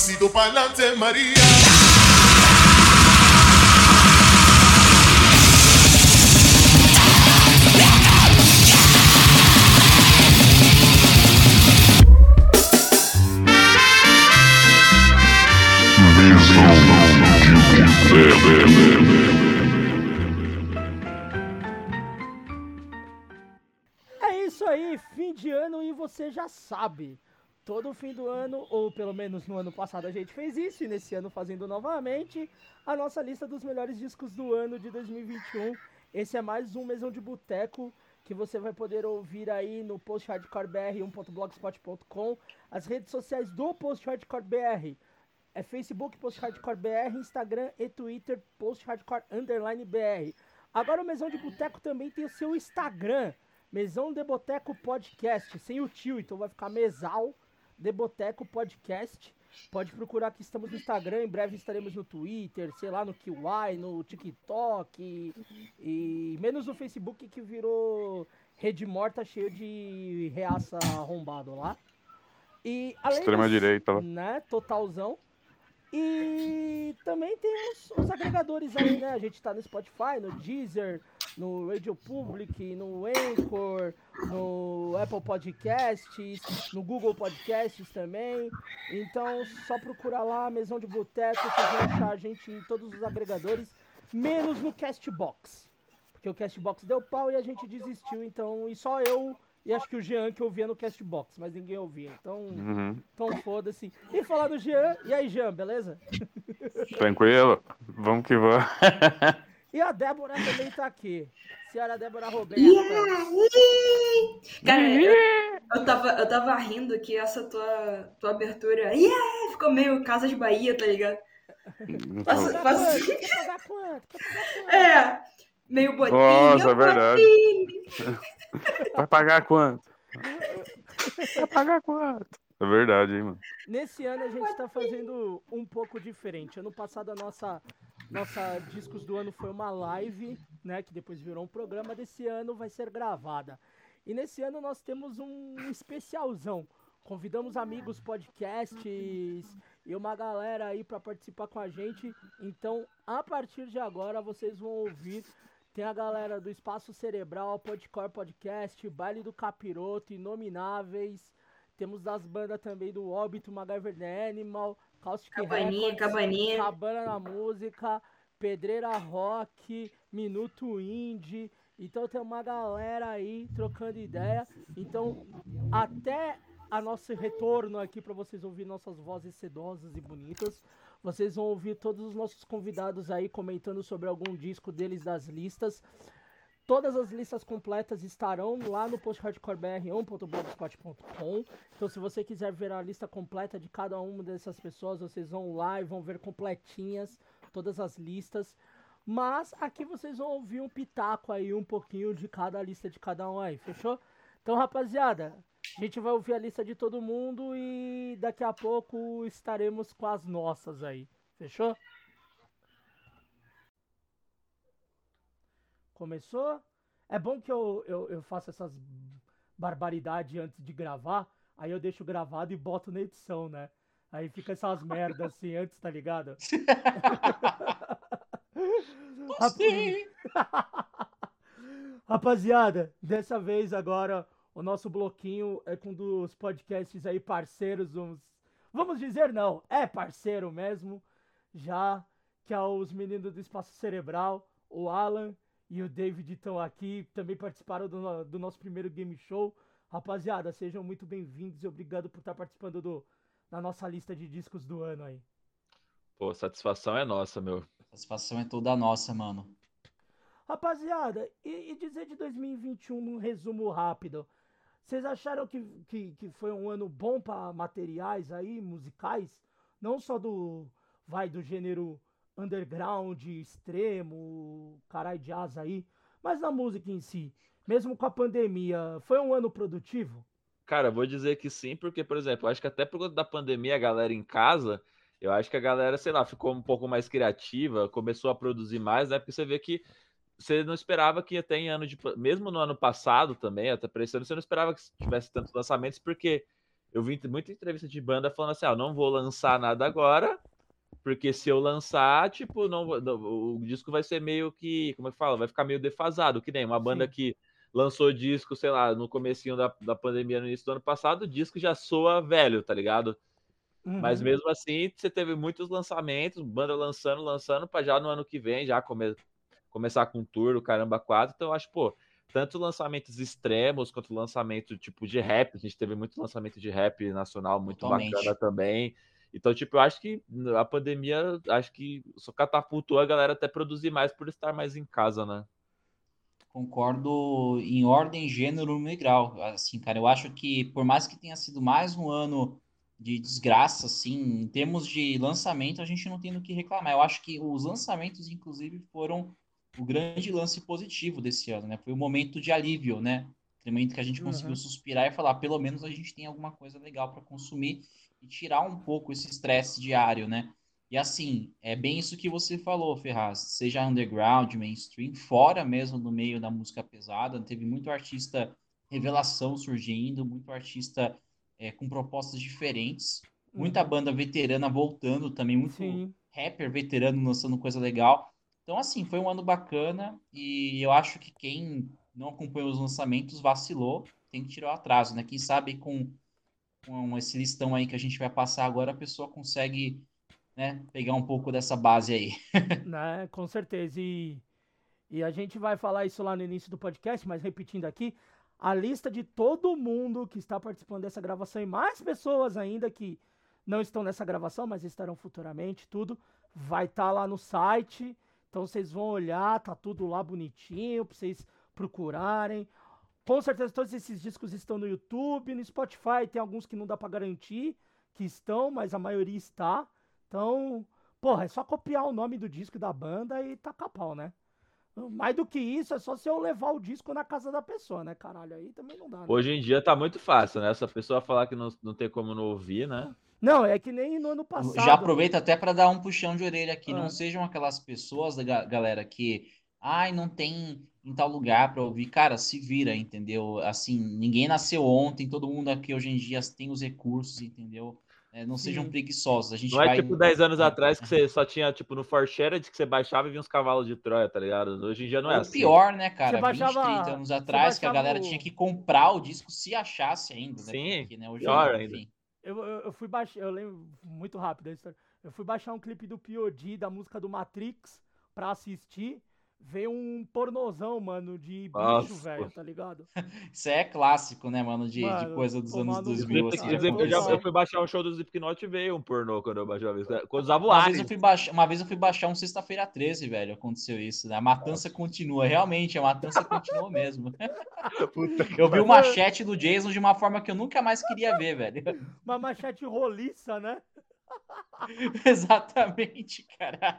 pasito pa'lante, María. É isso aí, fim de ano e você já sabe. Todo fim do ano, ou pelo menos no ano passado a gente fez isso, e nesse ano fazendo novamente, a nossa lista dos melhores discos do ano de 2021. Esse é mais um Mesão de Boteco que você vai poder ouvir aí no Post Hardcore BR 1.blogspot.com, as redes sociais do Post Hardcore BR. É Facebook Post Hardcore BR, Instagram e Twitter Post Hardcore Underline BR. Agora o Mesão de Boteco também tem o seu Instagram, Mesão de Boteco Podcast, sem o tio, então vai ficar Mesal de Boteco Podcast. Pode procurar que estamos no Instagram, em breve estaremos no Twitter, sei lá, no QI, no TikTok, e, e menos no Facebook que virou rede morta cheio de reaça arrombado lá. E além Extrema dos- direita lá. né, totalzão. E também tem os, os agregadores aí, né? A gente tá no Spotify, no Deezer, no Radio Public, no Anchor, no Apple Podcasts, no Google Podcasts também. Então, só procurar lá, Mesão de Boteco, vocês vão achar a gente em todos os agregadores, menos no Castbox. Porque o Castbox deu pau e a gente desistiu, então, e só eu e acho que o Jean que ouvia no Castbox, mas ninguém ouvia. Então, Uhum. então foda-se. E falar do Jean, e aí, Jean, beleza? Tranquilo? Vamos que vamos. E a Débora também tá aqui. Senhora Débora Roberta. Cara, eu, eu, tava, eu tava rindo que essa tua, tua abertura yeah! ficou meio Casa de Bahia, tá ligado? Pagar quanto? É, meio botinho. Nossa, é verdade. botinho. Vai pagar quanto? Vai pagar quanto? É verdade, hein, mano. Nesse ano a gente tá fazendo um pouco diferente. Ano passado a nossa nossa discos do ano foi uma live, né, que depois virou um programa. Desse ano vai ser gravada. E nesse ano nós temos um especialzão. Convidamos amigos podcasts e uma galera aí para participar com a gente. Então, a partir de agora vocês vão ouvir tem a galera do Espaço Cerebral, Podcore Podcast, Baile do Capiroto, Inomináveis. Temos das bandas também do Óbito, MacGyver the Animal, Caustic Cabaninha, Records, cabaninha. Cabana na Música, Pedreira Rock, Minuto Indie. Então tem uma galera aí trocando ideia. Então, até a nosso retorno aqui para vocês ouvir nossas vozes sedosas e bonitas, vocês vão ouvir todos os nossos convidados aí comentando sobre algum disco deles das listas. Todas as listas completas estarão lá no post hardcorebr1.blogspot.com. Então, se você quiser ver a lista completa de cada uma dessas pessoas, vocês vão lá e vão ver completinhas todas as listas. Mas aqui vocês vão ouvir um pitaco aí, um pouquinho de cada lista de cada um aí, fechou? Então, rapaziada, a gente vai ouvir a lista de todo mundo e daqui a pouco estaremos com as nossas aí, fechou? Começou? É bom que eu, eu, eu faço essas barbaridades antes de gravar, aí eu deixo gravado e boto na edição, né? Aí fica essas merdas assim antes, tá ligado? Rapaziada, dessa vez agora o nosso bloquinho é com um dos podcasts aí parceiros, uns... vamos dizer não, é parceiro mesmo, já que é os meninos do Espaço Cerebral, o Alan e o David estão aqui, também participaram do, do nosso primeiro game show. Rapaziada, sejam muito bem-vindos e obrigado por estar participando do, da nossa lista de discos do ano aí. Pô, satisfação é nossa, meu. Satisfação é toda nossa, mano. Rapaziada, e, e dizer de 2021 num resumo rápido. Vocês acharam que, que, que foi um ano bom para materiais aí, musicais? Não só do. Vai do gênero underground, extremo, carai jazz aí, mas na música em si. Mesmo com a pandemia, foi um ano produtivo? Cara, vou dizer que sim, porque, por exemplo, acho que até por conta da pandemia, a galera em casa, eu acho que a galera, sei lá, ficou um pouco mais criativa, começou a produzir mais, né? Porque você vê que você não esperava que ter em ano de. Mesmo no ano passado também, até para esse ano, você não esperava que tivesse tantos lançamentos, porque eu vi muita entrevista de banda falando assim: ah, não vou lançar nada agora, porque se eu lançar, tipo, não, o disco vai ser meio que, como é que fala? Vai ficar meio defasado, que nem uma banda Sim. que lançou disco, sei lá, no comecinho da, da pandemia, no início do ano passado, o disco já soa velho, tá ligado? Uhum. Mas mesmo assim, você teve muitos lançamentos, banda lançando, lançando, para já no ano que vem já come, começar com tour, o caramba, quatro. Então, eu acho, pô, tanto lançamentos extremos quanto lançamento tipo de rap. A gente teve muito lançamento de rap nacional muito Totalmente. bacana também. Então, tipo, eu acho que a pandemia, acho que só catapultou a galera até produzir mais por estar mais em casa, né? Concordo em ordem, gênero, e grau. Assim, cara, eu acho que por mais que tenha sido mais um ano de desgraça, assim, em termos de lançamento, a gente não tem do que reclamar. Eu acho que os lançamentos, inclusive, foram o grande lance positivo desse ano, né? Foi o momento de alívio, né? O momento que a gente conseguiu uhum. suspirar e falar, pelo menos a gente tem alguma coisa legal para consumir e tirar um pouco esse estresse diário, né? E assim, é bem isso que você falou, Ferraz. Seja underground, mainstream, fora mesmo do meio da música pesada, teve muito artista revelação surgindo, muito artista é, com propostas diferentes, muita uhum. banda veterana voltando também, muito Sim. rapper veterano lançando coisa legal. Então, assim, foi um ano bacana e eu acho que quem não acompanhou os lançamentos vacilou, tem que tirar o atraso, né? Quem sabe com, com esse listão aí que a gente vai passar agora, a pessoa consegue né, pegar um pouco dessa base aí. né, com certeza. E, e a gente vai falar isso lá no início do podcast, mas repetindo aqui, a lista de todo mundo que está participando dessa gravação e mais pessoas ainda que não estão nessa gravação, mas estarão futuramente, tudo vai estar tá lá no site. Então vocês vão olhar, tá tudo lá bonitinho para vocês procurarem. Com certeza todos esses discos estão no YouTube, no Spotify, tem alguns que não dá para garantir que estão, mas a maioria está. Então, porra, é só copiar o nome do disco da banda e tacar pau, né? Mais do que isso, é só se eu levar o disco na casa da pessoa, né, caralho? Aí também não dá. Né? Hoje em dia tá muito fácil, né? Se a pessoa falar que não, não tem como não ouvir, né? Não, é que nem no ano passado. Já aproveita até para dar um puxão de orelha aqui. Ah. Não sejam aquelas pessoas, galera, que. Ai, não tem em tal lugar para ouvir. Cara, se vira, entendeu? Assim, ninguém nasceu ontem, todo mundo aqui hoje em dia tem os recursos, entendeu? É, não sejam preguiçosos. A gente não vai... é tipo 10 anos atrás que você só tinha, tipo, no Forshared que você baixava e vinha uns cavalos de Troia, tá ligado? Hoje em dia não é, é assim. pior, né, cara? Você baixava... 20, 30 anos atrás que a galera o... tinha que comprar o disco se achasse ainda. Né? Sim, Porque, né, hoje pior ainda. Enfim, eu, eu, eu, fui baixar, eu lembro muito rápido a história. Eu fui baixar um clipe do POD da música do Matrix pra assistir veio um pornozão, mano, de bicho, velho, tá ligado? Isso é clássico, né, mano, de, mano, de coisa dos anos 2000. Assim, eu, já, eu fui baixar um show do Slipknot e veio um pornô quando eu baixava isso. Quando usava o uma vez, eu fui baixar, uma vez eu fui baixar um Sexta-feira 13, velho, aconteceu isso, né? A matança Nossa. continua, realmente, a matança continua mesmo. eu vi o machete do Jason de uma forma que eu nunca mais queria ver, velho. Uma machete roliça, né? Exatamente, cara.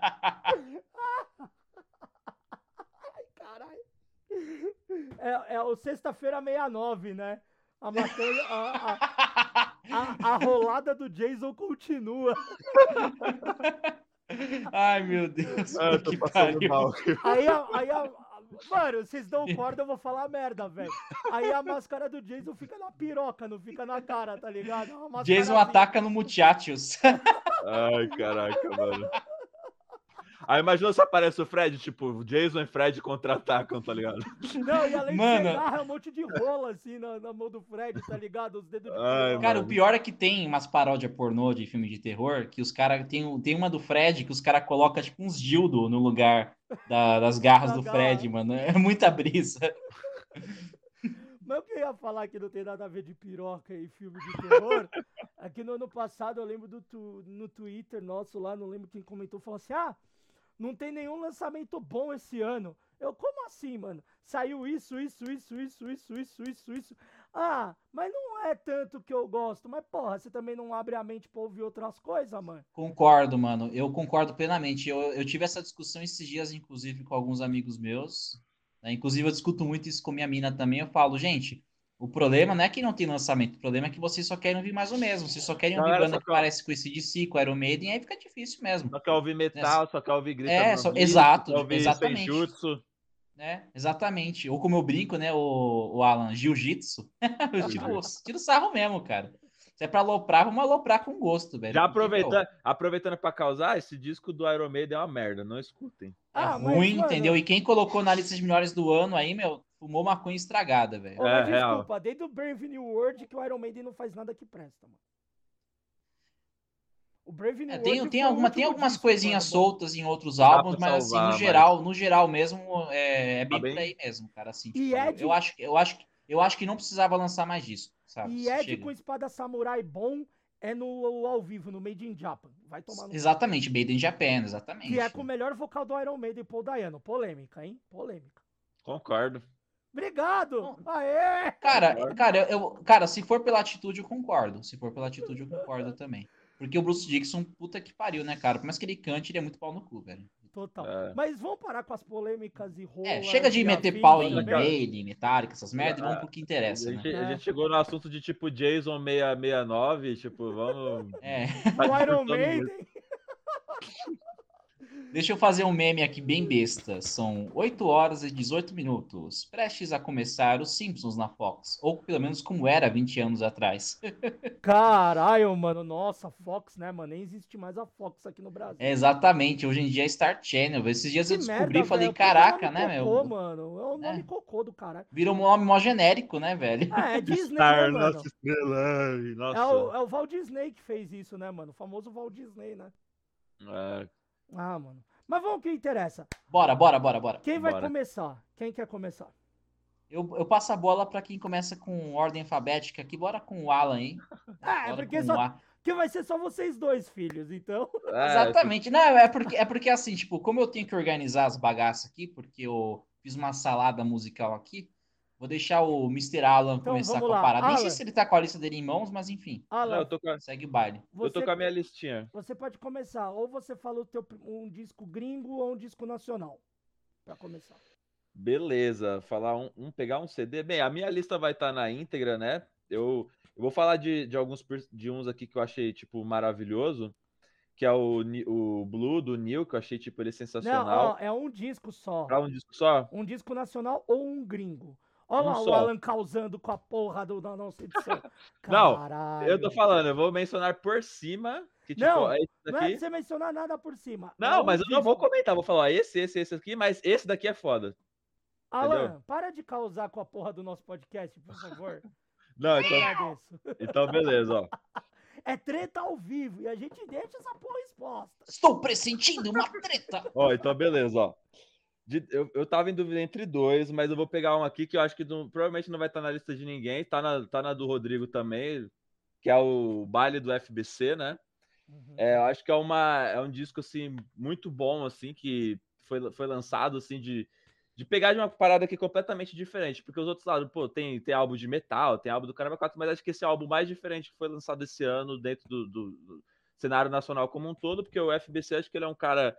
É, é o Sexta-feira 69, né? A, matéria, a, a, a, a, rolada do Jason continua. Ai, meu Deus. Ah, que pariu. Aí, aí a, Mano, vocês dão corda, eu vou falar merda, velho. Aí a máscara do Jason fica na piroca, não fica na cara, tá ligado? Jason ataca no Muchachos. Ai, caraca, mano. Aí imagina se aparece o Fred, tipo, Jason e Fred contra-atacam, tá ligado? Não, e além mano... de pegar, é um monte de rola, assim, na, na, mão do Fred, tá ligado? Os dedos de Ai, Cara, mano. o pior é que tem umas paródias pornô de filme de terror, que os caras... Tem, tem uma do Fred que os caras colocam, tipo, uns dildo no lugar da, das garras do Fred, mano. É muita brisa. Mas o que eu ia falar que não tem nada a ver de piroca e filme de terror, aqui no ano passado eu lembro do tu, no Twitter nosso lá, não lembro quem comentou, falou assim, ah, não tem nenhum lançamento bom esse ano. Eu, como assim, mano? Saiu isso, isso, isso, isso, isso, isso, isso, isso. Ah, mas não é tanto que eu gosto. Mas, porra, você também não abre a mente pra ouvir outras coisas, mano? Concordo, mano. Eu concordo plenamente. Eu, eu tive essa discussão esses dias, inclusive, com alguns amigos meus. Né? Inclusive, eu discuto muito isso com minha mina também. Eu falo, gente, o problema não é que não tem lançamento, o problema é que vocês só querem ouvir mais o mesmo. Vocês só querem ouvir banda que quer... parece com esse DC, com Iron Maiden, aí fica difícil mesmo. Só quer ouvir metal, só quer ouvir grita É, só... exato, exatamente. Senjutsu. É, exatamente. Ou como eu brinco, né, o, o Alan, jiu-jitsu. tiro, tiro sarro mesmo, cara. Se é pra aloprar, vamos aloprar com gosto, velho. Já aproveitando, aproveitando pra causar, esse disco do Iron Maiden é uma merda, não escutem. É Ah, mas, ruim, mano, entendeu? E quem colocou na lista de melhores do ano aí, meu, fumou maconha estragada, velho. Mas É, real. desculpa, desde o Brave New World que o Iron Maiden não faz nada que presta, mano. O Brave New É, World tem, foi tem, alguma, tem algumas disco, coisinhas mano, soltas em outros álbuns, mas assim, salvar, no mas- geral, no geral mesmo, é, é bem Tá bem? por aí mesmo, cara. Assim, E tipo, é de- eu, acho, que- eu, acho, que- eu acho que não precisava lançar mais disco, sabe? E Ed Chega. com espada samurai bom é no ao vivo, no Made in Japan. Vai tomar no. Exatamente, Made in Japan, exatamente. Que é com o melhor vocal do Iron Maiden, Paul Dayano. Polêmica, hein? Polêmica. Concordo. Obrigado! Aê! Cara, cara, eu, eu- cara, se for pela atitude, eu concordo. Se for pela atitude, eu concordo também. Porque o Bruce Dixon, puta que pariu, né, cara? Por mais que ele cante, ele é muito pau no cu, velho. Total. É. Mas vamos parar com as polêmicas e rolas. É, chega de meter pau em também. Maiden, Metallica, essas merdas, e vamos pro que A interessa, né? gente, a É. gente chegou no assunto de tipo Jason 669, tipo, vamos. É. tá O Iron. Maiden. Deixa eu fazer um meme aqui bem besta. São 8 horas e 18 minutos. Prestes a começar os Simpsons na Fox. Ou pelo menos como era 20 anos atrás. Caralho, mano. Nossa, Fox, né, mano? Nem existe mais a Fox aqui no Brasil. É, exatamente, hoje em dia é Star Channel. Esses dias eu Que descobri merda, e falei, velho. Caraca, né, cocô, meu? mano. É o nome É. cocô do caralho. Virou um nome mó genérico, né, velho? Ah, é Disney, né, Star, mano? nossa estrela. Nossa. É o, é o Walt Disney que fez isso, né, mano? O famoso Walt Disney, né? É, Ah, mano. Mas vamos ao que interessa. Bora, bora, bora, bora. Quem vai Bora. começar? Quem quer começar? Eu, eu passo a bola pra quem começa com ordem alfabética aqui. Bora com o Alan, hein? Ah, é porque só A. que vai ser só vocês dois, filhos, então. é, Exatamente. Não, é porque, é porque assim, tipo, como eu tenho que organizar as bagaças aqui, porque eu fiz uma salada musical aqui, vou deixar o Mr. Alan Então, começar com a parada. Nem sei Alan. se ele tá com a lista dele em mãos, mas enfim, Não, Alan, eu, tô com a, segue o baile. eu você, tô com a minha listinha. você pode começar. Ou você fala o teu, um disco gringo ou um disco nacional. Pra começar. Beleza, falar um, um- pegar um CD. Bem, a minha lista vai estar na íntegra, né? Eu, eu vou falar de, de alguns de uns aqui que eu achei tipo maravilhoso, que é o, o Blue do Neil, que eu achei tipo ele Não, sensacional. ó, é um disco só. Pra um disco só? Um disco nacional ou um gringo. Olha lá o. Alan causando com a porra do, da nossa edição. Não. Eu tô falando, eu vou mencionar por cima, que tipo, Não, esse Não é pra você mencionar nada por cima. é Não, um mas eu não vou disco. comentar, vou falar esse, esse, esse aqui, mas esse daqui é foda. Alan, entendeu? para de causar com a porra do nosso podcast, por favor. Não, então, então beleza, ó. É treta ao vivo e a gente deixa essa porra exposta. Estou pressentindo uma treta! Ó, então beleza, ó. De- eu, eu tava em dúvida entre dois, mas eu vou pegar um aqui que eu acho que não- provavelmente não vai estar na lista de ninguém. Tá na, tá na do Rodrigo também, que é o baile do FBC, né? Uhum. É, eu acho que é, uma, é um disco assim muito bom assim que foi, foi lançado assim de, de pegar de uma parada aqui completamente diferente, porque os outros lados, pô, tem, tem álbum de metal, tem álbum do Caramba 4, mas acho que esse é o álbum mais diferente que foi lançado esse ano dentro do, do- do cenário nacional como um todo, porque o FBC acho que ele é um cara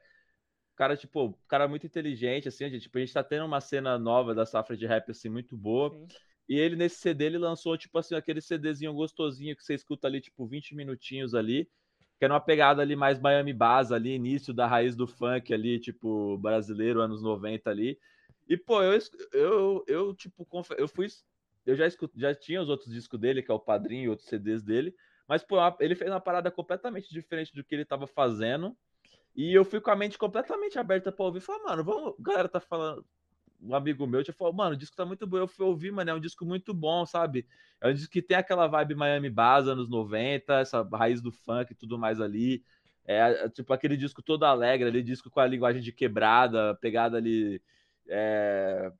cara tipo, cara muito inteligente assim, a gente, tipo, a gente tá tendo uma cena nova da safra de rap assim muito boa. Sim. E ele, nesse CD, ele lançou, tipo assim, aquele CDzinho gostosinho que você escuta ali, tipo, 20 minutinhos ali, que era uma pegada ali mais Miami Bass ali, início da raiz do funk ali, tipo, brasileiro, anos 90 ali. E, pô, eu, eu, eu tipo, eu fui, eu já, escut, já tinha os outros discos dele, que é o Padrinho e outros CDs dele, mas, pô, ele fez uma parada completamente diferente do que ele tava fazendo, e eu fui com a mente completamente aberta pra ouvir, falei, mano, vamos, a galera tá falando, um amigo meu tinha falado, mano, o disco tá muito bom. Eu fui ouvir, mano, é um disco muito bom, sabe? É um disco que tem aquela vibe Miami Bass, anos 90, essa raiz do funk e tudo mais ali. É, é, tipo aquele disco todo alegre, ali, disco com a linguagem de quebrada, pegada ali. é,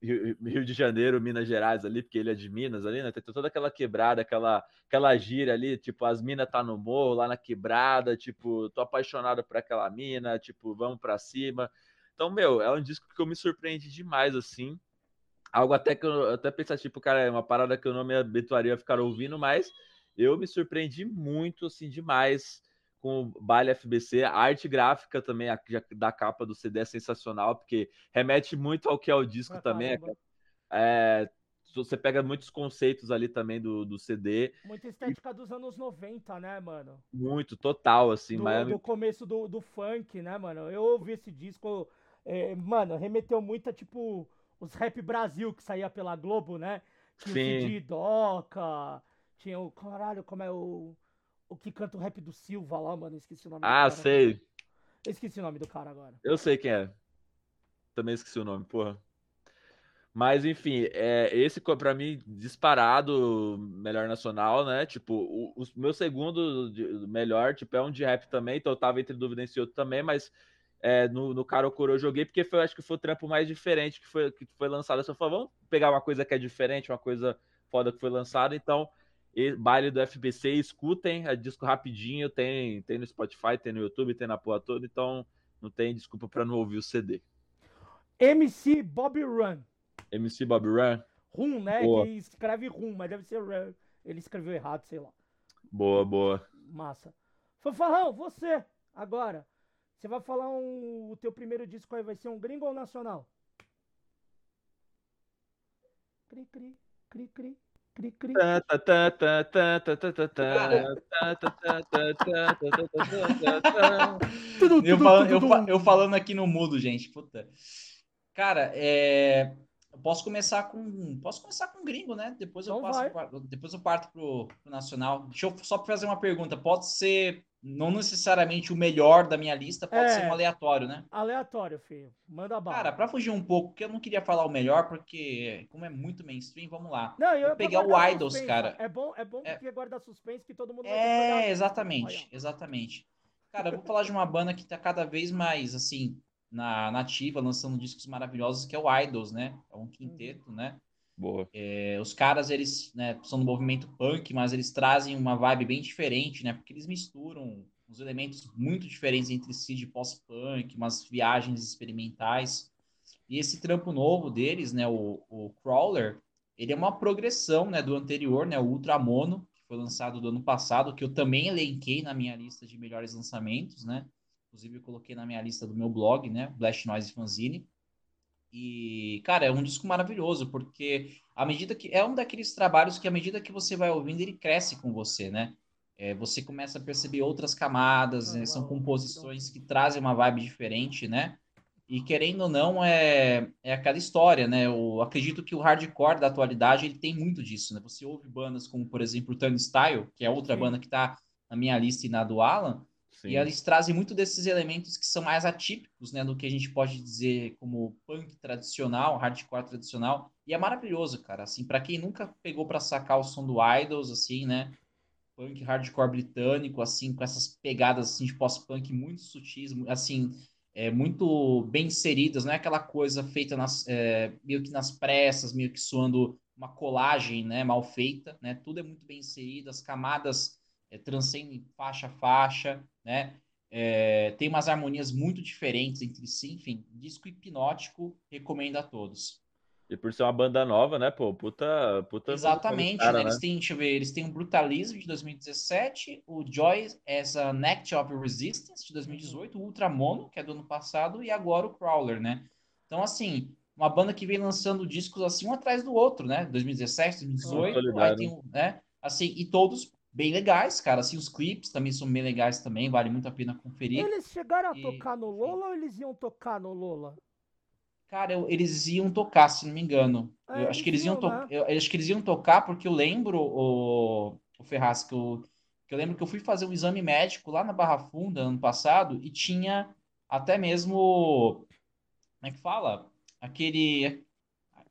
Rio, Rio de Janeiro, Minas Gerais ali, porque ele é de Minas ali, né? Tem toda aquela quebrada, aquela, aquela gíria ali, tipo, as minas tá no morro, lá na quebrada, tipo, tô apaixonado por aquela mina, tipo, vamos pra cima. Então, meu, é um disco que eu me surpreendi demais, assim. Algo até que eu até pensar, tipo, cara, é uma parada que eu não me habituaria a ficar ouvindo, mas eu me surpreendi muito, assim, demais com o Baile FBC. A arte gráfica também a- da capa do CD é sensacional, porque remete muito ao que é o disco Pra também. caramba. É, você pega muitos conceitos ali também do, do CD, Muita estética dos anos 90, né, mano? muito total, assim, do, Miami do começo do, do funk, né, mano? Eu ouvi esse disco, é, mano, remeteu muito a, tipo, os Rap Brasil que saía pela Globo, né? Tinha o Sim. Cid Doca, Tinha o. Caralho, como é o. O que canta o rap do Silva lá, mano. Esqueci o nome do Ah, cara. sei. Esqueci o nome do cara agora. Eu sei quem é. Também esqueci o nome, porra. Mas, enfim, é, esse pra mim, disparado, melhor nacional, né? Tipo, o, o meu segundo de- melhor, tipo, é um de rap também, então eu tava entre dúvida nesse outro também, mas é, no, no Caro Coro eu joguei porque foi, acho que foi o trampo mais diferente que foi, que foi lançado. Eu só falei, vamos pegar uma coisa que é diferente, uma coisa foda que foi lançada, então. Baile do FBC, escutem, é disco rapidinho, tem, tem no Spotify, tem no YouTube, tem na porra toda, então não tem desculpa pra não ouvir o CD. MC Bobby Run. MC Bob Run, Rum, né? Boa. Que escreve Rum, mas deve ser Run. Ele escreveu errado, sei lá. boa, boa. Massa. Fanfarrão, você, agora. Você vai falar um, o teu primeiro disco aí, vai ser um gringo ou nacional? Cri, cri, cri, cri, cri, cri. Eu, falando aqui no mudo, gente. Puta. Cara, é, eu posso começar com. Posso começar com gringo, né? Depois eu Então passo, depois eu parto pro, pro nacional. Deixa eu só fazer uma pergunta. Pode ser não necessariamente o melhor da minha lista, pode É. ser um aleatório, né? Aleatório, filho. Manda bala. Cara, pra fugir um pouco, porque eu não queria falar o melhor, porque como é muito mainstream, vamos lá. Não, eu vou pegar o Idols, suspense, cara. É bom, é bom É. porque guarda suspense que todo mundo vai que É, lista. exatamente, exatamente. Cara, eu vou falar de uma banda que tá cada vez mais, assim, na nativa, lançando discos maravilhosos, que é o Idols, né? É um quinteto, né? Boa. É, os caras, eles né, são do movimento punk, mas eles trazem uma vibe bem diferente, né? Porque eles misturam uns elementos muito diferentes entre si de pós-punk, umas viagens experimentais. E esse trampo novo deles, né, o, o Crawler, ele é uma progressão, né, do anterior, né, o Ultramono, que foi lançado do ano passado, que eu também elenquei na minha lista de melhores lançamentos, né? Inclusive eu coloquei na minha lista do meu blog, né, Blast Noise Fanzine. E, cara, é um disco maravilhoso, porque à medida que é um daqueles trabalhos que à medida que você vai ouvindo, ele cresce com você, né? É, você começa a perceber outras camadas, né? São composições que trazem uma vibe diferente, né? E querendo ou não, é, é aquela história, né? Eu acredito que o hardcore da atualidade ele tem muito disso, né? Você ouve bandas como, por exemplo, o Turnstile, que é outra Sim. banda que tá na minha lista e na do Alan, Sim. e eles trazem muito desses elementos que são mais atípicos, né, do que a gente pode dizer como punk tradicional, hardcore tradicional. E é maravilhoso, cara. Assim, para quem nunca pegou para sacar o som do Idols, assim, né, punk hardcore britânico, assim, com essas pegadas assim de pós-punk muito sutis, assim, é, muito bem inseridas, não é aquela coisa feita nas, é, meio que nas pressas, meio que soando uma colagem, né, mal feita, né? Tudo é muito bem inserido, as camadas é, transcendem faixa a faixa, né? É, tem umas harmonias muito diferentes entre si, enfim, disco hipnótico, recomendo a todos. E por ser uma banda nova, né, pô? Puta. puta Exatamente, cara, né? Eles têm, deixa eu ver, eles têm o Brutalism de 2017, o Joy as an Act of Resistance de 2018, o Ultramono, que é do ano passado, e agora o Crawler, né? Então, assim, uma banda que vem lançando discos assim um atrás do outro, né? 2017, 2018, aí tem o, né? Assim, e todos bem legais, cara. Assim, os clipes também são bem legais também, vale muito a pena conferir. Eles chegaram a E- tocar no Lola ou eles iam tocar no Lola? Cara, eu- eles iam tocar, se não me engano. É, eu acho que eles iam, to... né? eu acho que eles iam tocar porque eu lembro o, o Ferraz que eu, que eu lembro que eu fui fazer um exame médico lá na Barra Funda ano passado e tinha até mesmo como é que fala? Aquele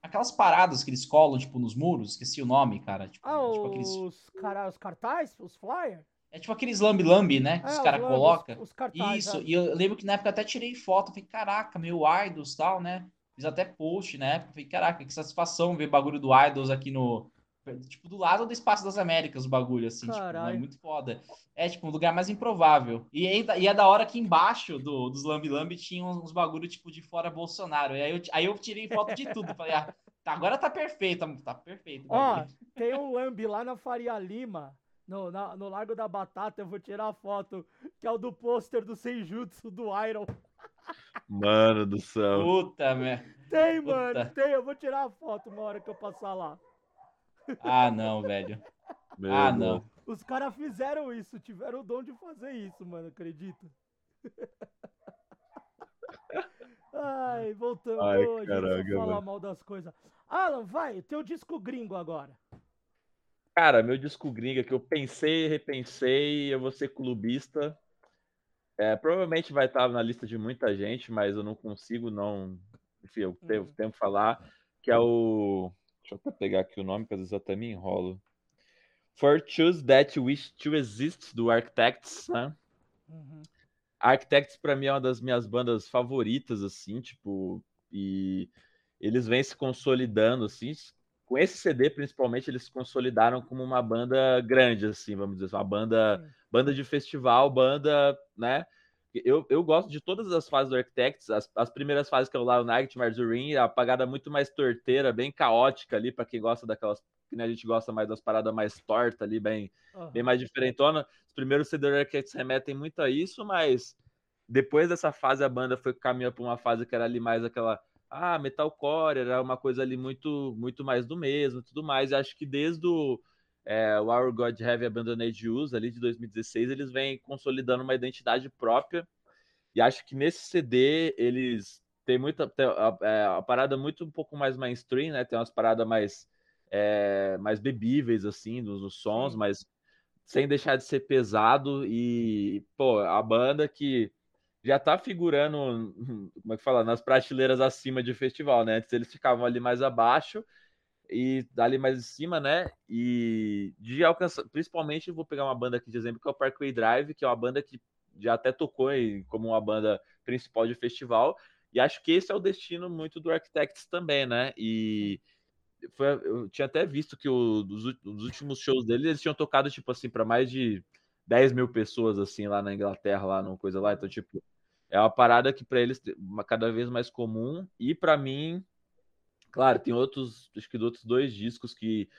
aquelas paradas que eles colam tipo nos muros, esqueci o nome, cara, tipo, Ah, tipo aqueles os, cara, os cartazes, os flyers? é tipo aqueles lambi-lambi, né? Que É, os caras colocam. Os cartazes. Isso, é. e eu lembro que na época até tirei foto, falei, caraca, meu Idols e tal, né? Fiz até post na época, falei, caraca, que satisfação ver bagulho do Idols aqui no. Tipo, do lado do Espaço das Américas, o bagulho, assim, tipo, é muito foda. É, tipo, um lugar mais improvável. E, aí, e é da hora que embaixo do, dos Lambi Lambi tinha uns, uns bagulho, tipo, de fora Bolsonaro. E aí eu, aí eu tirei foto de tudo. Falei, ah, tá, agora tá perfeito, tá perfeito. Ó, tem um lambi lá na Faria Lima, no, na- no Largo da Batata, eu vou tirar a foto, que é o do pôster do Senjutsu do Iron. Mano do céu. Puta, merda. Tem, Puta. mano, tem, eu vou tirar a foto uma hora que eu passar lá. Ah, não, velho. Meu Ah, Deus. não. Os caras fizeram isso, tiveram o dom de fazer isso, mano, acredita? Ai, voltando, Ai, gente caraca, só fala mano. mal das coisas. Alan, vai, teu disco gringo agora. Cara, meu disco gringa que eu pensei, repensei, eu vou ser clubista. É, provavelmente vai estar na lista de muita gente, mas eu não consigo não. Enfim, eu tenho Uhum. tempo falar. Que é o. Deixa eu até pegar aqui o nome, porque às vezes eu até me enrolo. For Choose That Wish to Exist, do Architects, né? Uhum. Architects pra mim é uma das minhas bandas favoritas, assim, tipo, e eles vêm se consolidando, assim, com esse CD principalmente eles se consolidaram como uma banda grande, assim, vamos dizer, uma banda, banda de festival, banda, né? Eu, eu gosto de todas as fases do Architects, as, as primeiras fases que é o Lion Night, Marzurin, a pagada muito mais torteira, bem caótica ali, pra quem gosta daquelas, que né, a gente gosta mais das paradas mais tortas ali, bem, Aham. bem mais diferentona. Os primeiros CD do Architects remetem muito a isso, mas depois dessa fase a banda foi caminhando para uma fase que era ali mais aquela ah, metalcore, era uma coisa ali muito muito mais do mesmo, tudo mais. E acho que desde o é, o Our God Have Abandoned Use ali de 2016, eles vêm consolidando uma identidade própria. E acho que nesse CD eles têm muita tem a, é, a parada muito um pouco mais mainstream, né? Tem umas paradas mais é, mais bebíveis assim nos, nos sons, Sim. mas sem deixar de ser pesado e pô, a banda que já tá figurando, como é que fala, nas prateleiras acima de festival, né? Antes eles ficavam ali mais abaixo e ali mais em cima, né? E de alcançar, principalmente vou pegar uma banda aqui de exemplo que é o Parkway Drive, que é uma banda que já até tocou em, como uma banda principal de festival. E acho que esse é o destino muito do Architects também, né? E foi, eu tinha até visto que o, dos, dos últimos shows deles eles tinham tocado tipo assim para mais de 10 mil pessoas assim lá na Inglaterra, lá no coisa lá. Então tipo é uma parada que para eles uma cada vez mais comum e para mim, claro, tem outros acho que outros dois discos que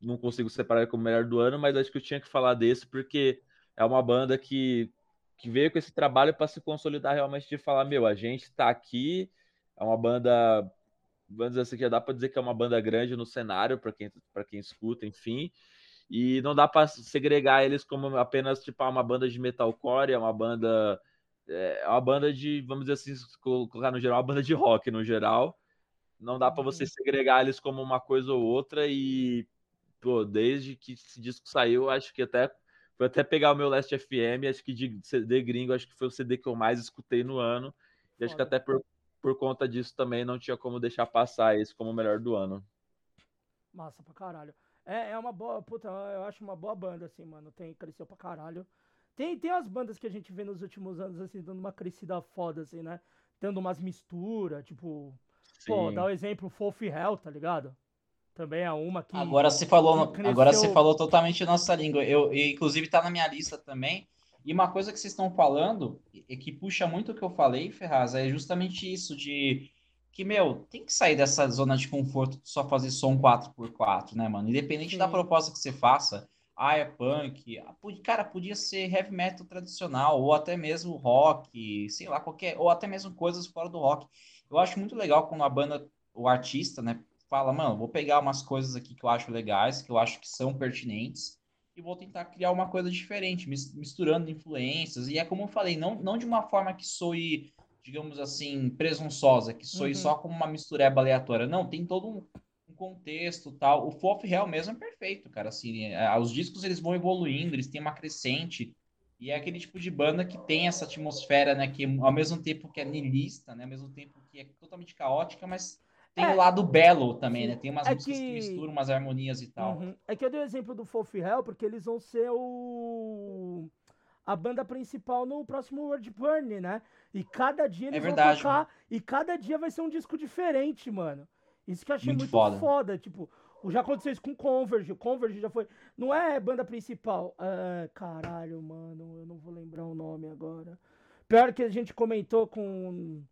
não consigo separar como melhor do ano, mas acho que eu tinha que falar desse porque é uma banda que que veio com esse trabalho para se consolidar realmente de falar, meu, a gente tá aqui, é uma banda vamos dizer assim, já dá para dizer que é uma banda grande no cenário para quem para quem escuta, enfim. E não dá para segregar eles como apenas tipo uma banda de metalcore, é uma banda é uma banda de, vamos dizer assim, colocar no geral, uma banda de rock no geral. Não dá para você segregar eles como uma coisa ou outra e pô, desde que esse disco saiu, acho que até foi até pegar o meu Last FM, acho que de CD gringo, acho que foi o CD que eu mais escutei no ano. E acho que até por, por conta disso também não tinha como deixar passar esse como o melhor do ano. Massa pra caralho. É, é uma boa, puta, eu acho uma boa banda, assim, mano. Tem, cresceu pra caralho. Tem, tem as bandas que a gente vê nos últimos anos, assim, dando uma crescida foda, assim, né? Dando umas misturas, tipo. Sim. Pô, dá o exemplo Fourth Hell, tá ligado? Também é uma que. Agora você falou, cresceu... agora você falou totalmente a nossa língua. Eu, eu, inclusive, tá na minha lista também. E uma coisa que vocês estão falando, e que puxa muito o que eu falei, Ferraz, é justamente isso de que, meu, tem que sair dessa zona de conforto de só fazer som 4x4, né, mano? Independente Sim. da proposta que você faça, ah, é punk, cara, podia ser heavy metal tradicional, ou até mesmo rock, sei lá, qualquer, ou até mesmo coisas fora do rock. Eu acho muito legal quando a banda, o artista, né, fala, mano, vou pegar umas coisas aqui que eu acho legais, que eu acho que são pertinentes, e vou tentar criar uma coisa diferente, misturando influências. E é como eu falei, não, não de uma forma que soe, digamos assim, presunçosa, que soe uhum. só como uma mistureba aleatória. Não, tem todo um, um contexto tal. O Fof Real mesmo é perfeito, cara. Assim, é, os discos eles vão evoluindo, eles têm uma crescente. E é aquele tipo de banda que tem essa atmosfera, né? Que ao mesmo tempo que é niilista, né? Ao mesmo tempo que é totalmente caótica, mas tem o é, um lado belo também, né? Tem umas é músicas que... que... misturam umas harmonias e tal. Uhum. É que eu dei o exemplo do Fourth Hell porque eles vão ser o a banda principal no próximo World Burn, né? E cada dia eles é verdade, vão tocar mano. e cada dia vai ser um disco diferente, mano. Isso que eu achei muito, muito foda. foda. Tipo, já aconteceu isso com Converge. O Converge já foi. Não é banda principal. Ah, caralho, mano. Eu não vou lembrar o nome agora. Pior que a gente comentou com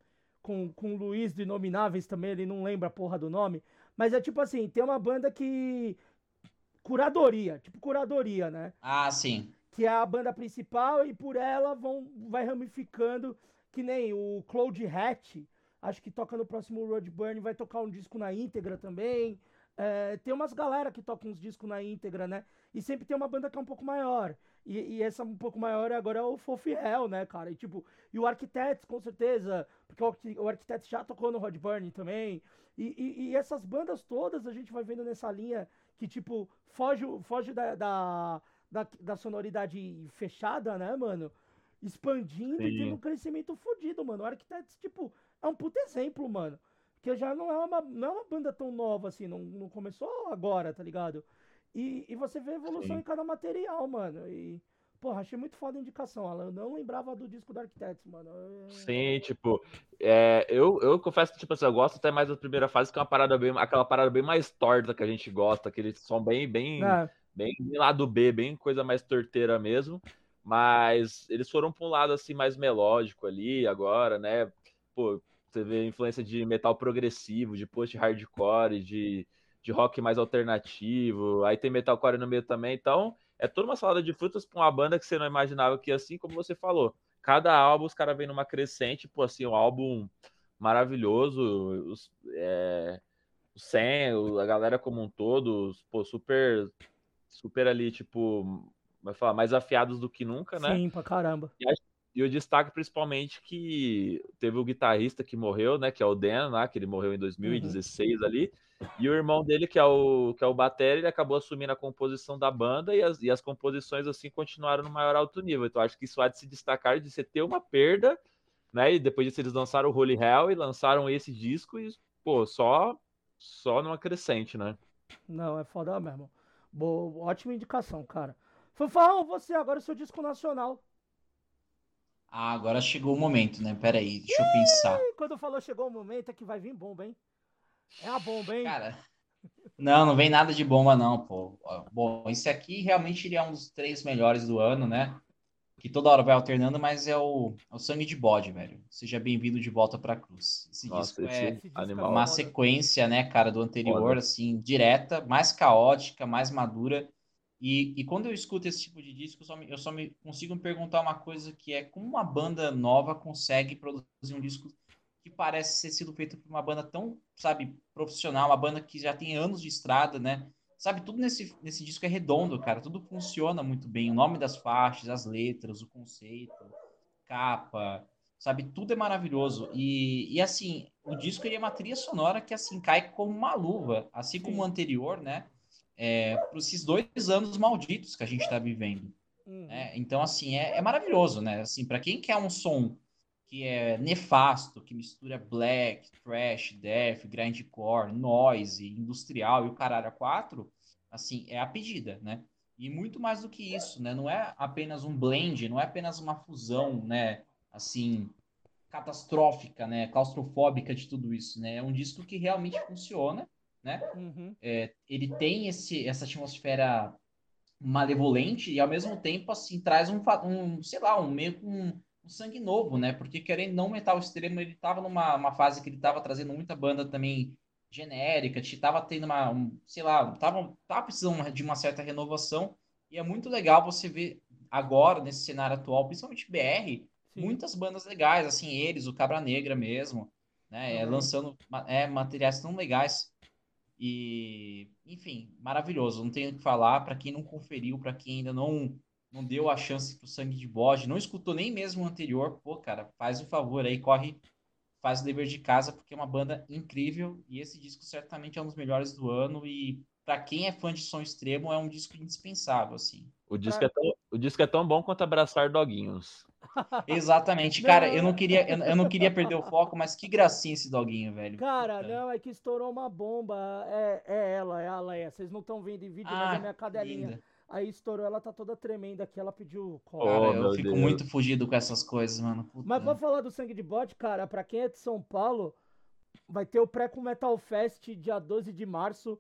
com, com o Luiz do Inomináveis também, ele não lembra a porra do nome. Mas é tipo assim, tem uma banda que. Curadoria, tipo curadoria, né? Ah, sim. Que é a banda principal e por ela vão, vai ramificando, que nem o Cloud Hatch, acho que toca no próximo Road Burn, vai tocar um disco na íntegra também. É, tem umas galera que tocam uns discos na íntegra, né? E sempre tem uma banda que é um pouco maior. E, e essa um pouco maior agora é o Fof Hell, né, cara? E tipo, e o Architects, com certeza, porque o, Architects já tocou no Rod Burn também. E, e, e, essas bandas todas a gente vai vendo nessa linha que, tipo, foge, foge da, da, da, da sonoridade fechada, né, mano? Expandindo e Sim. tendo um crescimento fodido, mano. O Architects, tipo, é um puto exemplo, mano. Porque já não é uma, não é uma banda tão nova assim, não, não começou agora, tá ligado? E, e você vê a evolução Sim. em cada material, mano. E, porra, achei muito foda a indicação, Alan. Eu não lembrava do disco do Architects, mano. É- Sim, tipo, é, eu, eu confesso que, tipo assim, eu gosto até mais da primeira fase, que é uma parada bem, aquela parada bem mais torta que a gente gosta, aquele som bem, bem, É, bem lado B, bem coisa mais torteira mesmo. Mas eles foram pra um lado assim mais melódico ali agora, né? Pô, você vê influência de metal progressivo, de post-hardcore, de, de rock mais alternativo. Aí tem metalcore no meio também. Então, é toda uma salada de frutas pra uma banda que você não imaginava que assim, como você falou. Cada álbum os caras vêm numa crescente, pô, assim, um álbum maravilhoso. Os, é, o Sam, a galera como um todo, pô, super, super ali, tipo, vai falar, mais afiados do que nunca, né? sim, pra caramba. E eu destaco principalmente que teve o guitarrista que morreu, né? Que é o Dan, né, que ele morreu em 2016 ali. E o irmão dele, que é o, que é o Batera, ele acabou assumindo a composição da banda e as, e as composições, assim, continuaram no maior alto nível. Então, acho que isso há de se destacar de você ter uma perda, né? E depois disso eles lançaram o Holy Hell e lançaram esse disco e, pô, só, só numa crescente, né? Não, é foda mesmo. Boa, ótima indicação, cara. Fanfarrão, você agora é o seu disco nacional. Ah, agora chegou o momento, né? Pera aí, deixa eu pensar. Quando falou chegou o momento, é que vai vir bomba, hein? É a bomba, hein? Cara, não, não vem nada de bomba, não, pô. Bom, esse aqui realmente ele é um dos três melhores do ano, né? Que toda hora vai alternando, mas é o, é o Sangue de Bode, velho. Seja bem-vindo de volta pra cruz. Esse Nossa, disco esse é Esse disco animal. é uma sequência, né, cara, do anterior, Foda. assim, direta, mais caótica, mais madura. E, e quando eu escuto esse tipo de disco, eu só, me, eu só me consigo me perguntar uma coisa que é como uma banda nova consegue produzir um disco que parece ser sido feito por uma banda tão, sabe, profissional, uma banda que já tem anos de estrada, né? Sabe, tudo nesse, nesse disco é redondo, cara, tudo funciona muito bem. O nome das faixas, as letras, o conceito, capa, sabe, tudo é maravilhoso. E, e assim, o disco ele é uma trilha sonora que assim cai como uma luva, assim como o anterior, né? É, para esses dois anos malditos que a gente está vivendo. Uhum. né? Então, assim, é, é maravilhoso, né? Assim, para quem quer um som que é nefasto, que mistura black, thrash, death, grindcore, noise, industrial e o caralho a quatro, assim, é a pedida, né? E muito mais do que isso, né? Não é apenas um blend, não é apenas uma fusão, né? Assim, catastrófica, né? Claustrofóbica de tudo isso, né? É um disco que realmente funciona, né? Uhum. É, ele tem esse, essa atmosfera malevolente e ao mesmo tempo assim traz um, um sei lá um meio um, um sangue novo né porque querendo não metal extremo ele tava numa uma fase que ele tava trazendo muita banda também genérica te- tava tendo uma um, sei lá tava, tava precisando de uma certa renovação e é muito legal você ver agora nesse cenário atual principalmente BR Sim. muitas bandas legais assim eles o Cabra Negra mesmo né é, Também. lançando ma- é, materiais tão legais e, enfim, maravilhoso. Não tenho o que falar. Para quem não conferiu, para quem ainda não não deu a chance pro Sangue de Bode, não escutou nem mesmo o anterior, pô, cara, faz o favor aí, corre, faz o dever de casa, porque é uma banda incrível e esse disco certamente é um dos melhores do ano e para quem é fã de som extremo é um disco indispensável, assim. O disco, é tão, o disco é tão bom quanto abraçar doguinhos. Exatamente, cara, eu não Não. queria eu, eu não queria perder o foco, mas que gracinha esse doguinho, velho. Cara, Puta. não, é que estourou uma bomba. É, é ela, é a Leia. Vocês não estão vendo em vídeo, mas é Ah, a minha cadelinha. linda. Aí estourou, ela tá toda tremenda aqui, ela pediu cola. Cara, Oh, eu meu fico Deus. muito fugido com essas coisas, mano. Puta. Mas pra falar do sangue de bode, cara, pra quem é de São Paulo, vai ter o Pré com Metal Fest dia 12 de março.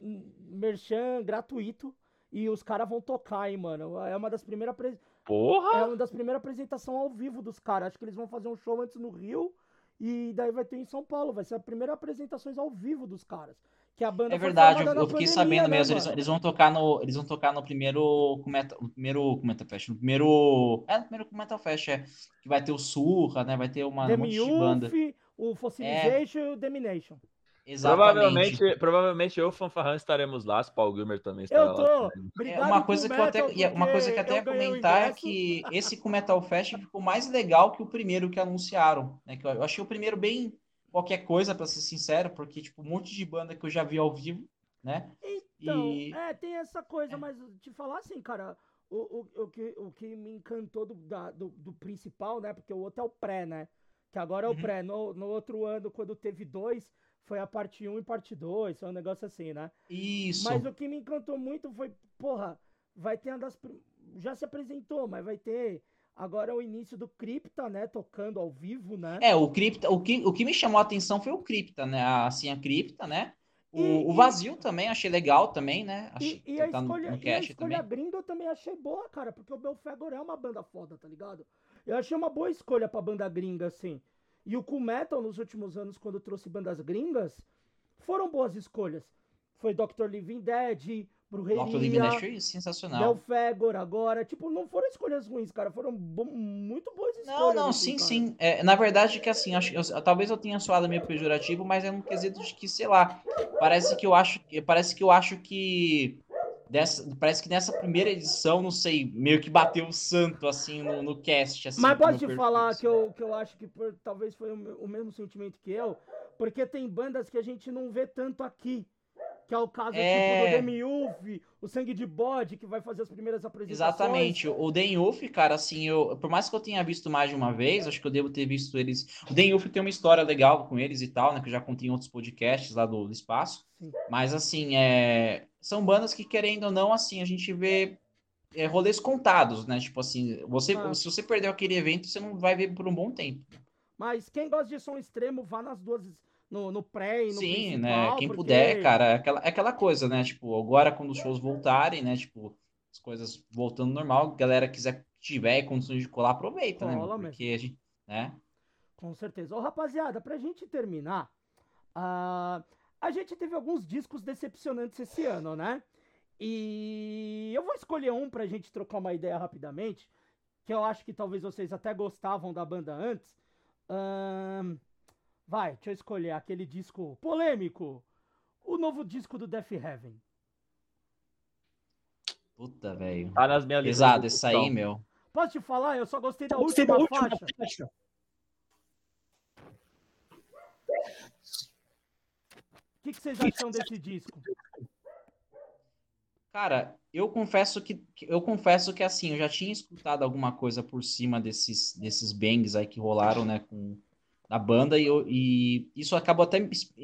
Merchan gratuito. E os caras vão tocar, hein, mano. É uma das primeiras é Porra! uma das primeiras apresentações ao vivo dos caras. Acho que eles vão fazer um show antes no Rio. E daí vai ter em São Paulo. Vai ser a primeira apresentações ao vivo dos caras. Que a banda É verdade, eu, eu fiquei pandemia, sabendo né, mesmo. Eles, eles vão tocar no, eles vão tocar no primeiro Cometa, no primeiro Cometa Fest, no primeiro, é, no primeiro Cometa Fest, é, que vai ter o Surra, né? Vai ter uma um monte de banda. É. O Fossilization e o Domination. Exatamente. Provavelmente, provavelmente eu, Fanfarrão, estaremos lá. Se Paul Gilmer também estará Eu lá. tô. também. É uma coisa que eu até, Metal, ia- uma coisa que porque até ia eu o comentar é que esse Cometal Fest ficou mais legal que o primeiro que anunciaram, né? Que eu, eu achei o primeiro bem qualquer coisa, pra ser sincero, porque tipo um monte de banda que eu já vi ao vivo, né? Então, E é, tem essa coisa, É. mas te falar assim, cara, o, o, o, que, o que me encantou do, da- do, do principal, né? Porque o outro é o pré, né? Que agora é o Uhum. pré. No, no outro ano, quando teve dois, foi a parte 1 e parte 2, foi um negócio assim, né? isso. Mas o que me encantou muito foi, porra, vai ter uma das. Já se apresentou, mas vai ter agora o início do Cripta, né? Tocando ao vivo, né? É, o Cripta, o que, o que me chamou a atenção foi o Cripta, né? Assim, a Cripta, né? O, E- o e- vazio também, achei legal também, né? Achei E, e a tá no, escolha, no e a escolha também. gringa eu também achei boa, cara, porque o Belfegor é uma banda foda, tá ligado? Eu achei uma boa escolha pra banda gringa, assim. E o Cool Metal, nos últimos anos, quando trouxe bandas gringas, foram boas escolhas. Foi Dr. Living Dead, Dr. Living Brujeria, Dead sensacional. Belfegor agora. Tipo, não foram escolhas ruins, cara. Foram bo- muito boas escolhas. Não, não, assim, sim, cara. sim. É, na verdade, que assim, acho, eu- talvez eu tenha soado meio pejorativo, mas é um quesito de que, sei lá, parece que eu acho, parece que eu acho que dessa, parece que nessa primeira edição, não sei, meio que bateu o santo assim no, no cast, assim. Mas posso te falar assim. que eu, que eu acho que por- talvez foi o, o mesmo sentimento que eu, porque tem bandas que a gente não vê tanto aqui. Que é o caso É. tipo do Demiurge, o Sangue de Bode, que vai fazer as primeiras apresentações. Exatamente. O Den Yuff, cara, assim, eu, por mais que eu tenha visto mais de uma vez, acho que eu devo ter visto eles. O Den Yuff tem uma história legal com eles e tal, né? Que eu já contei em outros podcasts lá do, do espaço. Sim. Mas, assim, é, são bandas que, querendo ou não, assim, a gente vê é, rolês contados, né? Tipo assim, você, Ah. se você perdeu aquele evento, você não vai ver por um bom tempo. Mas quem gosta de som extremo, vá nas duas, no, no pré e no Sim, né? Quem porque- puder, cara, é aquela, é aquela coisa, né? Tipo, agora quando os shows voltarem, né? Tipo, as coisas voltando normal, galera quiser tiver condições de colar, aproveita, né? Cola meu? Porque a gente, né? Com certeza. Ô, rapaziada, pra gente terminar, ah, a gente teve alguns discos decepcionantes esse ano, né? E eu vou escolher um pra gente trocar uma ideia rapidamente, que eu acho que talvez vocês até gostavam da banda antes. Ahn, vai, deixa eu escolher aquele disco polêmico. O novo disco do Death Heaven. Puta, velho. Tá nas minhas listas Pesado esse aí, meu. Posso te falar? Eu só gostei da Gostei última, da última faixa. faixa. O que, que vocês acham desse disco? Cara, eu confesso que que- eu confesso que assim, eu já tinha escutado alguma coisa por cima desses desses bangs aí que rolaram, né, com a banda e, eu- e isso acabou até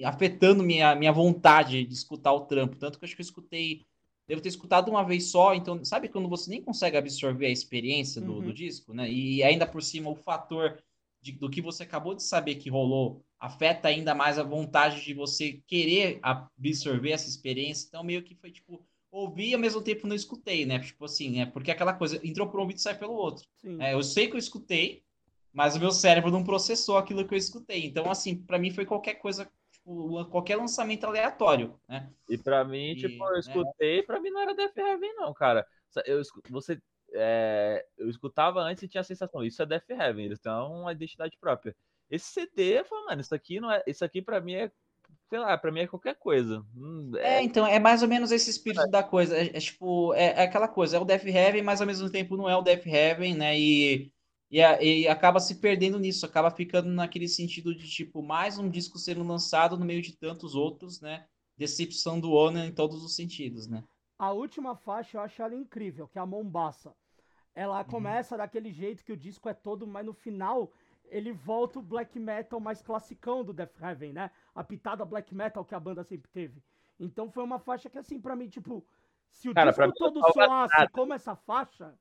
afetando minha minha vontade de escutar o trampo, tanto que eu acho que eu escutei Devo ter escutado uma vez só, então, sabe quando você nem consegue absorver a experiência do, do Uhum. disco, né? E ainda por cima o fator de- do que você acabou de saber que rolou afeta ainda mais a vontade de você querer absorver essa experiência. Então, meio que foi tipo, ouvi e ao mesmo tempo não escutei, né? Tipo assim, é porque aquela coisa entrou por um ouvido e sai pelo outro. É, eu sei que eu escutei, mas o meu cérebro não processou aquilo que eu escutei. Então, assim, para mim foi qualquer coisa, tipo, qualquer lançamento aleatório, né? E pra mim, E, tipo, eu né? escutei, pra mim não era Death Heaven, não, cara. Eu, você, é, eu escutava antes e tinha a sensação, isso é Death Heaven, eles têm uma identidade própria. Esse CD, eu falo, mano, isso aqui não é. Isso aqui pra mim é. Sei lá, pra mim é qualquer coisa. Hum, É, então, é mais ou menos esse espírito da coisa. É, é tipo, é, é aquela coisa, é o Death Heaven, mas ao mesmo tempo não é o Death Heaven, né? E, e, a- e acaba se perdendo nisso, acaba ficando naquele sentido de, tipo, mais um disco sendo lançado no meio de tantos outros, né? Decepção do Ono em todos os sentidos, né? A última faixa eu acho ela incrível, que é a Mombaça. Ela Uhum. começa daquele jeito que o disco é todo, mas no final ele volta o black metal mais classicão do Death Heaven, né? A pitada black metal que a banda sempre teve. Então foi uma faixa que, assim, pra mim, tipo, se o Cara, disco todo soasse como essa faixa,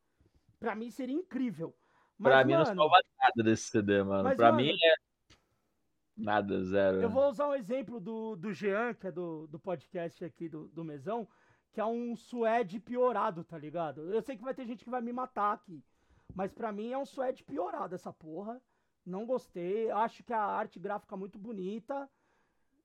pra mim seria incrível. Mas, pra mim não mano, salva nada desse CD, mano. Mas, pra mano, mim é. Nada, zero. Eu vou usar um exemplo do, do Jean, que é do, do podcast aqui do, do Mesão, que é um suede piorado, tá ligado? Eu sei que vai ter gente que vai me matar aqui, mas pra mim é um suede piorado essa porra. Não gostei, acho que a arte gráfica é muito bonita,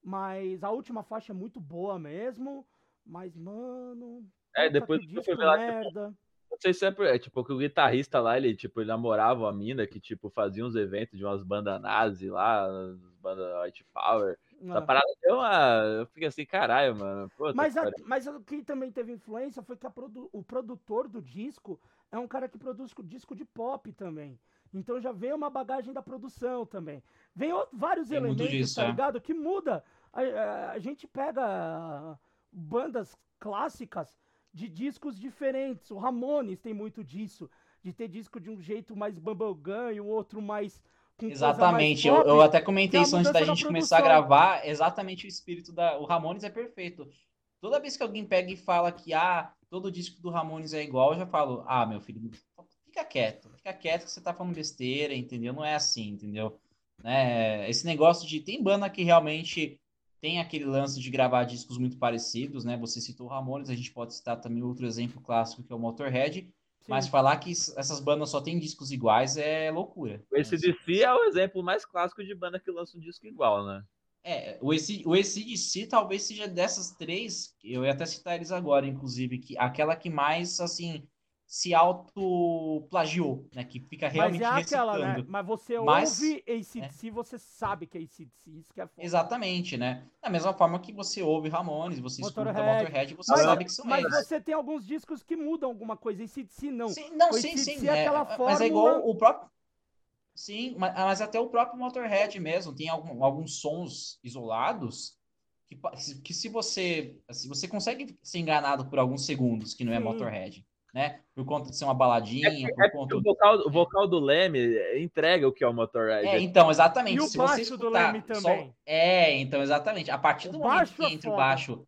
mas a última faixa é muito boa mesmo. Mas, mano. É, depois que que eu fui ver lá, tipo, merda. Não sei se é, por- é, tipo que o guitarrista lá, ele, tipo, ele namorava uma mina que, tipo, fazia uns eventos de umas bandas nazi lá, umas bandas White Power. Essa parada deu uma. Eu fiquei assim, caralho, mano. Puta Mas, a- mas o que também teve influência foi que a produ- o produtor do disco é um cara que produz co- disco de pop também. Então já vem uma bagagem da produção também. Vem o- vários Tem elementos, disso, tá é. ligado? Que muda. A, a- a gente pega bandas clássicas de discos diferentes. O Ramones tem muito disso, de ter disco de um jeito mais bubblegum e o outro mais coisa mais Exatamente, eu, eu até é comentei isso antes da gente começar a gravar, exatamente o espírito da. O Ramones é perfeito. Toda vez que alguém pega e fala que ah, todo disco do Ramones é igual, eu já falo, ah, meu filho, fica quieto, fica quieto que você tá falando besteira, entendeu? Não é assim, entendeu? Né? Esse negócio de. Tem banda que realmente tem aquele lance de gravar discos muito parecidos, né? Você citou o Ramones, a gente pode citar também outro exemplo clássico que é o Motorhead. Mas Sim. falar que essas bandas só têm discos iguais é loucura. O ACDC é o exemplo mais clássico de banda que lança um disco igual, né? É, o ACDC talvez seja dessas três, eu ia até citar eles agora, inclusive, que aquela que mais, assim, se auto-plagiou, né? Que fica Mas realmente é aquela, né? Mas você Mas- ouve ACDC, você sabe que é ACDC, isso que é foda. Exatamente, né? Da mesma forma que você ouve Ramones, você escuta Motorhead. Motorhead, você Mas, sabe que são mas eles. você tem alguns discos que mudam alguma coisa, ACDC não. Sim, não, O sim, sim. é é, aquela mas é igual fórmula- o próprio. Sim, mas, mas até o próprio Motorhead mesmo tem algum- alguns sons isolados que, que se você se você consegue ser enganado por alguns segundos que não é Sim. Motorhead, né? Por conta de ser uma baladinha, por É conta o vocal, o vocal do Leme entrega o que é o Motorhead. É, então, exatamente. E o se baixo você do Leme só- também. É, então, exatamente. A partir O do momento baixo que é entra o baixo,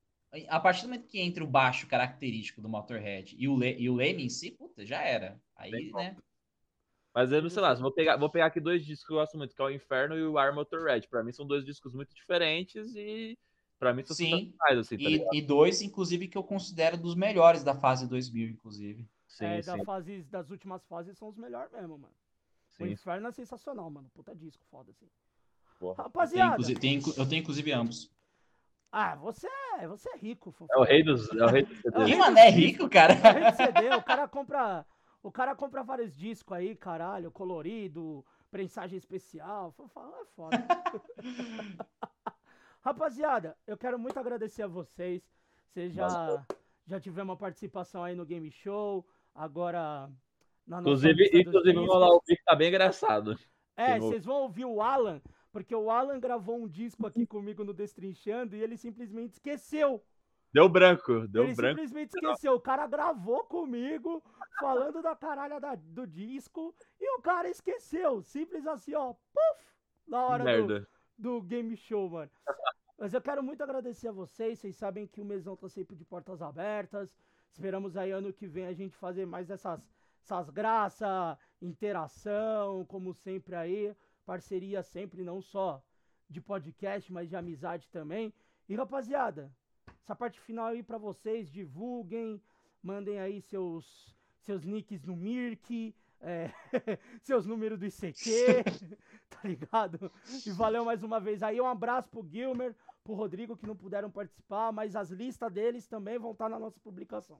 a partir do momento que entra o baixo característico do Motorhead e o, Le, e o Leme em si, puta, já era. Aí, como. né? Mas eu não sei lá, vou pegar, vou pegar aqui dois discos que eu gosto muito, que é o Inferno e o Ar Motorhead. Pra mim são dois discos muito diferentes e pra mim são Sim. sensacionais, assim, tá E, e dois, inclusive, que eu considero dos melhores da fase 2000, inclusive. Sim, é, sim, da fase, das últimas fases são os melhores mesmo, mano. O sim. Inferno é sensacional, mano. Puta disco, foda assim. Tem, Rapaziada. tem, eu tenho, inclusive, ambos. Ah, você é, você é rico, Fofo. É o rei dos. É o rei dos É o rei Quem, mano, é dos rico, cara? é o rei do CD, o cara compra. O cara compra vários discos aí, caralho, colorido, prensagem especial. Fofo, É foda. Rapaziada, eu quero muito agradecer a vocês. Vocês já, já tiveram uma participação aí no Game Show. Agora. Na nossa Inclusive, inclusive vamos lá ouvir que tá bem engraçado. É, vocês vão ouvir o Alan, porque o Alan gravou um disco aqui comigo no Destrinchando e ele simplesmente esqueceu. Deu branco, deu ele branco. simplesmente esqueceu. O cara gravou comigo, falando da caralha da- do disco, e o cara esqueceu. Simples assim, ó. Puf! Na hora Merda. do game show, mano. Mas eu quero muito agradecer a vocês. Vocês sabem que o mesão tá sempre de portas abertas. Esperamos aí ano que vem a gente fazer mais essas, essas graças, interação, como sempre aí. Parceria sempre, não só de podcast, mas de amizade também. E rapaziada, essa parte final aí pra vocês, divulguem, mandem aí seus, seus nicks no Mirk, é, seus números do ICQ, tá ligado? E valeu mais uma vez aí. Um abraço pro Gilmer, pro Rodrigo que não puderam participar, mas as listas deles também vão estar na nossa publicação.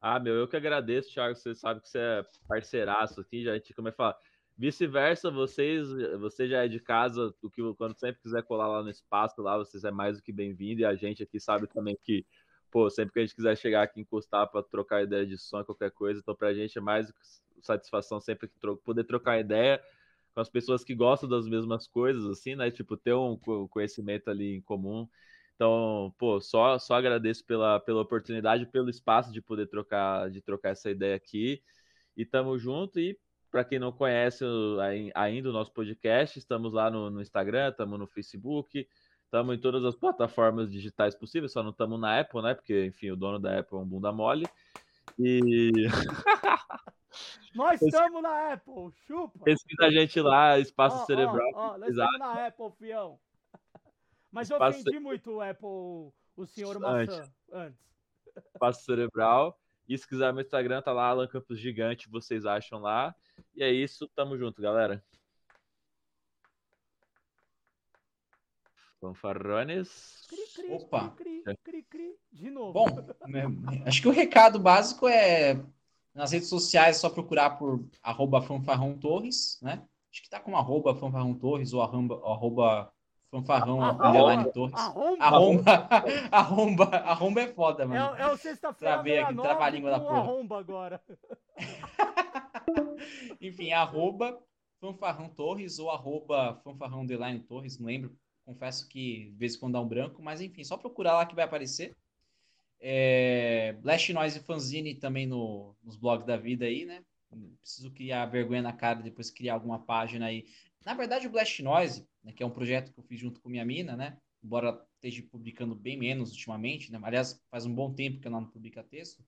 Ah, meu, eu que agradeço, Thiago. Você sabe que você é parceiraço aqui, já a gente como é que fala. Vice-versa, vocês, você já é de casa, o que quando sempre quiser colar lá no espaço lá, vocês é mais do que bem-vindo e a gente aqui sabe também que, pô, sempre que a gente quiser chegar aqui encostar para trocar ideia de som, qualquer coisa, então pra gente é mais satisfação sempre tro poder trocar ideia com as pessoas que gostam das mesmas coisas, assim, né? Tipo, ter um co- conhecimento ali em comum. Então, pô, só, só agradeço pela, pela oportunidade, pelo espaço de poder trocar, de trocar essa ideia aqui. E tamo junto. E para quem não conhece ainda o nosso podcast, estamos lá no, no Instagram, estamos no Facebook, estamos em todas as plataformas digitais possíveis, só não estamos na Apple, né? Porque, enfim, o dono da Apple é um bunda mole. E Nós estamos na Apple, chupa! pesquisa a gente lá, Espaço Ó, Cerebral. Ó, ó, nós estamos na Apple, fião. Mas eu Espaço ofendi muito o Apple, o senhor. Maçã, antes. Espaço Cerebral. E se quiser meu Instagram, tá lá, Alan Campos Gigante, vocês acham lá. E é isso, tamo junto, galera. Fanfarrones. Cri, cri, Opa. cri, cri, cri, cri. De novo. Bom, né, acho que o recado básico é nas redes sociais é só procurar por arroba fanfarrão torres, né? Acho que tá com arroba fanfarrão torres ou arroba, arroba fanfarrão Arroba. underline torres. Arromba. Arromba, arromba, arromba é foda, mano. É, é o sexta-feira Travei aqui, 69 trava-a-língua da com porra. arromba agora. Enfim, arroba fanfarrão torres ou arroba fanfarrão underline torres, não lembro. Confesso que de vez em quando dá um branco, mas enfim, só procurar lá que vai aparecer. É, Blast Noise Fanzine também no, nos blogs da vida aí, né? Preciso criar vergonha na cara depois criar alguma página aí. Na verdade, o Blast Noise, né, que é um projeto que eu fiz junto com minha mina, né? Embora esteja publicando bem menos ultimamente, né? Aliás, faz um bom tempo que eu não publica texto.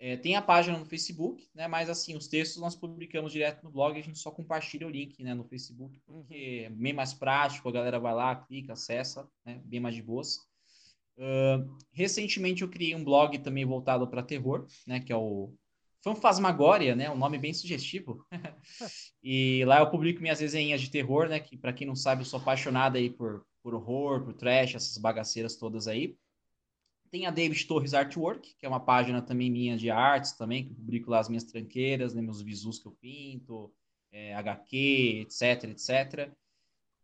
É, tem a página no Facebook, né? Mas assim, os textos nós publicamos direto no blog, a gente só compartilha o link, né, no Facebook, porque é bem mais prático, a galera vai lá, clica, acessa, né? Bem mais de boas. Uh, recentemente eu criei um blog também voltado para terror, né? Que é o Fanfasmagória, né? Um nome bem sugestivo. e lá eu publico minhas resenhas de terror, né? Que para quem não sabe, eu sou apaixonado aí por, por horror, por trash, essas bagaceiras todas aí. Tem a David Torres Artwork, que é uma página também minha de artes também, que eu publico lá as minhas tranqueiras, né, meus visus que eu pinto, é, HQ, etc, etc.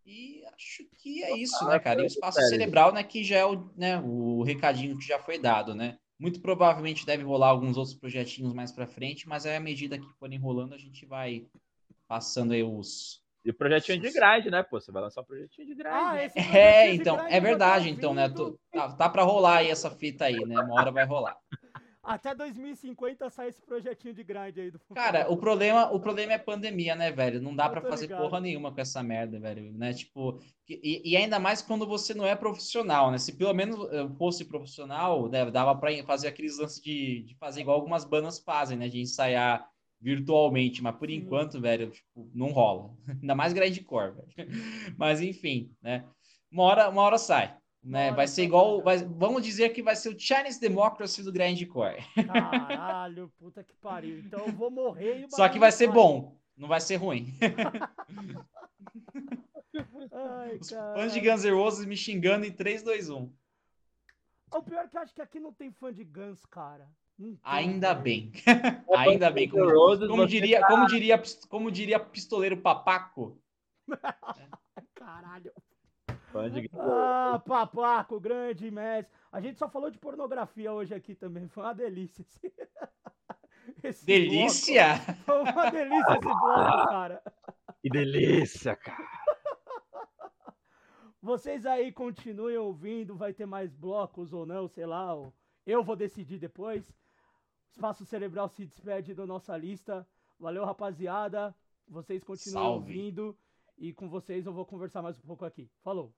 E acho que é isso, né, cara? E o espaço cerebral, né, que já é o, né, o recadinho que já foi dado, né? Muito provavelmente deve rolar alguns outros projetinhos mais para frente, mas aí à medida que forem rolando, a gente vai passando aí os, e o projetinho de grade, né, pô? Você vai lançar um projetinho de grade. Ah, é, então, é verdade, então, né? Tô, tá, tá para rolar aí essa fita aí, né? Uma hora vai rolar. Até 2050 sai esse projetinho de grade aí do Cara, o problema, o problema é pandemia, né, velho? Não dá para fazer ligado. porra nenhuma com essa merda, velho, né? Tipo, e, e, ainda mais quando você não é profissional, né? Se pelo menos eu fosse profissional, né, dava para fazer aqueles lances de, de fazer igual algumas bandas fazem, né? De ensaiar virtualmente, mas por enquanto, velho, tipo, não rola. Ainda mais grindcore, velho. Mas enfim, né? Uma hora, uma hora sai. Né? Vai ser igual. Vai, vamos dizer que vai ser o Chinese Democracy do Grindcore. Caralho, puta que pariu. Então eu vou morrer e Só que vai ser bom, não vai ser ruim. Ai, Os fãs de Guns N' Roses me xingando em 3, 2, 1. O pior é que eu acho que aqui não tem fã de Guns, cara. Ainda bem. Ainda bem. Como, como diria, tá... como, diria, como diria pistoleiro papaco. Caralho. Ah, papaco, grande mestre. A gente só falou de pornografia hoje aqui também. Foi uma delícia. Esse delícia? Bloco. Foi uma delícia esse bloco, cara. Que delícia, cara. Vocês aí continuem ouvindo, vai ter mais blocos ou não, sei lá. Eu vou decidir depois. Espaço Cerebral se despede da nossa lista. Valeu, rapaziada. Vocês continuem Salve. ouvindo. E com vocês eu vou conversar mais um pouco aqui. Falou.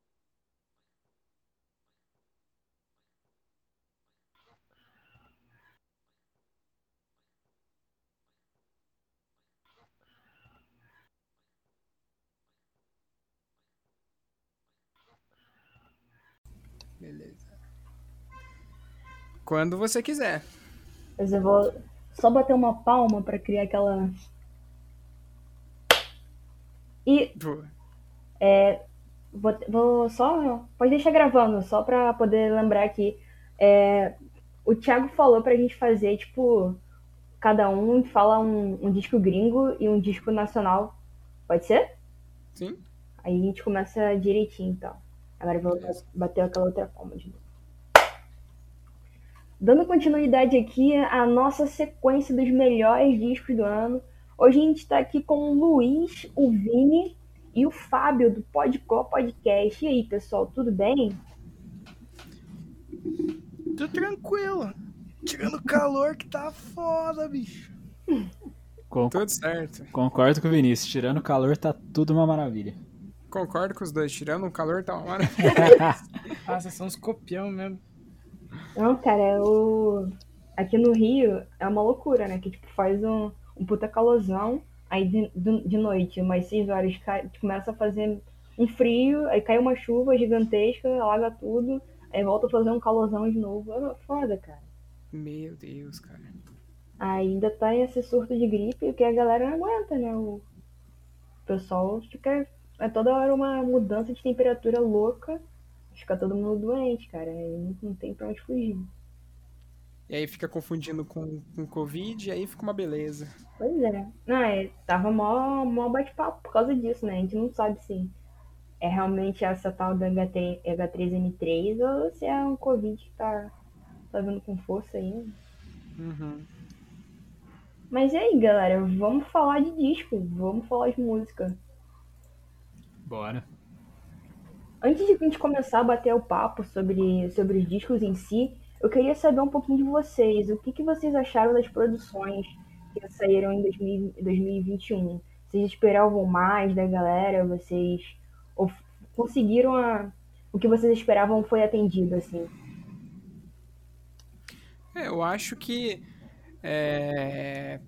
Beleza. Quando você quiser. Mas eu vou só bater uma palma para criar aquela. E. É, vou, vou, só. Pode deixar gravando, só para poder lembrar aqui. É, o Thiago falou pra gente fazer, tipo, cada um fala um, um disco gringo e um disco nacional. Pode ser? Sim. Aí a gente começa direitinho, então. Agora eu vou bater aquela outra palma de novo. Dando continuidade aqui à nossa sequência dos melhores discos do ano. Hoje a gente está aqui com o Luiz, o Vini e o Fábio do Podcó Podcast. E aí, pessoal, tudo bem? Tudo tranquilo. Tirando calor que tá foda, bicho. Com... Tudo certo. Concordo com o Vinícius. Tirando calor tá tudo uma maravilha. Concordo com os dois. Tirando o calor tá uma maravilha. Nossa, são uns copião mesmo. Não, cara, o... aqui no Rio é uma loucura, né? Que tipo, faz um, um puta calorzão, aí de, de noite, umas 6 horas, cai, começa a fazer um frio, aí cai uma chuva gigantesca, alaga tudo, aí volta a fazer um calorzão de novo. É foda, cara. Meu Deus, cara. Ainda tá esse surto de gripe, que a galera não aguenta, né? O pessoal fica. É toda hora uma mudança de temperatura louca fica todo mundo doente, cara. Aí não tem pra onde fugir. E aí fica confundindo com, com Covid e aí fica uma beleza. Pois é. Não, é, tava mó, mó bate-papo por causa disso, né? A gente não sabe se é realmente essa tal da H3, H3N3 ou se é um Covid que tá, tá vindo com força aí. Uhum. Mas e aí, galera? Vamos falar de disco, vamos falar de música. Bora. Antes de a gente começar a bater o papo sobre, sobre os discos em si, Eu queria saber um pouquinho de vocês. O que, que vocês acharam das produções que saíram em 2000, 2021? Vocês esperavam mais da galera? Vocês conseguiram a... o que vocês esperavam foi atendido assim? É, eu acho que é,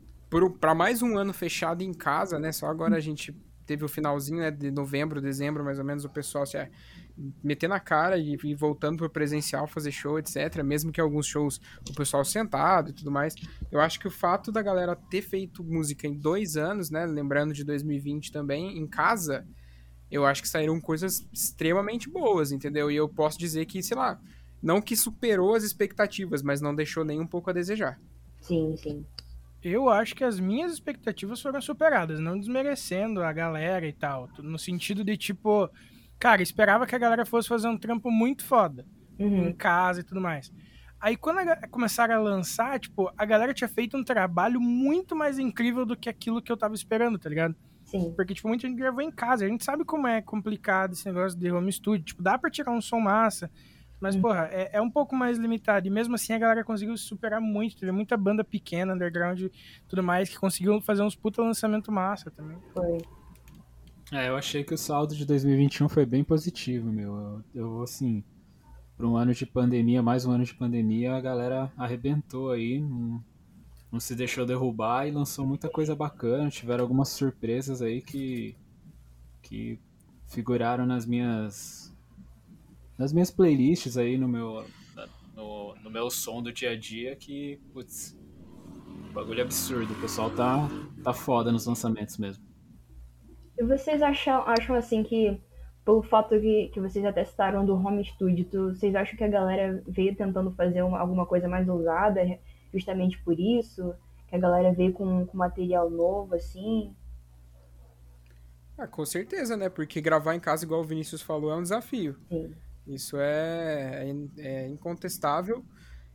para mais um ano fechado em casa, né? Só agora a gente teve o finalzinho né, de novembro, dezembro, mais ou menos, o pessoal se é, meter na cara e, e voltando pro presencial fazer show, etc. Mesmo que alguns shows o pessoal sentado e tudo mais. Eu acho que o fato da galera ter feito música em dois anos, né? Lembrando de 2020 também, em casa, eu acho que saíram coisas extremamente boas, entendeu? E eu posso dizer que, sei lá, não que superou as expectativas, mas não deixou nem um pouco a desejar. Sim, sim eu acho que as minhas expectativas foram superadas, não desmerecendo a galera e tal. No sentido de, tipo, cara, esperava que a galera fosse fazer um trampo muito foda uhum. em casa e tudo mais. Aí quando a, começaram a lançar, tipo, a galera tinha feito um trabalho muito mais incrível do que aquilo que eu tava esperando, tá ligado? Sim. Porque, tipo, muita gente gravou em casa. A gente sabe como é complicado esse negócio de home studio. Tipo, dá pra tirar um som massa, mas, hum. porra, é, é, um pouco mais limitado. E mesmo assim a galera conseguiu se superar muito. Teve muita banda pequena, underground e tudo mais, que conseguiu fazer uns puta lançamento massa também. Foi. É, eu achei que o saldo de 2021 foi bem positivo, meu. Eu, eu assim, para um ano de pandemia, mais um ano de pandemia, a galera arrebentou aí, não, não se deixou derrubar e lançou muita coisa bacana. Tiveram algumas surpresas aí que, que figuraram nas minhas nas minhas playlists aí no meu, no, no meu som do dia a dia que, putz, bagulho absurdo. O pessoal tá, tá foda nos lançamentos mesmo. E vocês acham, acham assim que, pelo fato que, que vocês até citaram do home studio, tu, vocês acham que a galera veio tentando fazer uma, alguma coisa mais ousada justamente por isso? Que a galera veio com, com material novo, assim? Ah, com certeza, né? Porque gravar em casa, igual o Vinícius falou, é um desafio. Sim. Isso é, é, é incontestável.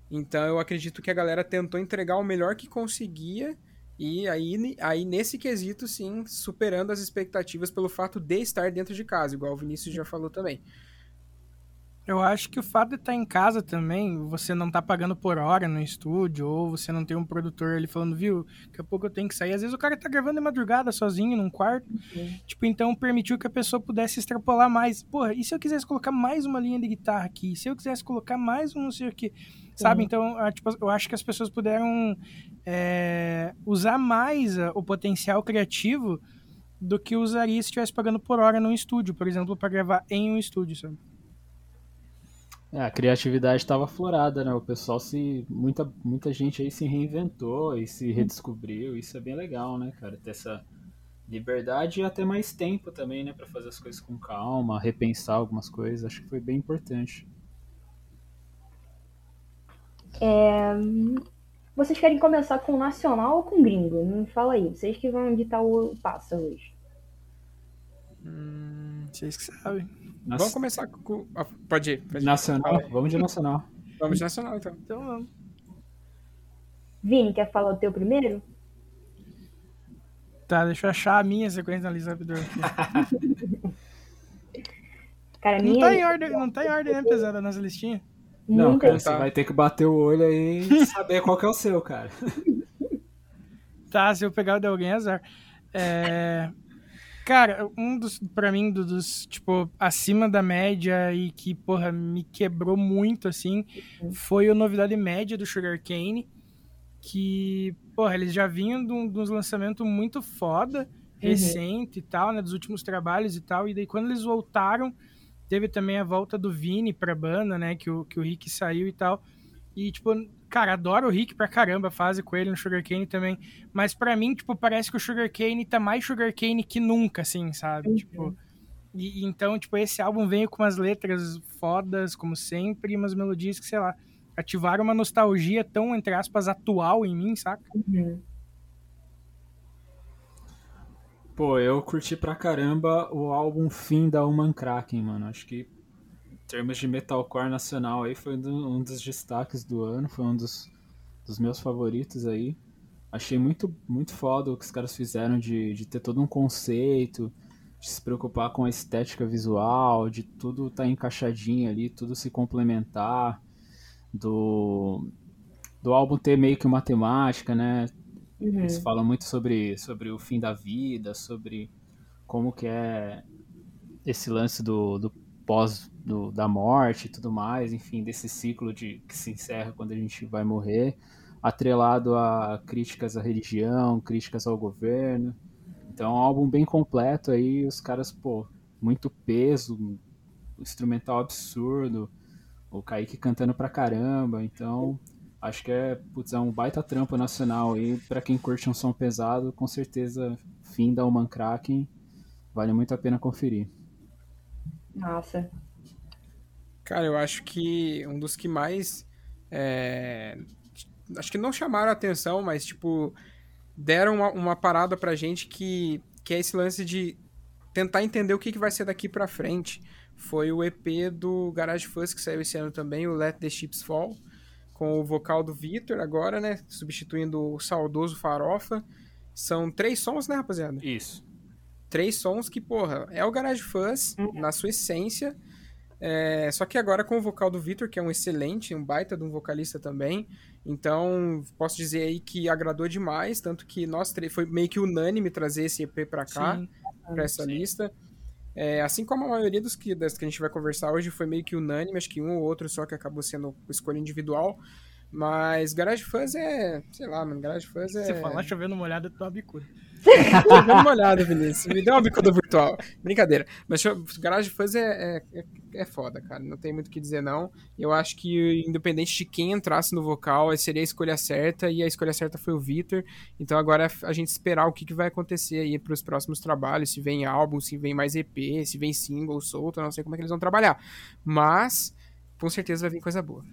Então eu acredito que a galera tentou entregar o melhor que conseguia e aí, aí nesse quesito, sim, superando as expectativas pelo fato de estar dentro de casa, igual o Vinícius já falou também. Eu acho que o fato de estar em casa também, você não tá pagando por hora no estúdio, ou você não tem um produtor ali falando, viu, daqui a pouco eu tenho que sair. Às vezes o cara tá gravando de madrugada sozinho num quarto. Uhum. Tipo, então permitiu que a pessoa pudesse extrapolar mais. Porra, e se eu quisesse colocar mais uma linha de guitarra aqui? Se eu quisesse colocar mais um não sei o que? Sabe? Uhum. Então, tipo, eu acho que as pessoas puderam é, usar mais o potencial criativo do que usaria se estivesse pagando por hora num estúdio, por exemplo, para gravar em um estúdio, sabe? É, a criatividade estava florada, né? O pessoal se. Muita, muita gente aí se reinventou e se redescobriu. Isso é bem legal, né, cara? Ter essa liberdade e até mais tempo também, né? para fazer as coisas com calma, repensar algumas coisas. Acho que foi bem importante. É... Vocês querem começar com nacional ou com gringo? Me fala aí. Vocês que vão editar o passo hoje. Hum, vocês que sabem. Nossa. Vamos começar com. Pode ir. Pode ir. Nacional? Vamos de nacional. Vamos de nacional, então. Então vamos. Vini, quer falar o teu primeiro? Tá, deixa eu achar a minha sequência na lista rapidão Cara, não, minha... tá em ordem, não tá em ordem, né, pesada, nas listinhas? Não, cara, você vai ter que bater o olho aí e saber qual que é o seu, cara. Tá, se eu pegar o de alguém, é azar. É... Cara, um dos, pra mim, dos, tipo, acima da média e que, porra, me quebrou muito, assim, uhum. foi o Novidade Média do Sugarcane, que, porra, eles já vinham de, um, de uns lançamentos muito foda, uhum. recente uhum. e tal, né, dos últimos trabalhos e tal, e daí quando eles voltaram, teve também a volta do Vini pra banda, né, que o, que o Rick saiu e tal, e, tipo, cara, adoro o Rick pra caramba, a fase com ele no Sugarcane também. Mas para mim, tipo, parece que o Sugarcane tá mais Sugarcane que nunca, assim, sabe? Uhum. Tipo. E, então, tipo, esse álbum veio com umas letras fodas, como sempre, e umas melodias que, sei lá, ativaram uma nostalgia tão, entre aspas, atual em mim, saca? Uhum. Pô, eu curti pra caramba o álbum Fim da Human Kraken, mano. Acho que termos de metalcore nacional aí foi um dos destaques do ano, foi um dos, dos meus favoritos aí. Achei muito, muito foda o que os caras fizeram de, de ter todo um conceito, de se preocupar com a estética visual, de tudo estar tá encaixadinho ali, tudo se complementar. do, do álbum ter meio que uma temática, né? Uhum. Eles falam muito sobre, sobre o fim da vida, sobre como que é esse lance do, do pós do, da morte e tudo mais, enfim, desse ciclo de que se encerra quando a gente vai morrer, atrelado a críticas à religião, críticas ao governo. Então, é um álbum bem completo aí, os caras, pô, muito peso, um instrumental absurdo, o Kaique cantando pra caramba, então acho que é, putz, é um baita trampo nacional aí, pra quem curte um som pesado, com certeza, fim da Human Kraken, vale muito a pena conferir. Nossa. Cara, eu acho que um dos que mais. é, Acho que não chamaram a atenção, mas, tipo, deram uma, uma parada pra gente que, que é esse lance de tentar entender o que, que vai ser daqui pra frente. Foi o EP do Garage Fuzz que saiu esse ano também, o Let the Chips Fall, com o vocal do Vitor agora, né? Substituindo o saudoso Farofa. São três sons, né, rapaziada? Isso. três sons que, porra, é o Garage Fuzz na sua essência. É, só que agora com o vocal do Vitor, que é um excelente, um baita de um vocalista também. Então, posso dizer aí que agradou demais, tanto que nós três foi meio que unânime trazer esse EP pra cá, Sim. pra essa lista. É, assim como a maioria dos que, das que a gente vai conversar hoje foi meio que unânime, acho que um ou outro só que acabou sendo escolha individual. Mas Garage Fuzz é, sei lá, mano, Garage Fuzz é... Você falar chovendo molhado, eu tô uma bicuda. Dá uma olhada, Vinícius. Me deu uma bicuda virtual. Brincadeira. Mas Garage Fuzz é, é, é, é foda, cara. Não tem muito o que dizer, não. Eu acho que, independente de quem entrasse no vocal, seria a escolha certa. E a escolha certa foi o Vitor. Então agora é a gente esperar o que, que vai acontecer aí pros próximos trabalhos. Se vem álbum, se vem mais EP, se vem single solto. Não sei como é que eles vão trabalhar. Mas, com certeza vai vir coisa boa.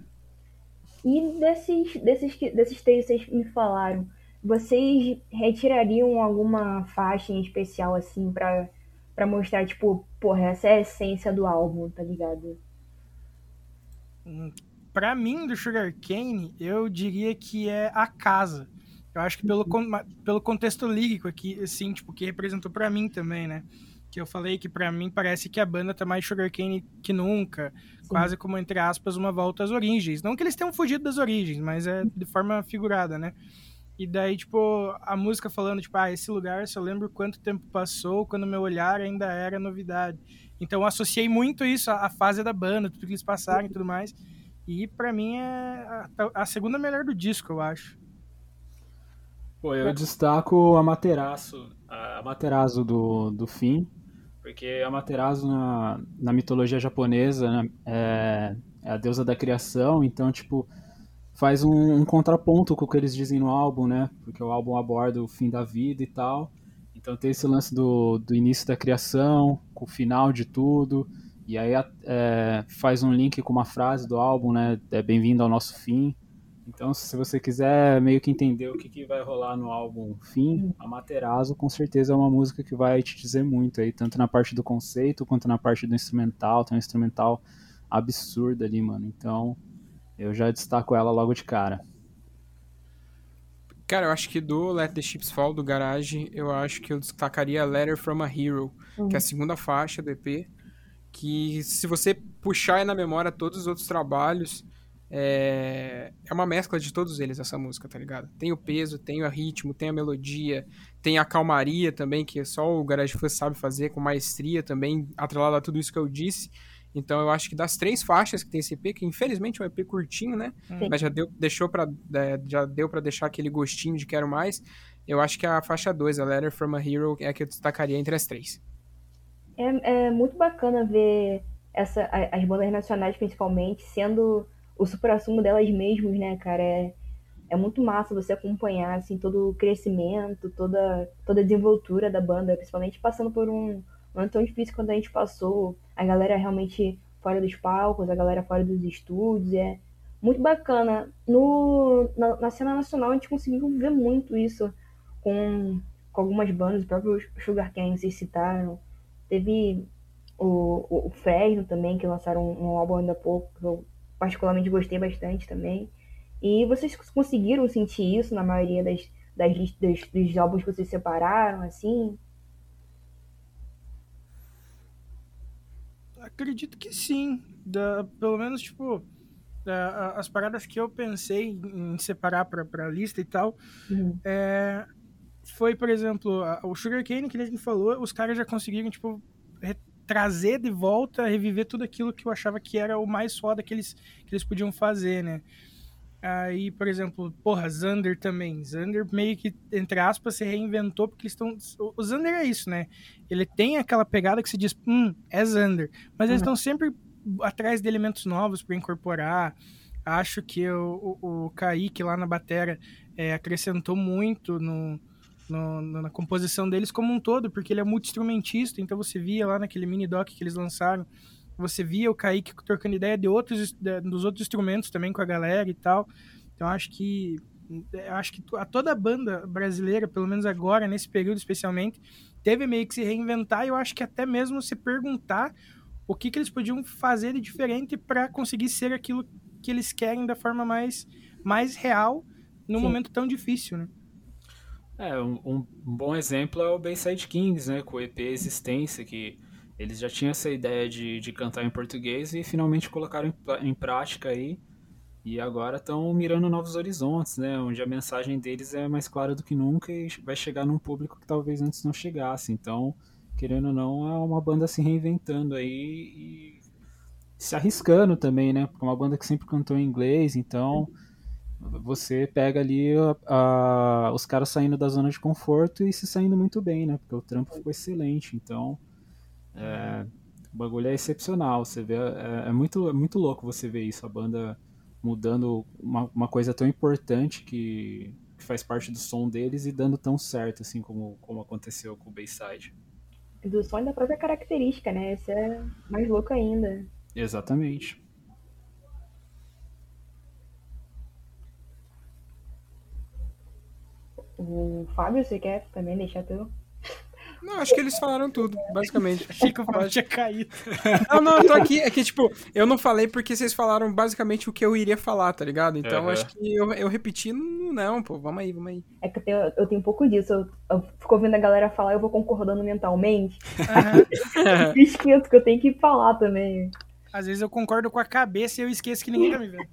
E desses, desses, desses três que vocês me falaram, vocês retirariam alguma faixa em especial, assim, pra, pra mostrar, tipo, porra, essa é a essência do álbum, tá ligado? Pra mim, do Sugar Cane, eu diria que é a casa. Eu acho que pelo, ma- pelo contexto lírico aqui, assim, tipo, que representou pra mim também, né? Que eu falei que pra mim parece que a banda tá mais Sugar Cane que nunca. Quase como, entre aspas, uma volta às origens. Não que eles tenham fugido das origens, mas é de forma figurada, né? E daí, tipo, a música falando, tipo, ah, esse lugar, se eu lembro quanto tempo passou, quando meu olhar ainda era novidade. Então eu associei muito isso à fase da banda, tudo que eles passaram e tudo mais. E pra mim é a, a segunda melhor do disco, eu acho. Pô, eu destaco a Materaço, a Materazo do, do fim, porque a Materazo na, na mitologia japonesa né, é, é a deusa da criação, então, tipo, faz um, um contraponto com o que eles dizem no álbum, né? Porque o álbum aborda o fim da vida e tal. Então tem esse lance do, do início da criação, com o final de tudo, e aí é, faz um link com uma frase do álbum, né? É bem-vindo ao nosso fim. Então, se você quiser meio que entender o que, que vai rolar no álbum Fim, a Materazo com certeza é uma música que vai te dizer muito aí, tanto na parte do conceito quanto na parte do instrumental. Tem um instrumental absurdo ali, mano. Então, eu já destaco ela logo de cara. Cara, eu acho que do Let the Chips Fall, do Garage, eu acho que eu destacaria Letter from a Hero, que é a segunda faixa do EP. Que se você puxar aí na memória todos os outros trabalhos, é, é uma mescla de todos eles essa música, tá ligado? Tem o peso, tem o ritmo, tem a melodia, tem a calmaria também, que só o Garage Fuzz sabe fazer com maestria também, atrelado a tudo isso que eu disse. Então eu acho que das três faixas que tem esse EP, que infelizmente é um EP curtinho, né? Sim. Mas já deu, deixou pra, é, já deu para deixar aquele gostinho de quero mais. Eu acho que a faixa 2, a Letter from a Hero, é a que eu destacaria entre as três. É, é muito bacana ver essa, as bandas nacionais, principalmente, sendo o supra-sumo delas mesmas, né, cara? É, é muito massa você acompanhar, assim, todo o crescimento, toda, toda a desenvoltura da banda, principalmente passando por um um ano tão difícil quando a gente passou, a galera realmente fora dos palcos, a galera fora dos estúdios, é muito bacana. No, na, na cena nacional a gente conseguiu ver muito isso com, com algumas bandas, o próprio Sugar Cane, vocês citaram. Teve o, o, o Fresno também, que lançaram um, um álbum ainda há pouco, que eu particularmente gostei bastante também. E vocês conseguiram sentir isso na maioria das, das listas dos álbuns que vocês separaram, assim? Acredito que sim. Da, pelo menos, tipo, a- a- as paradas que eu pensei em separar pra, pra lista e tal, Uhum. é, foi, por exemplo, a- o Sugarcane, que a gente falou, os caras já conseguiram, tipo, trazer de volta, reviver tudo aquilo que eu achava que era o mais foda que eles, que eles podiam fazer, né? Aí, por exemplo, porra, Xander também. Xander meio que, entre aspas, se reinventou, porque eles estão. O Xander é isso, né? Ele tem aquela pegada que se diz, hum, é Xander. Mas eles estão sempre atrás de elementos novos para incorporar. Acho que o, o, o Kaique lá na batera é, acrescentou muito no, no- no- na composição deles como um todo, porque ele é multi-instrumentista, então você via lá naquele mini doc que eles lançaram, você via o Kaique trocando ideia de outros, de- dos outros instrumentos também com a galera e tal. Então acho que eu acho que a toda a banda brasileira, pelo menos agora, nesse período especialmente, teve meio que se reinventar e eu acho que até mesmo se perguntar o que, que eles podiam fazer de diferente para conseguir ser aquilo que eles querem da forma mais, mais real num Sim. momento tão difícil, né? É, um, um- um bom exemplo é o Bayside Kings, né? Com o EP Existência, que eles já tinham essa ideia de, de cantar em português e finalmente colocaram em, em prática aí. E agora estão mirando novos horizontes, né? Onde a mensagem deles é mais clara do que nunca e vai chegar num público que talvez antes não chegasse. Então, querendo ou não, é uma banda se reinventando aí e se arriscando também, né? Porque é uma banda que sempre cantou em inglês, então você pega ali a- a- os caras saindo da zona de conforto e se saindo muito bem, né? Porque o trampo ficou excelente. Então, é, o bagulho é excepcional. Você vê, é, é muito, é muito louco você ver isso, a banda mudando uma, uma coisa tão importante que, que faz parte do som deles e dando tão certo, assim como, como aconteceu com o Bayside. Do som e da própria característica, né? Esse é mais louco ainda. Exatamente. O Fábio, você quer também deixar teu? Não, acho que eles falaram tudo, basicamente. Achei que o Fábio tinha caído. Não, não, eu tô aqui. É que, tipo, eu não falei porque vocês falaram basicamente o que eu iria falar, tá ligado? Então Aham. acho que eu, eu repeti, não, não, pô, vamos aí, vamos aí. É que eu tenho, eu tenho um pouco disso. Eu, eu fico ouvindo a galera falar, eu vou concordando mentalmente. Aham. Eu esqueço que eu tenho que falar também. Às vezes eu concordo com a cabeça e eu esqueço que ninguém tá me vendo.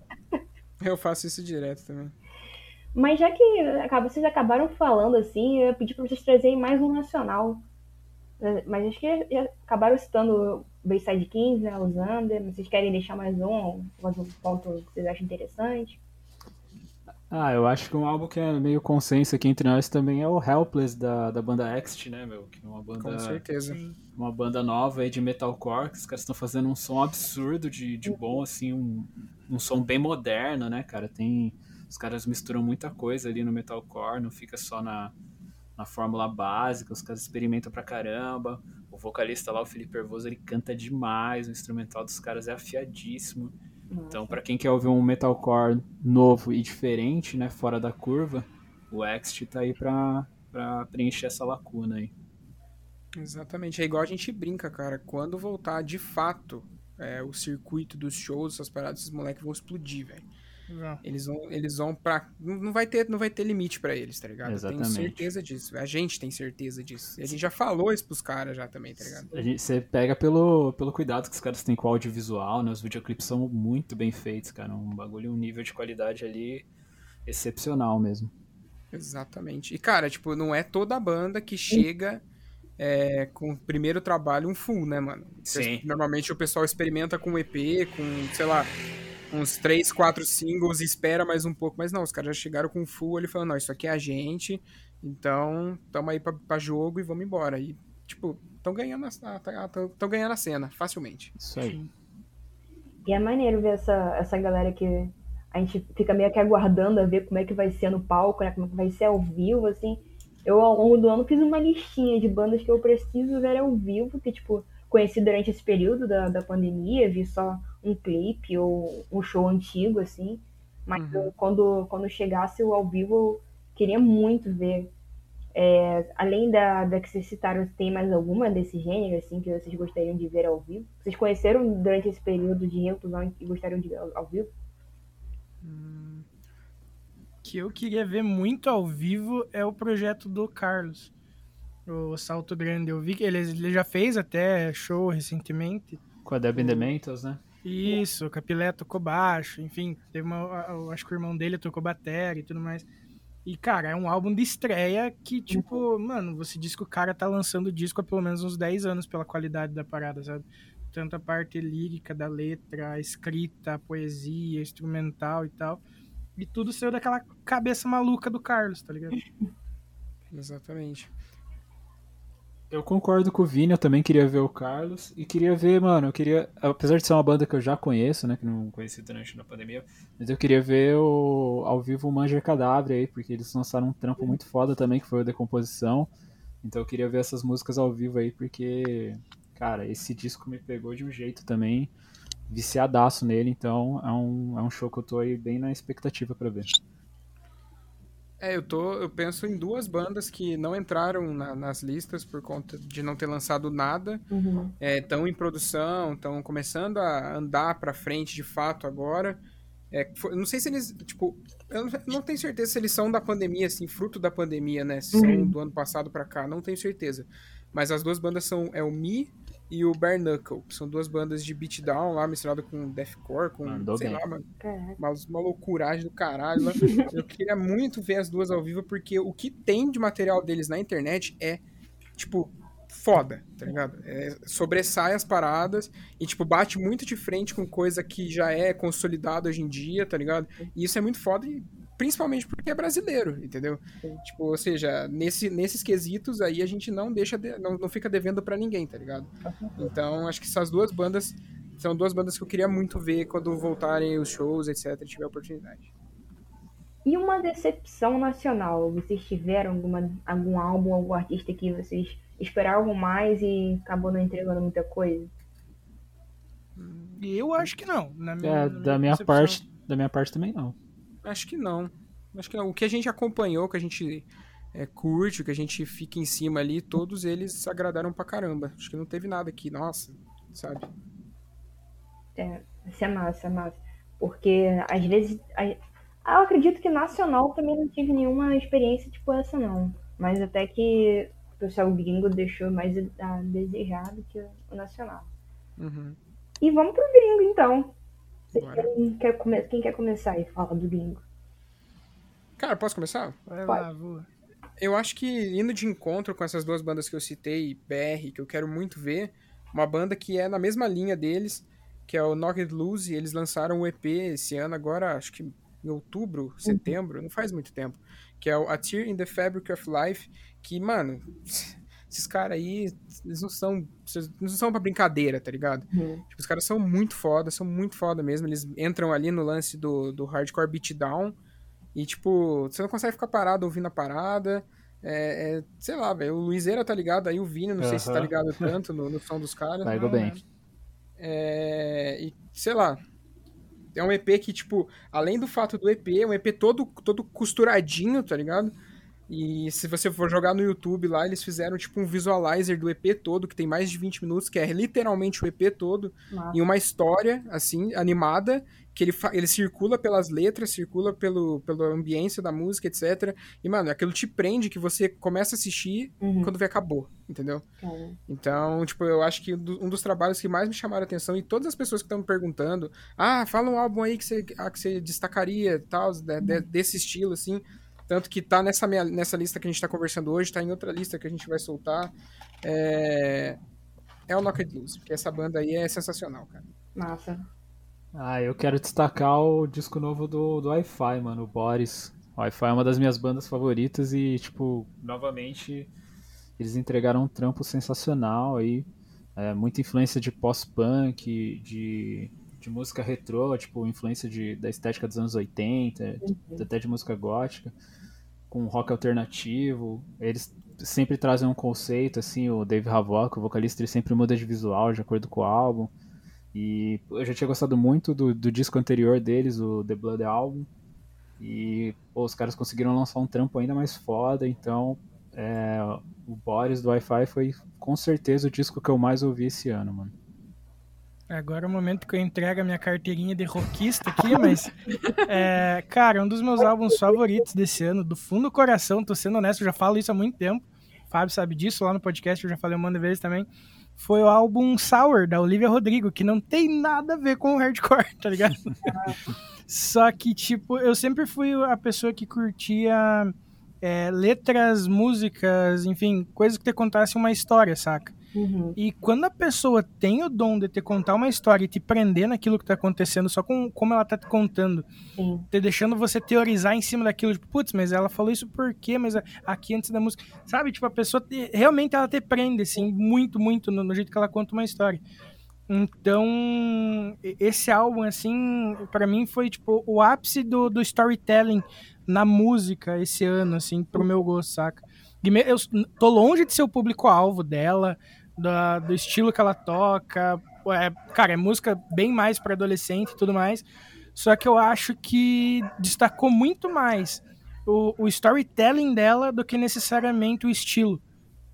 Eu faço isso direto também. Mas já que vocês acabaram falando assim, eu ia pedir pra vocês trazerem mais um nacional. É, Mas acho que já acabaram citando o Bayside 15, né, o Zander. Mas Vocês querem deixar mais um, mais um ponto que vocês acham interessante? Ah, eu acho que um álbum que é meio consenso aqui entre nós também é o Helpless da, da banda Ext, né, meu? Que é uma banda, Com certeza. Uma banda nova aí de metalcore, que os caras estão fazendo um som absurdo de, de bom, assim, um, um som bem moderno, né, cara? Tem. Os caras misturam muita coisa ali no metalcore, não fica só na, na fórmula básica, os caras experimentam pra caramba. O vocalista lá, o Felipe Hervoso, ele canta demais, o instrumental dos caras é afiadíssimo. Então, pra quem quer ouvir um metalcore novo e diferente, né, fora da curva, o Ext tá aí pra, pra preencher essa lacuna aí. Exatamente. É igual a gente brinca, cara. Quando voltar de fato é, o circuito dos shows, essas paradas, esses moleques vão explodir, velho. Eles vão, eles vão pra. Não vai ter, não vai ter limite pra eles, tá ligado? Eu Exatamente. tenho certeza disso. A gente tem certeza disso. E a gente já falou isso pros caras já também, tá ligado? A Você pega pelo, pelo cuidado que os caras têm com o audiovisual, né? Os videoclipes são muito bem feitos, cara. Um bagulho, um nível de qualidade ali excepcional mesmo. Exatamente. E, cara, tipo, não é toda banda que chega é, com o primeiro trabalho um full, né, mano? Sim. Normalmente o pessoal experimenta com EP, com, sei lá, uns três, quatro singles e espera mais um pouco. Mas não, os caras já chegaram com full ali falando, não, isso aqui é a gente, então tamo aí pra, pra jogo e vamos embora. E, tipo, estão ganhando, a- tão- tão ganhando a cena, facilmente. Isso aí. E é maneiro ver essa, essa galera que a gente fica meio que aguardando a ver como é que vai ser no palco, né? Como é que vai ser ao vivo, assim. Eu, ao longo do ano, fiz uma listinha de bandas que eu preciso ver ao vivo, que, tipo, conheci durante esse período da, da pandemia, vi só um clipe ou um show antigo, assim. Mas Uhum. eu, quando, quando chegasse o ao vivo, eu queria muito ver. É, além da, da que vocês citaram, tem mais alguma desse gênero, assim, que vocês gostariam de ver ao vivo? Vocês conheceram durante esse período de reclusão e gostariam de ver ao, ao vivo? que eu queria ver muito ao vivo é o projeto do Carlos. O Salto Grande. Eu vi que ele, ele já fez até show recentemente. Com a Debbie The Mentals, né? Isso, o Capilé tocou baixo, enfim, teve uma, acho que o irmão dele tocou bateria e tudo mais. E, cara, é um álbum de estreia que, tipo, mano, você diz que o cara tá lançando disco há pelo menos uns 10 anos pela qualidade da parada, sabe? Tanto a parte lírica da letra, a escrita, a poesia, instrumental e tal. E tudo saiu daquela cabeça maluca do Carlos, tá ligado? Exatamente. Eu concordo com o Vini, eu também queria ver o Carlos. E queria ver, mano, eu queria. Apesar de ser uma banda que eu já conheço, né? Que não conheci durante a pandemia. Mas eu queria ver o, ao vivo o Manger Cadáver aí, porque eles lançaram um trampo muito foda também, que foi o Decomposição. Então eu queria ver essas músicas ao vivo aí, porque, cara, esse disco me pegou de um jeito também. Viciadaço nele, então é um, é um show que eu tô aí bem na expectativa para ver. É, eu tô, eu penso em duas bandas que não entraram na, nas listas por conta de não ter lançado nada. Estão Uhum. em produção, estão começando a andar pra frente de fato agora. É, foi- não sei se eles, tipo, eu não, tenho certeza se eles são da pandemia, assim, fruto da pandemia, né? Se são Uhum. do ano passado pra cá, não tenho certeza. Mas as duas bandas são é o Me e o Bare Knuckle, que são duas bandas de beatdown lá misturado com deathcore, com Mandou sei bem. lá, mano, Caraca. uma, uma loucuragem do caralho. lá. Eu queria muito ver as duas ao vivo, porque o que tem de material deles na internet é, tipo, foda, tá ligado? É, sobressai as paradas e, tipo, bate muito de frente com coisa que já é consolidada hoje em dia, tá ligado? E isso é muito foda, e principalmente porque é brasileiro, entendeu? Tipo, ou seja, nesse, nesses quesitos aí a gente não deixa, de- não, não fica devendo pra ninguém, tá ligado? Então, acho que essas duas bandas são duas bandas que eu queria muito ver quando voltarem os shows, etc, tiver oportunidade. E uma decepção nacional? Vocês tiveram alguma, algum álbum, algum artista que vocês esperavam mais e acabou não entregando muita coisa? Eu acho que não. Na minha, É, na da minha parte, da minha parte também não. Acho que não. Acho que não. O que a gente acompanhou, que a gente é, curte, o que a gente fica em cima ali, todos eles agradaram pra caramba. Acho que não teve nada aqui, nossa, sabe? É, isso é massa, é massa. Porque às vezes. a- eu acredito que nacional também não tive nenhuma experiência tipo essa, não. Mas até que o pessoal gringo deixou mais a desejar do que o nacional. Uhum. E vamos pro gringo então. Querem- quer come- Quem quer começar aí? Fala do gringo. Cara, posso começar? Vai lá, voa. Eu acho que indo de encontro com essas duas bandas que eu citei, BR, que eu quero muito ver, uma banda que é na mesma linha deles, que é o Knock It Loose, eles lançaram um EP esse ano agora, acho que em outubro, setembro, não faz muito tempo, que é o A Tear in the Fabric of Life, que, mano, esses caras aí, eles não são, eles não são pra brincadeira, tá ligado? Uhum. Tipo, os caras são muito foda, são muito foda mesmo. Eles entram ali no lance do, do hardcore beatdown e, tipo, você não consegue ficar parado ouvindo a parada. É, é, sei lá, velho. O Luizeira tá ligado aí, o Vini, não sei se tá ligado tanto no, no som dos caras. Pegou Não, bem. né? É, e, sei lá. É um EP que, tipo, além do fato do EP, é um EP todo, todo costuradinho, tá ligado? E se você for jogar no YouTube lá, eles fizeram, tipo, um visualizer do EP todo, que tem mais de 20 minutos, que é literalmente o EP todo Massa. em uma história, assim, animada, que ele, ele circula pelas letras, circula pelo, pela ambiência da música, etc. E, mano, aquilo te prende que você começa a assistir Uhum. quando vê acabou, entendeu? Cara. Então, tipo, eu acho que um do- um dos trabalhos que mais me chamaram a atenção, e todas as pessoas que estão me perguntando, ah, fala um álbum aí que você, ah, que você destacaria, tal, de- de- desse estilo, assim. Tanto que tá nessa, minha, nessa lista que a gente tá conversando hoje, tá em outra lista que a gente vai soltar. É, é o Knocked Loose, porque essa banda aí é sensacional, cara. Massa. Ah, eu quero destacar o disco novo do, do Wi-Fi, mano, o Boris. O Wi-Fi é uma das minhas bandas favoritas e, tipo, novamente, eles entregaram um trampo sensacional aí. É, muita influência de pós-punk, de, de música retrô, tipo, influência de, da estética dos anos 80, até de música gótica, com rock alternativo. Eles sempre trazem um conceito, assim, o Dave Havok, o vocalista, ele sempre muda de visual de acordo com o álbum. E eu já tinha gostado muito do, do disco anterior deles, o The Blood Album. E pô, os caras conseguiram lançar um trampo ainda mais foda, então é, o Boris do Wi-Fi foi com certeza o disco que eu mais ouvi esse ano, mano. Agora é o momento que eu entrego a minha carteirinha de rockista aqui, mas. é, cara, um dos meus álbuns favoritos desse ano, do fundo do coração, tô sendo honesto, eu já falo isso há muito tempo. O Fábio sabe disso, lá no podcast eu já falei um monte de vezes também. foi o álbum Sour, da Olivia Rodrigo, que não tem nada a ver com o hardcore, tá ligado? Só que, tipo, eu sempre fui a pessoa que curtia é, letras, músicas, enfim, coisas que te contassem uma história, saca? Uhum. E quando a pessoa tem o dom de te contar uma história e te prender naquilo que tá acontecendo, só com como ela tá te contando, Sim. te deixando você teorizar em cima daquilo, tipo, putz, mas ela falou isso por quê? Mas aqui antes da música, sabe? Tipo, a pessoa te- realmente ela te prende, assim, muito, muito no, no jeito que ela conta uma história. Então, esse álbum, assim, pra mim foi, tipo, o ápice do, do storytelling na música esse ano, assim, pro meu gosto, saca? E eu tô longe de ser o público-alvo dela, da- do estilo que ela toca. É, cara, é música bem mais pra adolescente e tudo mais. Só que eu acho que destacou muito mais o, o storytelling dela do que necessariamente o estilo,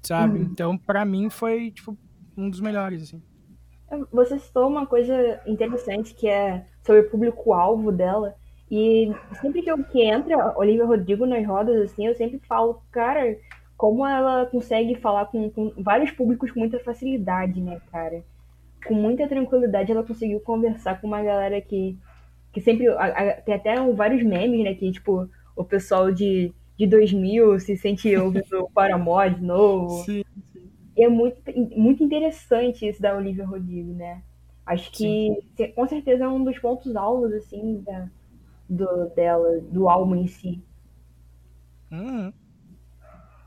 sabe? Uhum. Então, pra mim, foi, tipo, um dos melhores, assim. Você citou uma coisa interessante que é sobre o público-alvo dela. E sempre que, eu, que entra Olivia Rodrigo nas rodas, assim, eu sempre falo, cara, como ela consegue falar com, com vários públicos com muita facilidade, né, cara? Com muita tranquilidade ela conseguiu conversar com uma galera que, que sempre. a- a- tem até vários memes, né? Que, tipo, o pessoal de, de 2000 se sente ouvindo Paramore de novo. Sim, E é muito, muito interessante isso da Olivia Rodrigo, né? Acho que ce- com certeza é um dos pontos alvos, assim, da, do, dela, do álbum em si. Uhum.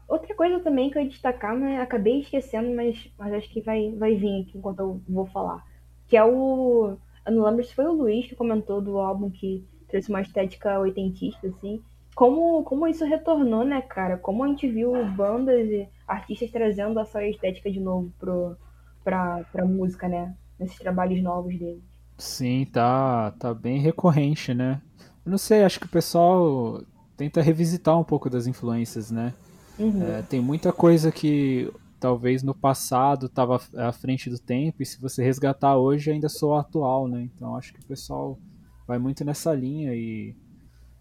Outra coisa também que eu ia destacar, né? Acabei esquecendo, mas, mas acho que vai, vai vir aqui enquanto eu vou falar. Que é o. Eu não lembro se foi o Luiz que comentou do álbum que trouxe uma estética oitentista, assim. Como, como isso retornou, né, cara? Como a gente viu bandas e artistas trazendo essa estética de novo pro, pra, pra música, né? Nesses trabalhos novos dele. Sim, tá, tá bem recorrente, né? Eu não sei, acho que o pessoal tenta revisitar um pouco das influências, né? Uhum. É, tem muita coisa que talvez no passado estava à frente do tempo e se você resgatar hoje ainda sou atual, né? Então acho que o pessoal vai muito nessa linha e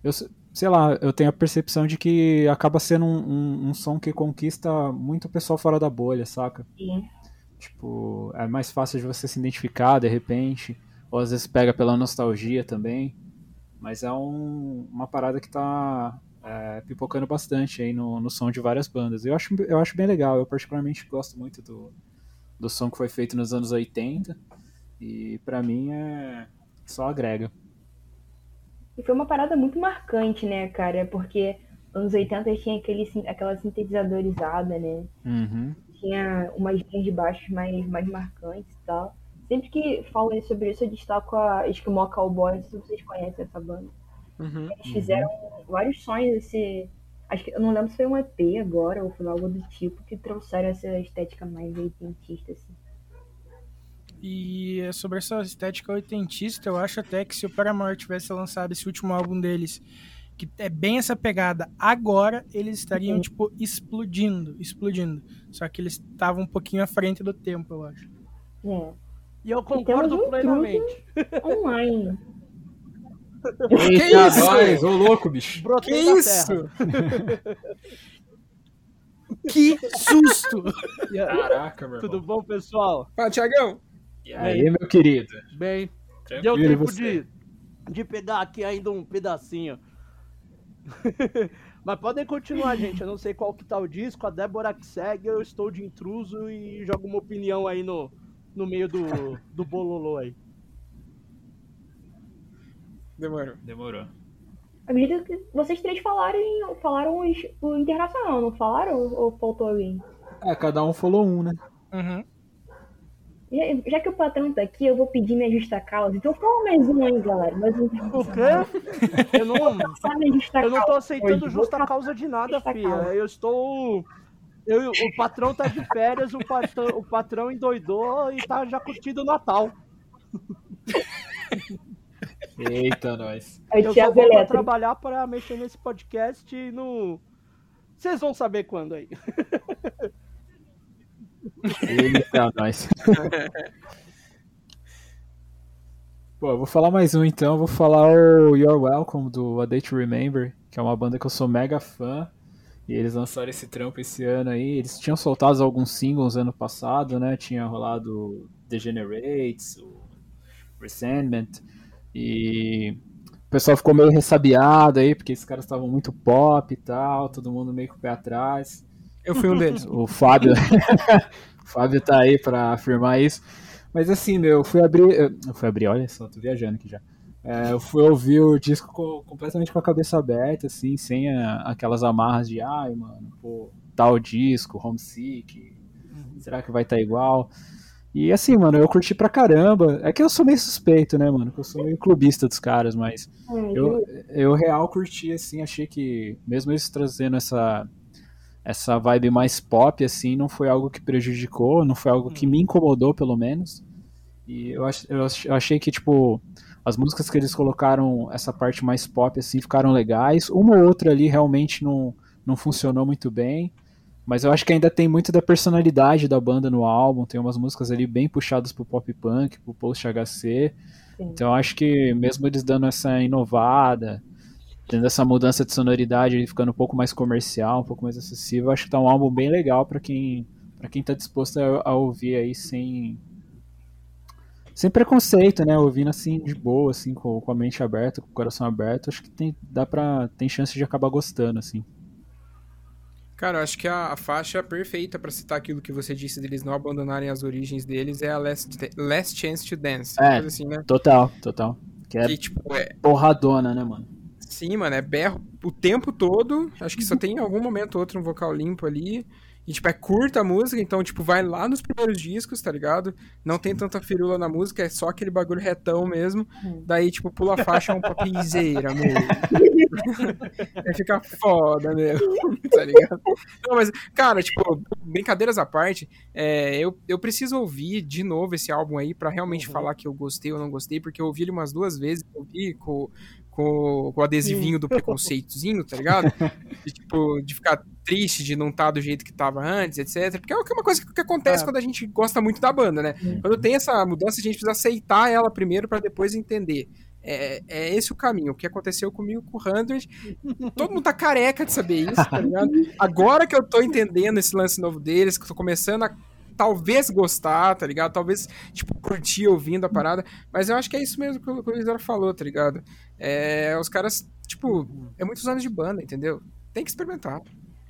eu se- sei lá, eu tenho a percepção de que acaba sendo um, um, um som que conquista muito o pessoal fora da bolha, saca? Sim. Tipo, é mais fácil de você se identificar de repente, ou às vezes pega pela nostalgia também. Mas é um- uma parada que tá é, pipocando bastante aí no, no som de várias bandas. Eu acho, eu acho bem legal, eu particularmente gosto muito do, do som que foi feito nos anos 80. E pra mim é só agrega. E foi uma parada muito marcante, né, cara? Porque anos 80 tinha aquele, aquela sintetizadorizada, né? Uhum. tinha umas linhas de baixos mais, mais marcantes e tal. Sempre que falam sobre isso, eu destaco a Esquimó Cowboy, não sei se vocês conhecem essa banda. Uhum. Eles fizeram vários sonhos, esse. Acho que eu não lembro se foi um EP agora, ou foi algo do tipo, que trouxeram essa estética mais oitentista, assim. E sobre essa estética oitentista, eu acho até que se o Paramore tivesse lançado esse último álbum deles, que é bem essa pegada, agora eles estariam, Uhum. tipo, explodindo, explodindo. Só que eles estavam um pouquinho à frente do tempo, eu acho. É. E eu temos concordo um plenamente. Online. Eita, isso? nós, ô louco, bicho. Brotei Que isso? terra. Que susto! Caraca, meu Tudo bom, pessoal? Fala, Tiagão. E aí, meu querido? Bem, deu Tranquilo, e tempo de, de pegar aqui ainda um pedacinho. Mas podem continuar, gente. Eu não sei qual que tá o disco. A Débora que segue, eu estou de intruso e jogo uma opinião aí no, no meio do, do bololô aí. Demorou. Demorou. Acredito que vocês três falaram, falaram os- o internacional, não falaram? Ou faltou alguém? É, cada um falou um, né? Uhum. Já, já que o patrão tá aqui, eu vou pedir minha justa causa. Então fala mais um aí, galera. Mais um O quê? Eu não, eu não tô aceitando hoje. justa causa de nada, filha. Eu estou. Eu, o patrão tá de férias, o patrão, o patrão endoidou e tá já curtindo o Natal. Eita, nós. Eu só vou pra trabalhar para mexer nesse podcast e no. Vocês vão saber quando aí. Eita, nós. Pô, eu vou falar mais um então. Eu vou falar o You're Welcome do A Day to Remember, que é uma banda que eu sou mega fã. E eles lançaram esse trampo esse ano aí. Eles tinham soltado alguns singles ano passado, né? Tinha rolado Degenerates, o Resentment. E o pessoal ficou meio ressabiado aí, porque esses caras estavam muito pop e tal, todo mundo meio com o pé atrás. Eu fui um deles. O Fábio, o Fábio tá aí pra afirmar isso. Mas assim, meu, eu fui abrir. Eu fui abrir, olha só, tô viajando aqui já. É, eu fui ouvir o disco com, completamente com a cabeça aberta, assim, sem a, aquelas amarras de, ai, mano, pô, tal disco, homesick, será que vai estar tá igual? E assim, mano, eu curti pra caramba. É que eu sou meio suspeito, né, mano? Eu sou meio clubista dos caras, mas eu, eu real curti, assim, achei que, mesmo eles trazendo essa, essa vibe mais pop, assim, não foi algo que prejudicou, não foi algo que me incomodou, pelo menos. E eu, ach, eu achei que, tipo, as músicas que eles colocaram, essa parte mais pop, assim, ficaram legais. Uma ou outra ali realmente não, não funcionou muito bem. Mas eu acho que ainda tem muito da personalidade da banda no álbum. Tem umas músicas ali bem puxadas pro pop punk, pro post HC. Sim. Então eu acho que mesmo eles dando essa inovada, tendo essa mudança de sonoridade, ele ficando um pouco mais comercial, um pouco mais acessível, acho que tá um álbum bem legal para quem para quem tá disposto a, a ouvir aí sem sem preconceito, né? Ouvindo assim de boa, assim, com, com a mente aberta, com o coração aberto, acho que tem, dá pra, tem chance de acabar gostando, assim. Cara, eu acho que a, a faixa perfeita para citar aquilo que você disse deles não abandonarem as origens deles é a Last, Last Chance to Dance. É, assim, né? total, total. Que é, que, tipo, é porradona, né, mano? Sim, mano, é berro o tempo todo. Acho que só tem em algum momento outro um vocal limpo ali. E, tipo, é curta a música, então, tipo, vai lá nos primeiros discos, tá ligado? Não tem tanta firula na música, é só aquele bagulho retão mesmo. Hum. Daí, tipo, pula a faixa, é um papizeira, amor. Aí fica foda mesmo, tá ligado? Não, mas, cara, tipo, brincadeiras à parte, é, eu, eu preciso ouvir de novo esse álbum aí pra realmente uhum. falar que eu gostei ou não gostei, porque eu ouvi ele umas duas vezes, eu ouvi com, com, com o adesivinho do preconceitozinho, tá ligado? De, tipo, de ficar triste de não estar tá do jeito que estava antes, etc. Porque é uma coisa que, acontece é. quando a gente gosta muito da banda, né? Uhum. Quando tem essa mudança, a gente precisa aceitar ela primeiro para depois entender. É, é, esse o caminho. O que aconteceu comigo com o 100, todo mundo tá careca de saber isso, tá ligado? Agora que eu tô entendendo esse lance novo deles, que eu tô começando a talvez gostar, tá ligado? Talvez, tipo, curtir ouvindo a parada. Mas eu acho que é isso mesmo que o, Isara falou, tá ligado? É, os caras, tipo, é muitos anos de banda, entendeu? Tem que experimentar.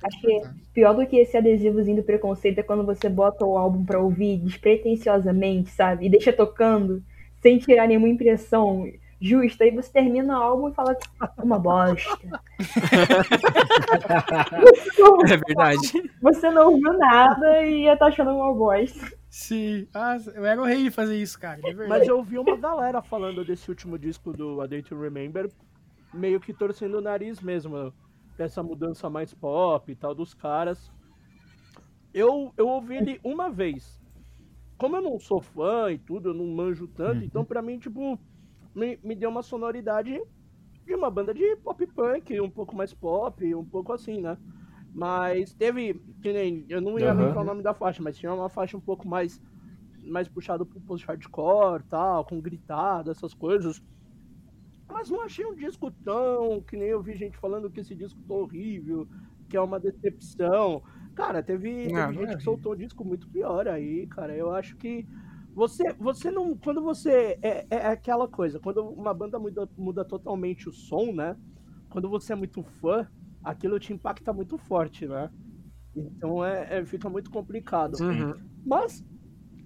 Acho que pior do que esse adesivozinho do preconceito é quando você bota o álbum pra ouvir despretensiosamente, sabe? E deixa tocando, sem tirar nenhuma impressão justa. Aí você termina o álbum e fala que é uma bosta. é verdade. Você não ouviu nada e ia estar tá achando uma bosta. Sim, ah, eu era o rei de fazer isso, cara. É Mas eu ouvi uma galera falando desse último disco do A Day to Remember, meio que torcendo o nariz mesmo, dessa mudança mais pop e tal dos caras. Eu, eu ouvi ele uma vez. Como eu não sou fã e tudo, eu não manjo tanto, uhum. então pra mim, tipo, me, me deu uma sonoridade de uma banda de pop punk, um pouco mais pop, um pouco assim, né? Mas teve, que nem, eu não ia uhum. lembrar o nome da faixa, mas tinha uma faixa um pouco mais mais puxado pro post-hardcore, tal, com gritada, essas coisas. Mas não achei um disco tão, que nem eu vi gente falando que esse disco tá horrível, que é uma decepção. Cara, teve, teve gente é que soltou um disco muito pior aí, cara. Eu acho que você, você não. Quando você. É, é aquela coisa, quando uma banda muda, muda totalmente o som, né? Quando você é muito fã, aquilo te impacta muito forte, né? Então é, é fica muito complicado. Uhum. Mas,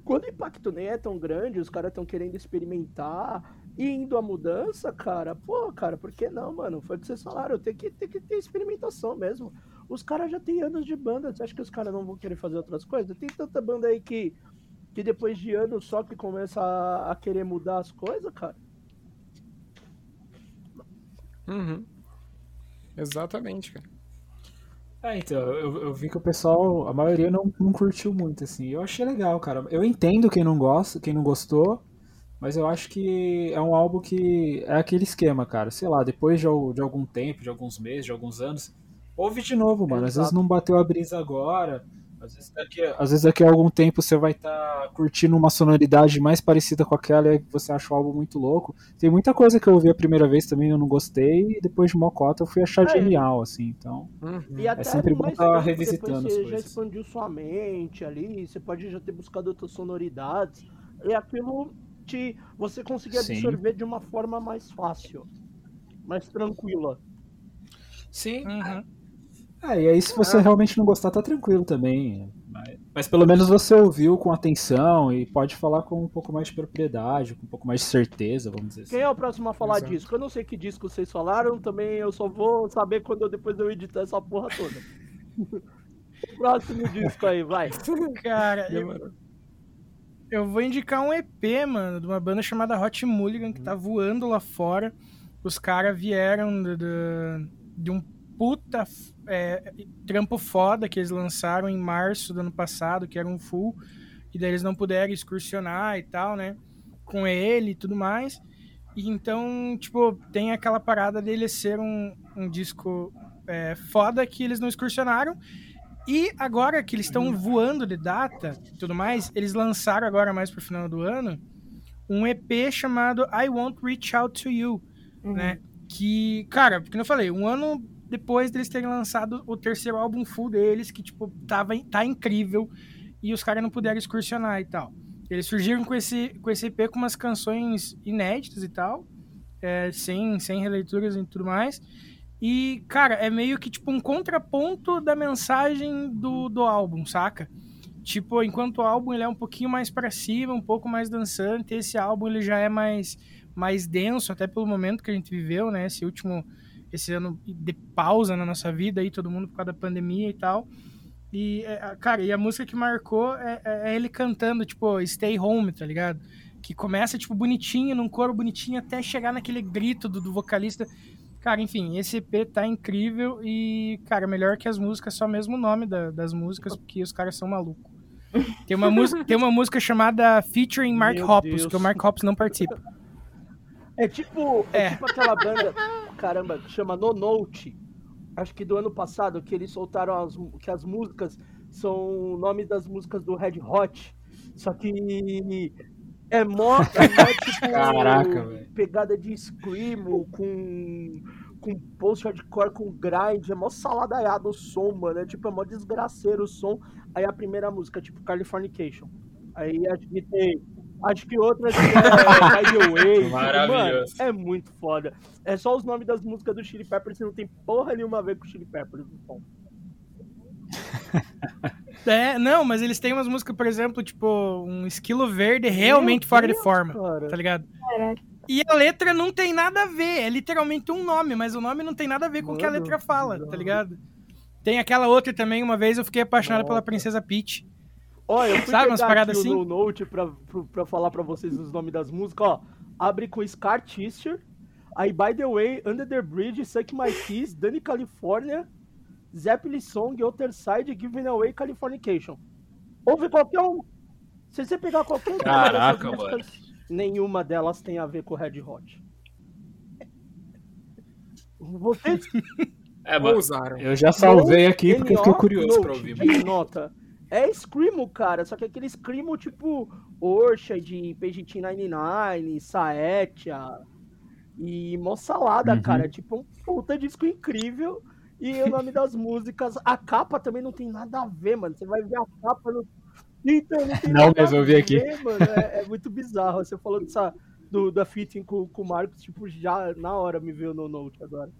quando o impacto nem é tão grande, os caras estão querendo experimentar e indo à mudança, cara, pô, cara, por que não, mano? Foi o que vocês falaram, tem que, tem que ter experimentação mesmo. Os caras já têm anos de banda, você acha que os caras não vão querer fazer outras coisas? Tem tanta banda aí que que depois de anos só que começa a, a querer mudar as coisas, cara. Uhum. Exatamente, cara. É, então, eu, eu vi que o pessoal, a maioria não, não curtiu muito, assim. Eu achei legal, cara. Eu entendo quem não gosta, quem não gostou, mas eu acho que é um álbum que é aquele esquema, cara. Sei lá, depois de, de algum tempo, de alguns meses, de alguns anos, ouve de novo, mano. Às vezes não bateu a brisa agora, Às vezes, daqui, às vezes daqui a algum tempo você vai estar curtindo uma sonoridade mais parecida com aquela e você acha o álbum muito louco. Tem muita coisa que eu ouvi a primeira vez também eu não gostei e depois de Mocota eu fui achar É. genial, assim. Então, Uhum. E até sempre bom mais tá revisitando as Você já coisas. expandiu sua mente ali, você pode já ter buscado outras sonoridades. E aquilo te, você conseguir Sim. absorver de uma forma mais fácil, mais tranquila. Sim. Uhum. É, e aí se você realmente não gostar, tá tranquilo também. Mas, mas pelo menos você ouviu com atenção e pode falar com um pouco mais de propriedade, com um pouco mais de certeza, vamos dizer assim. Quem é o próximo a falar Exato. disso? Eu não sei que disco vocês falaram, também eu só vou saber quando eu, depois eu editar essa porra toda. o próximo disco aí, vai. Cara, eu, eu vou indicar um EP, mano, de uma banda chamada Hot Mulligan, que tá voando lá fora. Os caras vieram do- do- de um puta é, trampo foda que eles lançaram em março do ano passado, que era um full, e daí eles não puderam excursionar e tal, né? Com ele e tudo mais. E então, tipo, tem aquela parada dele ser um, um disco é, foda que eles não excursionaram. E agora que eles estão voando de data e tudo mais, eles lançaram agora mais pro final do ano um EP chamado I Won't Reach Out to You, Uhum. né? Que, cara, como eu falei, um ano depois deles terem lançado o terceiro álbum full deles, que, tipo, tava, tá incrível, e os caras não puderam excursionar e tal. Eles surgiram com esse, com esse EP com umas canções inéditas e tal, é, sem, sem releituras e tudo mais. E, cara, é meio que tipo um contraponto da mensagem do, do álbum, saca? Tipo, enquanto o álbum ele é um pouquinho mais pra cima, um pouco mais dançante, esse álbum ele já é mais, mais denso, até pelo momento que a gente viveu, né? Esse último, esse ano de pausa na nossa vida aí, todo mundo por causa da pandemia e tal. E, é, cara, e a música que marcou é, é ele cantando, tipo, Stay Home, tá ligado? Que começa, tipo, bonitinho, num coro bonitinho, até chegar naquele grito do, do vocalista. Cara, enfim, esse EP tá incrível e, cara, melhor que as músicas, só mesmo o nome da- das músicas, porque os caras são malucos. Tem uma, música, tem uma música chamada Featuring Mark Meu Hoppus, Deus. que o Mark Hoppus não participa. É tipo, é, É. tipo aquela banda, caramba, que chama No Note. Acho que do ano passado, que eles soltaram as, que as músicas são o nome das músicas do Red Hot. Só que é mó, é mó tipo Caraca, pegada de screamo com com post hardcore com grind, é mó saladaiado o som, mano, é tipo é mó desgraceiro o som. Aí a primeira música, tipo Californication. Aí acho que tem Acho que outra é By the Way. tipo, Maravilhoso. Mano, é muito foda. É só os nomes das músicas do Chili Peppers e não tem porra nenhuma a ver com o Chili Peppers. Bom. É, não, mas eles têm umas músicas, por exemplo, tipo, um esquilo verde realmente Meu fora de Deus, forma, cara. tá ligado? Caraca. E a letra não tem nada a ver, é literalmente um nome, mas o nome não tem nada a ver com o que a letra fala, tá ligado? Tem aquela outra também, uma vez eu fiquei apaixonado pela Nossa. Princesa Peach. Olha, eu fui Sabe, umas pegar paradas aqui assim? no Note pra, pra, pra falar pra vocês os nomes das músicas, ó. Abre com Scar Tissue, aí By The Way, Under The Bridge, Suck My Kiss, Dani California, Zeppelin Song, Outer Side, Giving Away, Californication. Ouve qualquer um. Se você pegar qualquer Caraca, músicas, nenhuma delas tem a ver com Red Hot. Vocês É, mano, eu já salvei aqui porque eu fiquei curioso pra ouvir. de nota. É Screamo, cara, só que aquele Screamo tipo Orcha de PGT 99, Saetia e mó salada, Uhum. cara. Tipo um puta disco incrível. E o nome das músicas, a capa também não tem nada a ver, mano. Você vai ver a capa no. Então, não tem Não, nada mas eu a vi aqui. mano. É, é muito bizarro. Você falou dessa, do, da fitting com, com o Marcos, tipo, já na hora me veio no Note agora.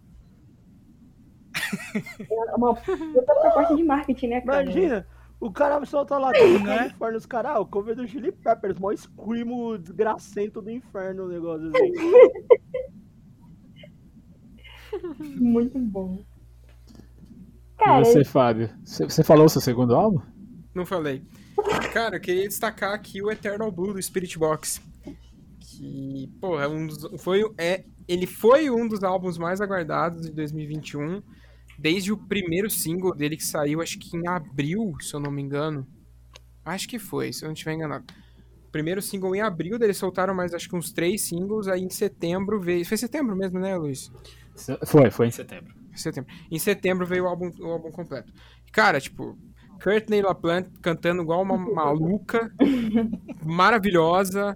É uma puta proposta de marketing, né, cara? Imagina, o cara solta lá do é? Califórnia, os caras, ah, o cover do Chili Peppers, mó screamo desgracento do inferno o negócio assim. Muito bom. E Cara, você, Fábio? Você você falou o seu segundo álbum? Não falei. Cara, eu queria destacar aqui o Eternal Blue do Spirit Box. Que, porra, é um dos, foi, é, ele foi um dos álbuns mais aguardados de 2021. Desde o primeiro single dele que saiu, acho que em abril, se eu não me engano. Acho que foi, se eu não estiver enganado. Primeiro single em abril, eles soltaram mais acho que uns três singles, aí em setembro veio. Foi setembro mesmo, né, Luiz? Foi, foi em setembro. Setembro. Em setembro veio o álbum, o álbum completo. Cara, tipo, Courtney LaPlante cantando igual uma maluca, maravilhosa.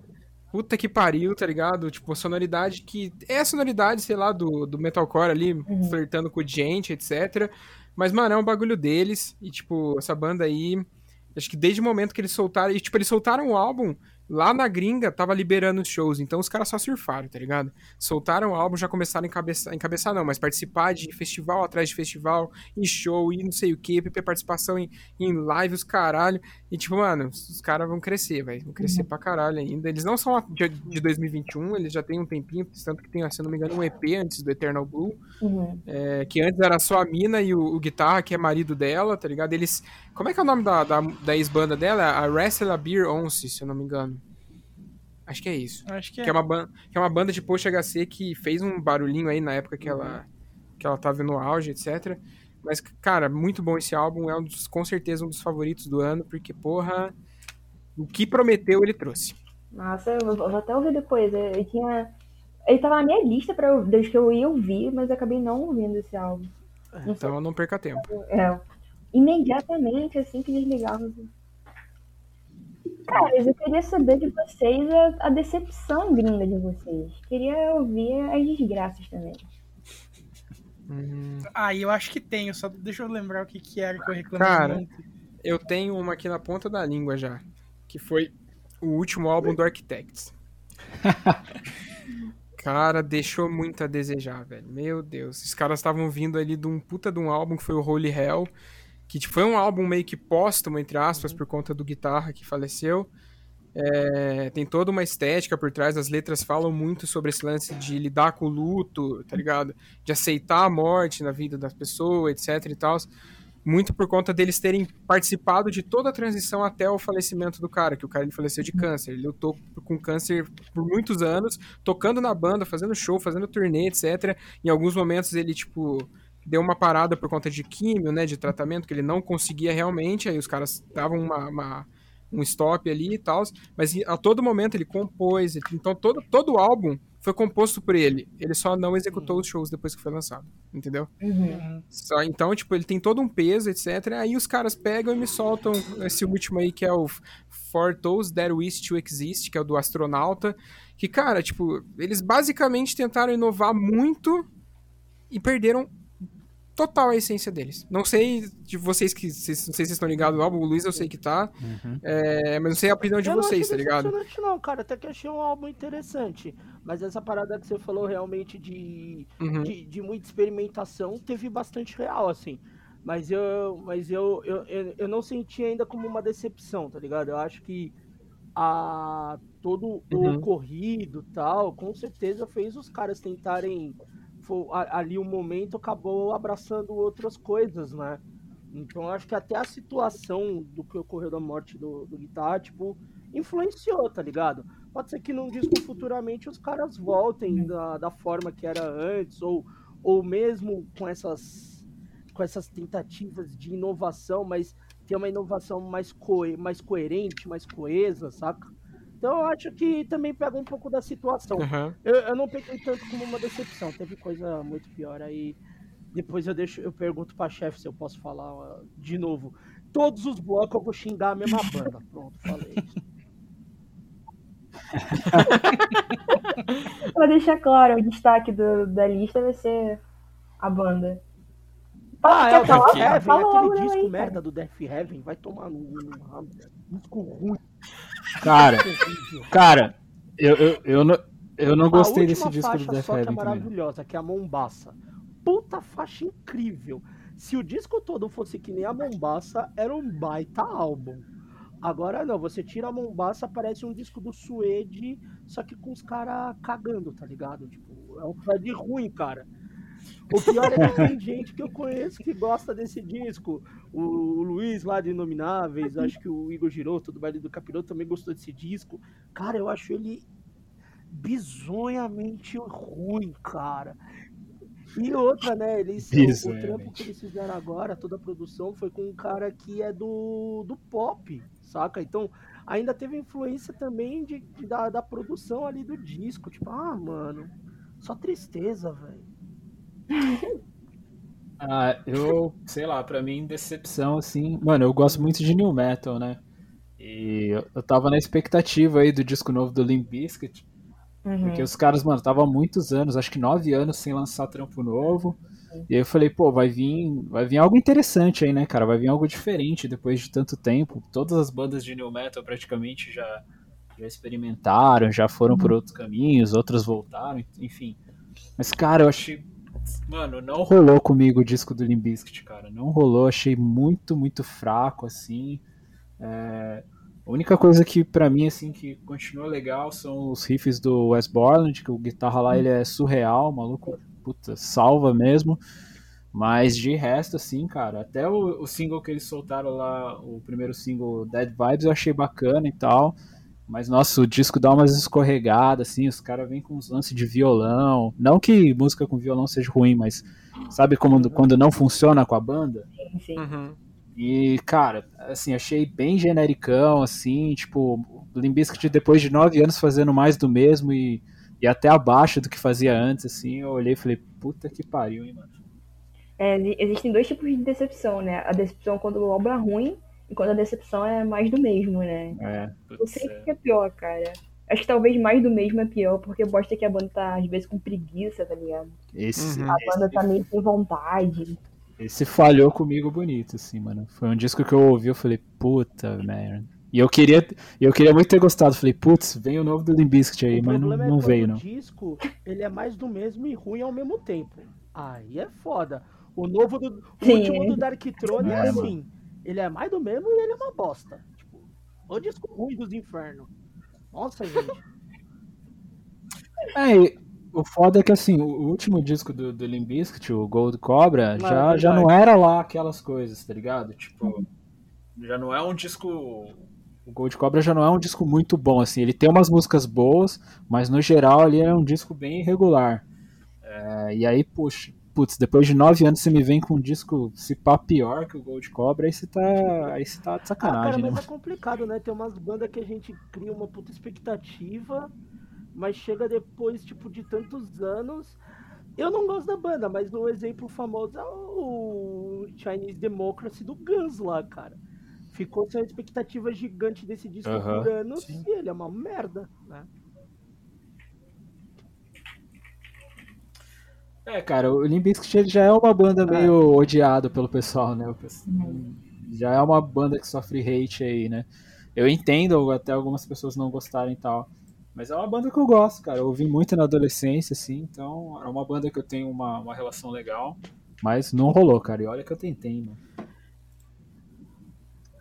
Puta que pariu, tá ligado? Tipo, sonoridade que. É a sonoridade, sei lá, do, do metalcore ali, Uhum. flertando com gente, etc. Mas, mano, é um bagulho deles. E, tipo, essa banda aí. Acho que desde o momento que eles soltaram. E, tipo, eles soltaram o álbum lá na gringa, tava liberando os shows. Então os caras só surfaram, tá ligado? Soltaram o álbum, já começaram a encabeçar. Encabeçar não, mas participar de festival atrás de festival, em show, e não sei o que, participação em, em live, os caralho. E, tipo, mano, os caras vão crescer, velho. Vão crescer pra caralho ainda. Eles não são de, de 2021, eles já têm um tempinho, tanto que tem, se não me engano, um EP antes do Eternal Blue. Uhum. É, que antes era só a mina e o, o guitarra, que é marido dela, tá ligado? Eles. Como é que é o nome da, da, da ex-banda dela? A Wrestler Beer Once, se eu não me engano. Acho que é isso. Acho que é. Que é uma, ban que é uma banda de post HC que fez um barulhinho aí na época que ela, que ela tava no auge, etc. Mas, cara, muito bom esse álbum. É um dos, com certeza um dos favoritos do ano, porque, porra, o que prometeu ele trouxe. Nossa, eu vou, até ouvir depois. Eu, eu tinha. Ele tava na minha lista pra eu, desde que eu ia ouvir, mas eu acabei não ouvindo esse álbum. Não sei. Então não perca tempo. É, imediatamente, assim que desligava. Cara, eu queria saber de vocês a, a decepção gringa de vocês. Queria ouvir as desgraças também. Hum, Ah, eu acho que tenho, só deixa eu lembrar o que, que era que eu reclamei Cara, muito. eu tenho uma aqui na ponta da língua já. Que foi o último álbum do Architects. Cara, deixou muito a desejar, velho. Meu Deus. Esses caras estavam vindo ali de um puta de um álbum que foi o Holy Hell. Que tipo, foi um álbum meio que póstumo, entre aspas, por conta do guitarra que faleceu. É, tem toda uma estética por trás, as letras falam muito sobre esse lance de lidar com o luto, tá ligado? De aceitar a morte na vida das pessoas, etc e tal. Muito por conta deles terem participado de toda a transição até o falecimento do cara, que o cara ele faleceu de câncer. Ele lutou com câncer por muitos anos, tocando na banda, fazendo show, fazendo turnê, etc. Em alguns momentos ele, tipo, deu uma parada por conta de químio, né, de tratamento, que ele não conseguia realmente, aí os caras davam uma, uma- um stop ali e tal, mas a todo momento ele compôs, então todo, todo o álbum foi composto por ele, ele só não executou os shows depois que foi lançado, entendeu? Uhum. Só, então, tipo, ele tem todo um peso, etc. Aí os caras pegam e me soltam esse último aí, que é o For Those That Wish to Exist, que é o do astronauta. Que, cara, tipo, eles basicamente tentaram inovar muito e perderam total a essência deles. Não sei de vocês que. Vocês, não sei se vocês estão ligados no álbum, o Luiz eu sei que tá. É, mas não sei a opinião de Eu vocês, tá ligado? não, cara. Até que achei um álbum interessante. Mas essa parada que você falou realmente de, Uhum. de, de muita experimentação teve bastante real, assim. Mas eu, mas eu, eu, eu, eu não senti ainda como uma decepção, tá ligado? Eu acho que a, todo o Uhum. ocorrido tal, com certeza fez os caras tentarem. Fo- a- Ali o momento acabou abraçando outras coisas, né? Então acho que até a situação do que ocorreu da morte do, do guitarra, tipo, influenciou, tá ligado? Pode ser que num disco futuramente os caras voltem da, da forma que era antes, ou, ou mesmo com essas, com essas tentativas de inovação, mas ter uma inovação mais, coe, mais coerente, mais coesa, saca? Então eu acho que também pega um pouco da situação. Aham. Eu, eu não peguei tanto como uma decepção, teve coisa muito pior aí. Depois eu deixo, eu pergunto pra chefe se eu posso falar de novo. Todos os blocos eu vou xingar a mesma banda. Pronto, falei. Pra deixar claro, o destaque do- da lista vai ser a banda. Ah, é falar? Death Heaven, aquele aí, disco cara. merda do Death Heaven, vai tomar no, no rabo. Disco ruim, Cara, cara, eu, eu, eu, não, eu não gostei desse disco do faixa Death só que é Heaven também. maravilhosa, que é a Mombaça. Puta faixa incrível. Se o disco todo fosse que nem a Mombaça, era um baita álbum. Agora não, você tira a Mombaça, parece um disco do Suede, só que com os caras cagando, tá ligado? Tipo, é um Fred ruim, cara. O pior é que tem gente que eu conheço que gosta desse disco. O, o Luiz lá de Inomináveis, acho que o Igor Giroto do Baile do Capiroto também gostou desse disco. Cara, eu acho ele bizonhamente ruim, cara. E outra, né? Eles, o, trampo que eles fizeram agora, toda a produção, foi com um cara que é do, do pop, saca? Então, ainda teve influência também de, de- da, da produção ali do disco. Tipo, ah, mano, só tristeza, velho. Ah, eu, sei lá, pra mim, decepção, assim. Mano, eu gosto muito de New Metal, né? E eu, eu tava na expectativa aí do disco novo do Limp Bizkit. Uhum. Porque os caras, mano, tava há muitos anos, acho que nove anos sem lançar trampo novo. E aí eu falei, pô, vai vir, vai vir algo interessante aí, né, cara? Vai vir algo diferente depois de tanto tempo. Todas as bandas de New Metal praticamente já, já experimentaram, já foram por outros caminhos, outras voltaram, enfim. Mas, cara, eu achei. Mano, não rolou comigo o disco do Limp Bizkit, cara. Não rolou, achei muito, muito fraco, assim. É, A única coisa que pra mim, assim, que continua legal são os riffs do Wes Borland, que o guitarra lá ele é surreal, maluco, puta, salva mesmo. Mas de resto, assim, cara, até o, o single que eles soltaram lá, o primeiro single, Dead Vibes, eu achei bacana e tal. Mas, nossa, o disco dá umas escorregadas, assim, os caras vêm com uns lances de violão. Não que música com violão seja ruim, mas sabe como, quando não funciona com a banda? Sim. Uhum. E, cara, assim, achei bem genericão, assim, tipo, Bizkit depois de nove anos fazendo mais do mesmo e, e até abaixo do que fazia antes, assim, eu olhei e falei, puta que pariu, hein, mano. É, exi- existem dois tipos de decepção, né? A decepção quando o álbum é ruim e quando a decepção é mais do mesmo, né? É, Não sei o é. que é pior, cara. Acho que talvez mais do mesmo é pior, porque bosta que a banda tá, às vezes, com preguiça, tá ligado? Esse, Uhum. A banda tá meio sem vontade. esse falhou comigo bonito, assim, mano. Foi um disco que eu ouvi, eu falei, puta merda. E eu queria, eu queria muito ter gostado. Falei, putz, vem o novo do Limp Bizkit aí, o mas não, problema não é veio, o não. disco ele é mais do mesmo e ruim ao mesmo tempo. Aí é foda. O novo do. O Sim. último do Dark Throne é, É, assim. Ele é mais do mesmo e ele é uma bosta. Tipo, o disco ruim dos infernos. Nossa, gente. É, e o foda é que assim, o último disco do, do Limp Bizkit, o Gold Cobra, Ah, já, é já não era lá aquelas coisas, tá ligado? Tipo, já não é um disco. O Gold Cobra já não é um disco muito bom, assim. Ele tem umas músicas boas, mas no geral ele é um disco bem irregular. É, e aí, puxa, putz, depois de nove anos você me vem com um disco se pá pior que o Gold Cobra, aí você tá. Aí você tá de Ah, cara, sacanagem, né? mas é complicado, né? Tem umas bandas que a gente cria uma puta expectativa, mas chega depois, tipo, de tantos anos. Eu não gosto da banda, mas um exemplo famoso é o Chinese Democracy do Guns lá, cara. Ficou sem uma expectativa gigante desse disco por anos sim. e ele é uma merda, né? É, cara, o Limp Bizkit já é uma banda meio odiada pelo pessoal, né? Já é uma banda que sofre hate aí, né? Eu entendo até algumas pessoas não gostarem e tal. Mas é uma banda que eu gosto, cara. Eu ouvi muito na adolescência, assim, então é uma banda que eu tenho uma, uma relação legal. Mas não rolou, cara. E olha que eu tentei, mano.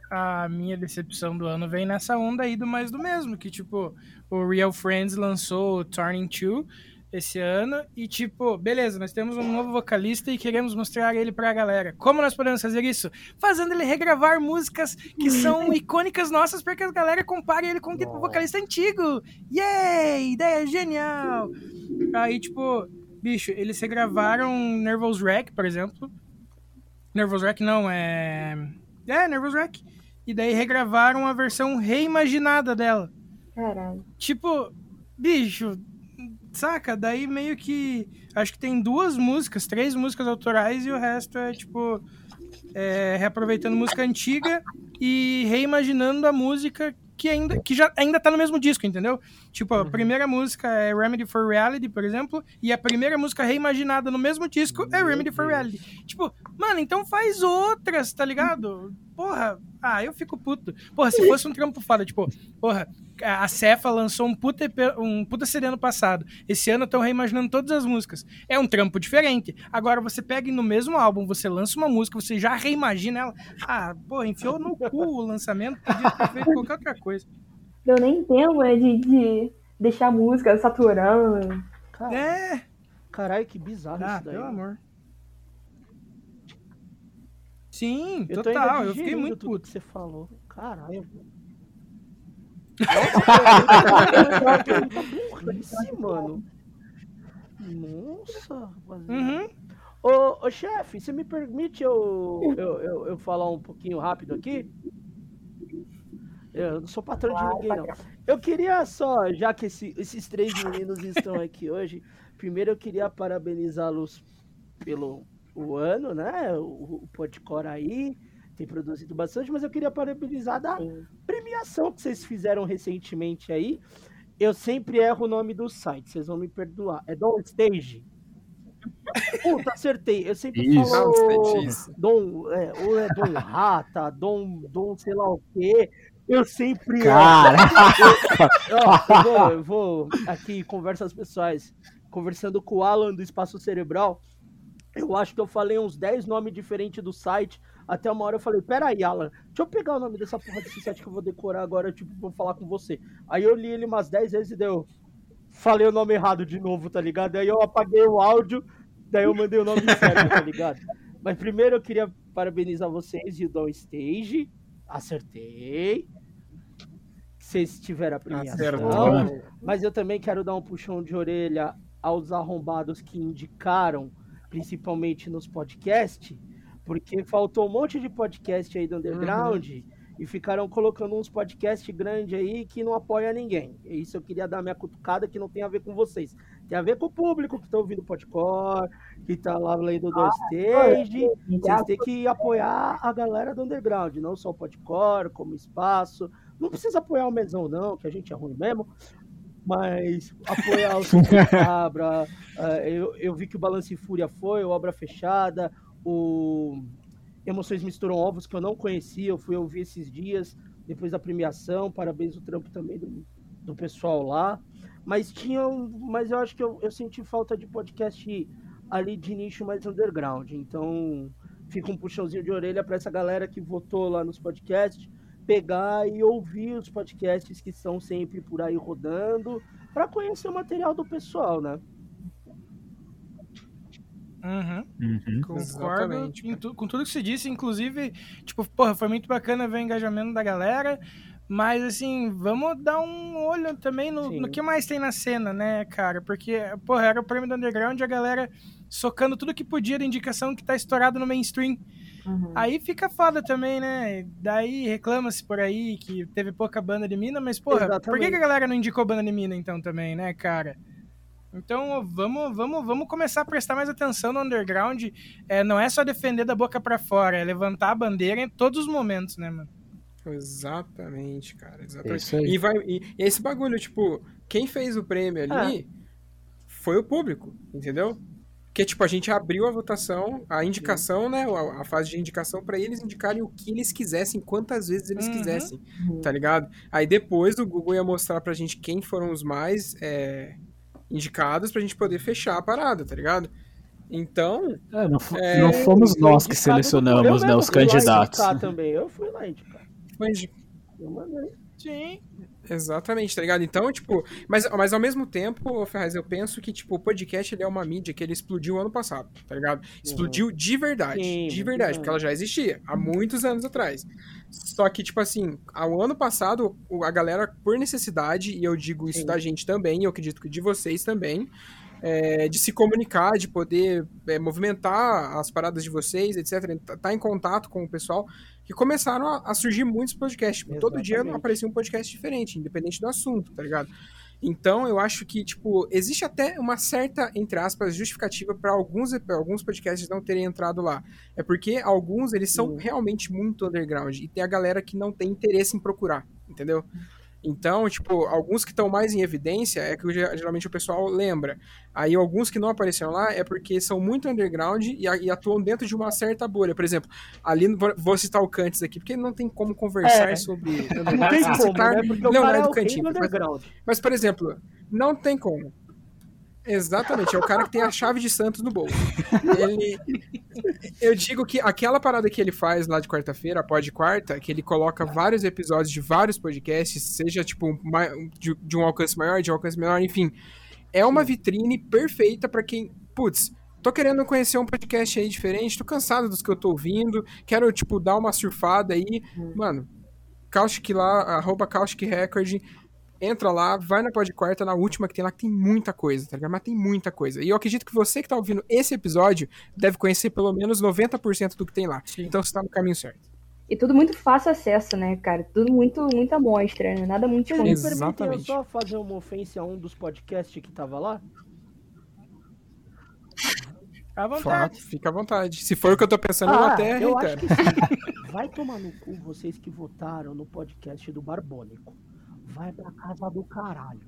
a minha decepção do ano vem nessa onda aí do mais do mesmo, que tipo, o Real Friends lançou o Turning 2 esse ano e tipo, beleza, nós temos um novo vocalista e queremos mostrar ele pra galera. Como nós podemos fazer isso? Fazendo ele regravar músicas que são icônicas nossas para que a galera compare ele com o Nossa. vocalista antigo. Yay! Ideia genial! Aí tipo, bicho, eles regravaram Nervous Wreck, por exemplo. Nervous Wreck não, é... É, Nervous Wreck. E daí regravaram a versão reimaginada dela. Caralho. Tipo, bicho, saca? Daí meio que. Acho que tem duas músicas, três músicas autorais e o resto é tipo. é, reaproveitando música antiga e reimaginando a música que ainda, que já, ainda tá no mesmo disco, entendeu? Tipo, a primeira música é Remedy for Reality, por exemplo, e a primeira música reimaginada no mesmo disco é Remedy for Reality. Tipo, mano, então faz outras, tá ligado? Porra, ah, eu fico puto. Porra, se fosse um trampo foda, tipo, porra, a Cefa lançou um puta, um puta CD ano passado. Esse ano estão reimaginando todas as músicas. É um trampo diferente. Agora você pega e no mesmo álbum, você lança uma música, você já reimagina ela. Ah, porra, enfiou no cu o lançamento, podia ter feito qualquer outra coisa. Deu nem tempo, né, de, de deixar a música saturando. Cara, É, caralho, que bizarro ah, isso daí. pelo amor. Sim, Eu total, eu fiquei muito puto. que você falou. Caralho. Nossa, que burrice, mano. Nossa, rapaziada. Uhum. Ô, ô chefe, você me permite eu, eu, eu, eu falar um pouquinho rápido aqui? Eu não sou patrão de ninguém, não. Eu queria só, já que esse- esses três meninos estão aqui hoje, primeiro eu queria parabenizá-los pelo o ano, né? O, o Podcore aí tem produzido bastante, mas eu queria parabenizar da Sim. premiação que vocês fizeram recentemente aí. Eu sempre erro o nome do site, vocês vão me perdoar. É Don Stage? Puta, acertei. Eu sempre Isso. falo Isso. Dom, é, ou é Dom Rata, Dom, Dom sei lá o quê. Eu sempre erro. Cara, Ó, eu, vou, eu vou aqui, conversas pessoais, conversando com o Alan do Espaço Cerebral. Eu acho que eu falei uns 10 nomes diferentes do site. Até uma hora eu falei, peraí, Alan, deixa eu pegar o nome dessa porra desse site que eu vou decorar agora, tipo, vou falar com você. Aí eu li ele umas 10 vezes e deu. Falei o nome errado de novo, tá ligado? Aí eu apaguei o áudio, daí eu mandei o nome certo, tá ligado? Mas primeiro eu queria parabenizar vocês e o Down Stage. Acertei. Vocês tiveram a premiação. Mas eu também quero dar um puxão de orelha aos arrombados que indicaram, principalmente nos podcasts, porque faltou um monte de podcast aí do underground e ficaram colocando uns podcasts grandes aí que não apoia ninguém. E isso eu queria dar minha cutucada que não tem a ver com vocês. Tem a ver com o público que tá ouvindo o podcast, que tá lá lendo do stage. Vocês têm que apoiar a galera do underground, não só o podcore, como espaço. Não precisa apoiar o mesão, não, que a gente é ruim mesmo. Mas apoiar o Cabra. eh, eu, eu vi que o Balance Fúria foi, o Obra Fechada, o Emoções Misturam Ovos, que eu não conhecia, eu fui ouvir esses dias, depois da premiação. Parabéns o trampo também do, do pessoal lá. Mas tinha Mas eu acho que eu, eu senti falta de podcast ali de nicho mais underground. Então fica um puxãozinho de orelha para essa galera que votou lá nos podcasts pegar e ouvir os podcasts que estão sempre por aí rodando para conhecer o material do pessoal, né? Uhum. Uhum. Concordo tu- com tudo que você disse, inclusive, tipo, porra, foi muito bacana ver o engajamento da galera, mas assim, vamos dar um olho também no, no que mais tem na cena, né, cara? Porque, porra, era o prêmio do Underground e a galera socando tudo que podia da indicação que tá estourado no mainstream. Uhum. Aí fica foda também, né? Daí reclama-se por aí que teve pouca banda de mina, mas, porra, por que, Exatamente. que a galera não indicou banda de mina então também, né, cara? Então vamos, vamos, vamos começar a prestar mais atenção no underground. É, não é só defender da boca pra fora, é levantar a bandeira em todos os momentos, né, mano? Exatamente, cara. Exatamente. E, vai, e esse bagulho, tipo, quem fez o prêmio ali foi o público, entendeu? Porque, tipo, a gente abriu a votação, a indicação, né? A, a fase de indicação pra eles indicarem o que eles quisessem, quantas vezes eles Uhum. quisessem, Uhum. tá ligado? Aí depois o Google ia mostrar pra gente quem foram os mais é, indicados pra gente poder fechar a parada, tá ligado? Então, É, não, É, não fomos nós que selecionamos, eu né, os fui lá candidatos. indicar também. Eu fui lá indicar. foi indi- Eu mandei. Sim. Exatamente, tá ligado? Então, tipo, mas, mas ao mesmo tempo, Ferraz, eu penso que, tipo, o podcast ele é uma mídia que ele explodiu ano passado, tá ligado? Explodiu de verdade, Sim, de muito verdade, porque ela já existia há muitos anos atrás. Só que, tipo assim, ao ano passado, a galera, por necessidade, e eu digo isso Sim. da gente também, eu acredito que de vocês também, é, de se comunicar, de poder é, movimentar as paradas de vocês, etc., tá- tá em contato com o pessoal, que começaram a, a surgir muitos podcasts. Tipo, todo dia aparecia um podcast diferente, independente do assunto, tá ligado? Então, eu acho que, tipo, existe até uma certa, entre aspas, justificativa para alguns, pra alguns podcasts não terem entrado lá. É porque alguns, eles são Sim. realmente muito underground. E tem a galera que não tem interesse em procurar, entendeu? Então, tipo, alguns que estão mais em evidência é que ge- geralmente o pessoal lembra. Aí alguns que não apareceram lá é porque são muito underground e, e atuam dentro de uma certa bolha. Por exemplo, ali, vou citar o Cantes aqui, porque não tem como conversar É. sobre Não tem como, citar né? Leonardo é Cantinho. Mas, underground. mas, por exemplo, não tem como. Exatamente, é o cara que tem a chave de Santos no bolso. Ele, eu digo que aquela parada que ele faz lá de quarta-feira, a Pod Quarta, que ele coloca vários episódios de vários podcasts, seja tipo de, de um alcance maior, de um alcance menor, enfim, é uma vitrine perfeita pra quem, putz, tô querendo conhecer um podcast aí diferente, tô cansado dos que eu tô ouvindo, quero tipo dar uma surfada aí, mano. Caustic lá, arroba Caustic Record, entra lá, vai na Pod Quarta, na última que tem lá, que tem muita coisa, tá ligado? Mas tem muita coisa. E eu acredito que você que tá ouvindo esse episódio deve conhecer pelo menos 90% do que tem lá. Então você tá no caminho certo. E tudo muito fácil acesso, né, cara? Tudo muito, muita amostra, né? Nada muito escondido. permitem eu Exatamente. só fazer uma ofensa a um dos podcasts que tava lá? À Fala, vontade. fica à vontade. Se for o que eu tô pensando, eu Ah, até eu acho que sim. Vai tomar no cu vocês que votaram no podcast do Barbônico. Vai pra casa do caralho.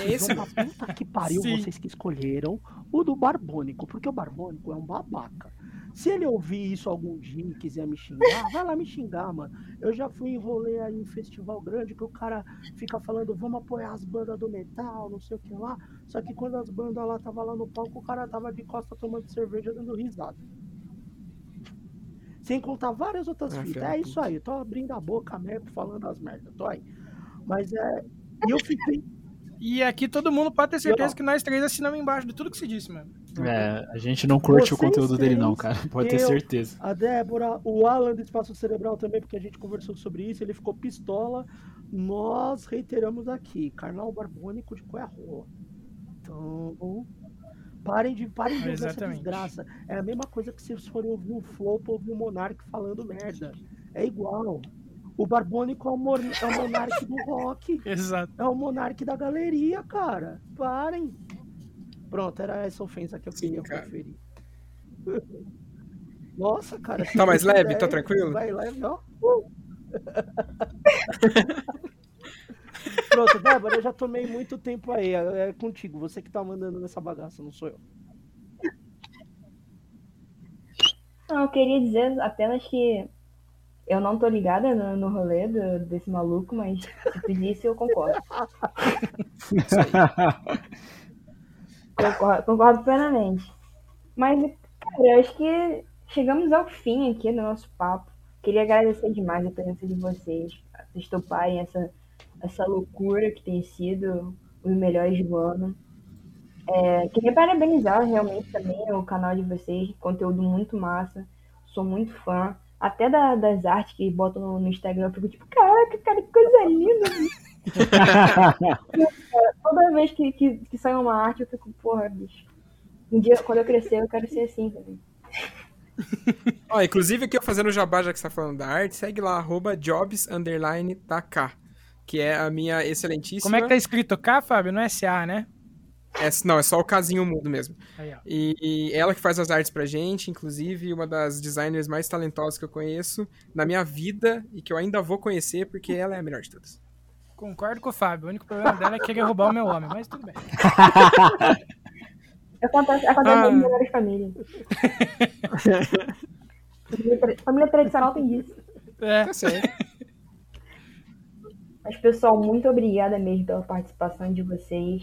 É esse, Vão pra puta que pariu Sim. vocês que escolheram o do Barbônico, porque o Barbônico é um babaca. Se ele ouvir isso algum dia e quiser me xingar, vai lá me xingar, mano. Eu já fui em rolê aí em festival grande que o cara fica falando, vamos apoiar as bandas do metal, não sei o que lá. Só que quando as bandas lá tava lá no palco, o cara tava de costa tomando cerveja dando risada. Sem contar várias outras Ah, fitas. É isso aí, eu tô abrindo a boca mesmo, falando as merdas, tô aí. Mas é. E eu fiquei. E aqui todo mundo pode ter certeza que nós três assinamos embaixo de tudo que se disse, mano. É, a gente não curte o Vocês conteúdo dele, não, cara. Pode ter eu- certeza. A Débora, o Alan do Espaço Cerebral também, porque a gente conversou sobre isso, ele ficou pistola. Nós reiteramos aqui, carnal barbônico de Coiarroa. Então, parem de, parem de ouvir essa desgraça. É a mesma coisa que se vocês forem ouvir o Flow ou ouvir o Monark falando merda. É igual. O Barbônico é o, mor- é o Monark do rock. Exato. É o Monark da galeria, cara. Parem. Pronto, era essa ofensa que eu Sim, queria cara. preferir. Nossa, cara. Tá mais leve? É, Tá tranquilo? Vai leve, ó. Uh. Pronto, Débora, eu já tomei muito tempo aí. É é contigo. Você que tá mandando nessa bagaça, não sou eu. Não, eu queria dizer apenas que eu não tô ligada no, no rolê do- desse maluco, mas se tu disse, eu concordo. Concordo, concordo plenamente. Mas, cara, eu acho que chegamos ao fim aqui do nosso papo. Queria agradecer demais a presença de vocês, vocês toparem essa, essa loucura que tem sido os melhores do ano. É, queria parabenizar realmente também o canal de vocês, conteúdo muito massa, sou muito fã. Até da- das artes que botam no, no Instagram, eu fico tipo, caraca, cara, que coisa linda. Toda vez que, que, que sai uma arte, eu fico, porra, bicho. Um dia, quando eu crescer, eu quero ser assim também. Ó, inclusive aqui eu fazendo o jabá, já que você tá falando da arte, segue lá, arroba jobs, underline, TK, que é a minha excelentíssima... Como é que tá escrito K, Fábio? Não é SA, né? É, não, é só o casinho mudo mesmo. Aí. E, e ela que faz as artes pra gente, inclusive uma das designers mais talentosas que eu conheço na minha vida e que eu ainda vou conhecer porque ela é a melhor de todas. Concordo com o Fábio. O único problema dela é querer roubar o meu homem, mas tudo bem. Acontece, acontece Ah. nas melhores famílias. família, tra- família tradicional tem disso. É, Tá certo. Mas, pessoal, muito obrigada mesmo pela participação de vocês.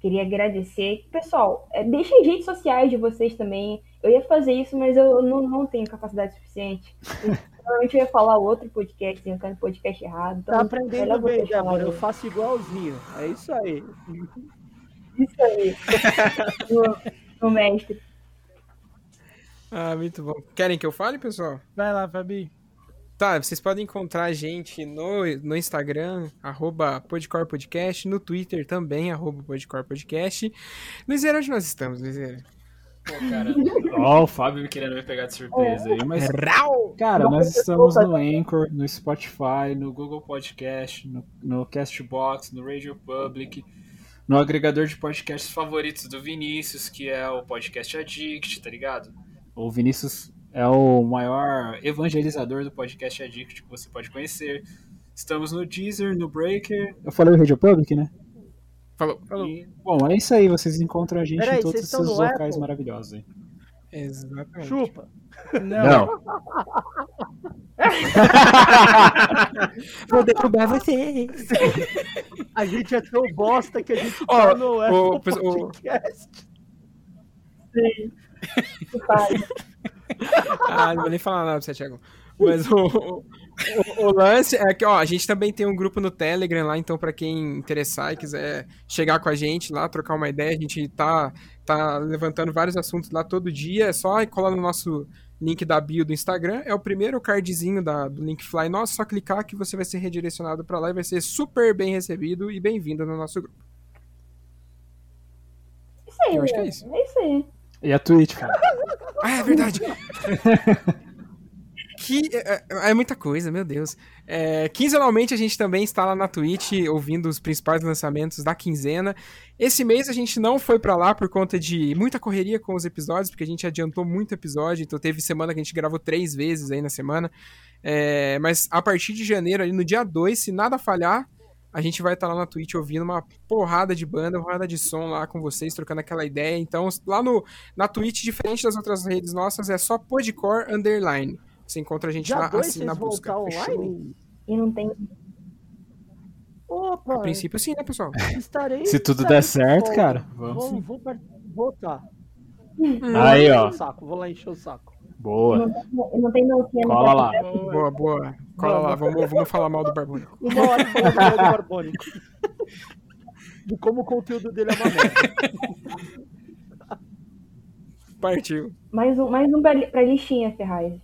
Queria agradecer. Pessoal, é, deixem as redes sociais de vocês também. Eu ia fazer isso, mas eu não, não tenho capacidade suficiente. Eu, provavelmente eu ia falar outro podcast, entrar no podcast errado. Então, Tá aprendendo bem, Débora. Eu faço igualzinho. É isso aí. Isso aí. o, o mestre. Ah, muito bom. Querem que eu fale, pessoal? vai lá, Fabi. Tá, vocês podem encontrar a gente no, no Instagram, arroba podcorpodcast, no Twitter também, arroba podcorpodcast. Luizeira, onde nós estamos, Luizeira? Pô, cara. Ó, o Fábio me querendo me pegar de surpresa aí, mas. Rau! Cara, nós estamos no Anchor, no Spotify, no Google Podcast, no, no Castbox, no Radio Public, no agregador de podcasts favoritos do Vinícius, que é o Podcast Addict, tá ligado? O Vinícius é o maior evangelizador do Podcast Addict que você pode conhecer. Estamos no Deezer, no Breaker. Eu falei o Radio Public, né? Falou, falou. E, bom, é isso aí. Vocês encontram a gente em todos esses locais Apple? maravilhosos aí. Exatamente. Chupa. Não. Vou derrubar vocês. A gente é tão bosta que a gente Ó, tá no o- Apple o- Podcast. Que faz. Ah, não vou nem falar nada pra você, Thiago. Mas o, o, o lance é que, ó, a gente também tem um grupo no Telegram lá, então pra quem interessar e quiser chegar com a gente lá, trocar uma ideia, a gente tá, tá levantando vários assuntos lá todo dia, é só colar no nosso link da bio do Instagram, é o primeiro cardzinho da, do Linkfly nosso, só clicar que você vai ser redirecionado pra lá e vai ser super bem recebido e bem-vindo no nosso grupo. Isso aí, Eu acho que é né? isso. É isso aí. E a Twitch, cara. Ah, é verdade! Que é, é- é muita coisa, meu Deus. É, quinzenalmente a gente também está lá na Twitch ouvindo os principais lançamentos da quinzena. Esse mês a gente não foi pra lá por conta de muita correria com os episódios, porque a gente adiantou muito episódio, então teve semana que a gente gravou três vezes aí na semana. É, mas a partir de janeiro, ali no dia 2, se nada falhar, a gente vai estar lá na Twitch ouvindo uma porrada de banda, uma porrada de som lá com vocês, trocando aquela ideia. Então, lá no, na Twitch, diferente das outras redes nossas, é só Podcore Underline. Você encontra a gente Dia lá dois assim na busca. online? E não tem. Opa, A princípio, sim, né, pessoal? estarei. Se tudo estarei der certo, cara, Vou, vamos vou, par- vou tá. Aí, Vou ó. encher o saco, vou lá encher o saco. Boa. Não, tem- não tem dancinha no Cola lá. Boa, boa. Cola lá, vamos, vamos falar mal do Barbônico. Uma hora falando mal do Barbônico. De como o conteúdo dele é uma merda. Partiu. Mais um, mais um pra, pra listinha, Ferraz.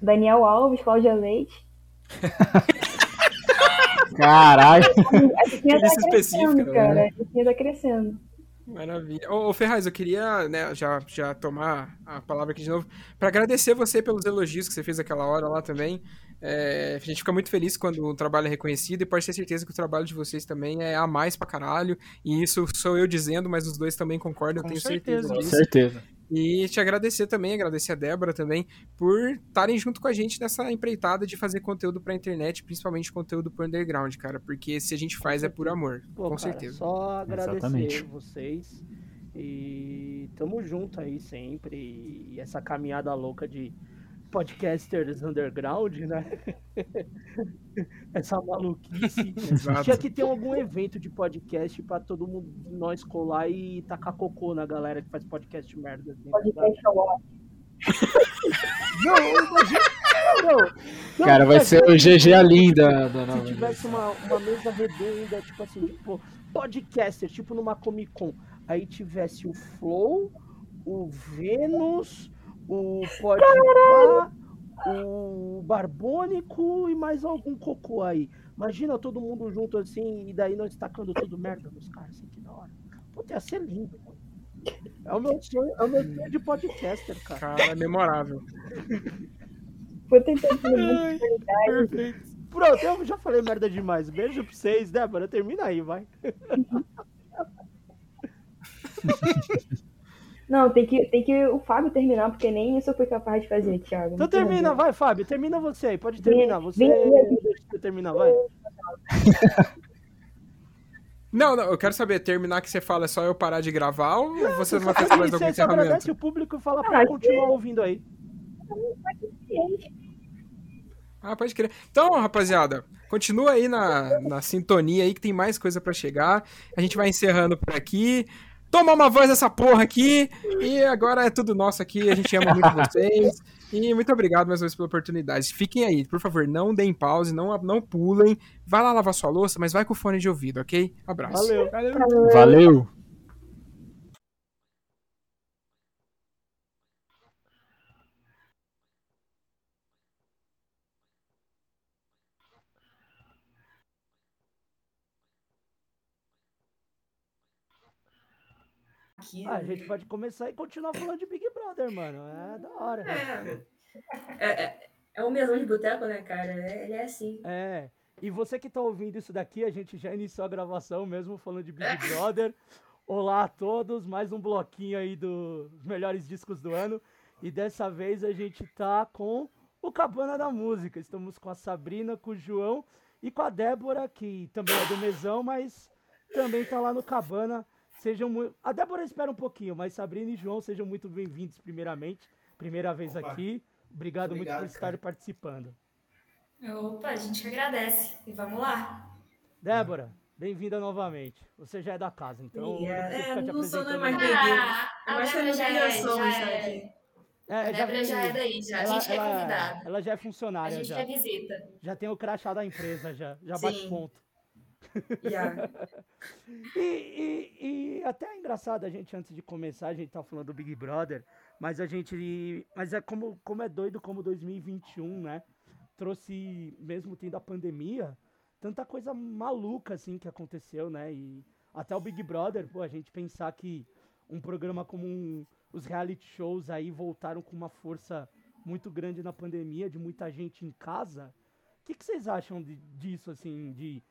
Daniel Alves, Cláudia Leite. Caralho. A tá Lista específica, crescendo, né? cara. A listinha tá crescendo. Maravilha. Ô, ô Ferraz, eu queria né, já, já tomar a palavra aqui de novo para agradecer você pelos elogios que você fez aquela hora lá também. É, a gente fica muito feliz quando o trabalho é reconhecido e pode ter certeza que o trabalho de vocês também é a mais pra caralho. E isso sou eu dizendo, mas os dois também concordam, eu Com tenho certeza. certeza Com disso. certeza. E te agradecer também, agradecer a Débora também, por estarem junto com a gente nessa empreitada de fazer conteúdo pra internet, principalmente conteúdo pro underground, cara. Porque se a gente faz é por amor, Pô, com cara, certeza. Só agradecer Exatamente. vocês. E tamo junto aí sempre. E essa caminhada louca de podcasters underground, né? essa maluquice. Exato. Tinha que ter algum evento de podcast pra todo mundo, nós colar e tacar cocô na galera que faz podcast merda. assim, tá? Podcast Award. Não, imagina. Não, não, Cara, vai ser o GG ali da, da se tivesse uma, uma mesa redonda, tipo assim, tipo, podcaster, tipo numa Comic Con, aí tivesse o Flow, o Vênus, o Podpah, o Barbônico e mais algum cocô aí. Imagina todo mundo junto assim, e daí nós tacando tudo merda nos caras, assim, que da hora. Puta, ia ser lindo, mano. É o meu sonho, é o meu sonho de podcaster, cara. Cara, é memorável. Foi tentando muito qualidade. Perfeito. Pronto, eu já falei merda demais. Beijo pra vocês, Débora. Termina aí, vai. Não, tem que, tem que o Fábio terminar, porque nem isso eu fui capaz de fazer, Thiago. Então Me perdoa. termina, vai, Fábio. Termina você aí. Pode terminar. Você vem aí. deixa eu terminar, vai. Não, não, eu quero saber, terminar que você fala é só eu parar de gravar ou você não vai fazer mais algum Você só agradece encerramento? o público e fala pra Ah, continuar ouvindo aí. Ah, pode crer. Então, rapaziada, continua aí na, na sintonia aí que tem mais coisa pra chegar. A gente vai encerrando por aqui. Toma uma voz dessa porra aqui. E agora é tudo nosso aqui. A gente ama muito vocês. E muito obrigado mais uma vez pela oportunidade. Fiquem aí, por favor, não deem pause, não, não pulem. Vai lá lavar sua louça, mas vai com fone de ouvido, ok? Abraço. Valeu. Valeu. Aqui, Ah, a gente pode começar e continuar falando de Big Brother, mano. É da hora. é, é, é, é um mesão de boteco, né, cara? É- Ele é assim. É. E você que tá ouvindo isso daqui, a gente já iniciou a gravação mesmo falando de Big Brother. Olá a todos, mais um bloquinho aí dos melhores discos do ano. E dessa vez a gente tá com o Cabana da Música. Estamos com a Sabrina, com o João e com a Débora, que também é do Mesão, mas também tá lá no Cabana. Sejam muito. A Débora espera um pouquinho, mas Sabrina e João sejam muito bem-vindos, primeiramente. Primeira vez Opa. aqui. Obrigado, muito Obrigado, por estarem participando. Opa, a gente agradece. E vamos lá. Débora, bem-vinda novamente. Você já é da casa, então. Precisa É, não sou, não, mais. bem-vinda. Ah, Eu a acho que Débora eu já é, já é. aqui. É, A Débora vem- já é daí, já. A ela- gente é ela- convidada. Ela já é A funcionária, gente já. é visita. Já tem o crachá da empresa, já. Já bate Sim. ponto. Já. E, e- e até é engraçado a gente, antes de começar, a gente tá falando do Big Brother, mas a gente. Mas é como, como é doido como 2021, né? Trouxe, mesmo tendo a pandemia, tanta coisa maluca assim que aconteceu, né? E até o Big Brother, pô, a gente pensar que um programa como um- os reality shows aí voltaram com uma força muito grande na pandemia, de muita gente em casa. O que, que vocês acham de- disso, assim, de,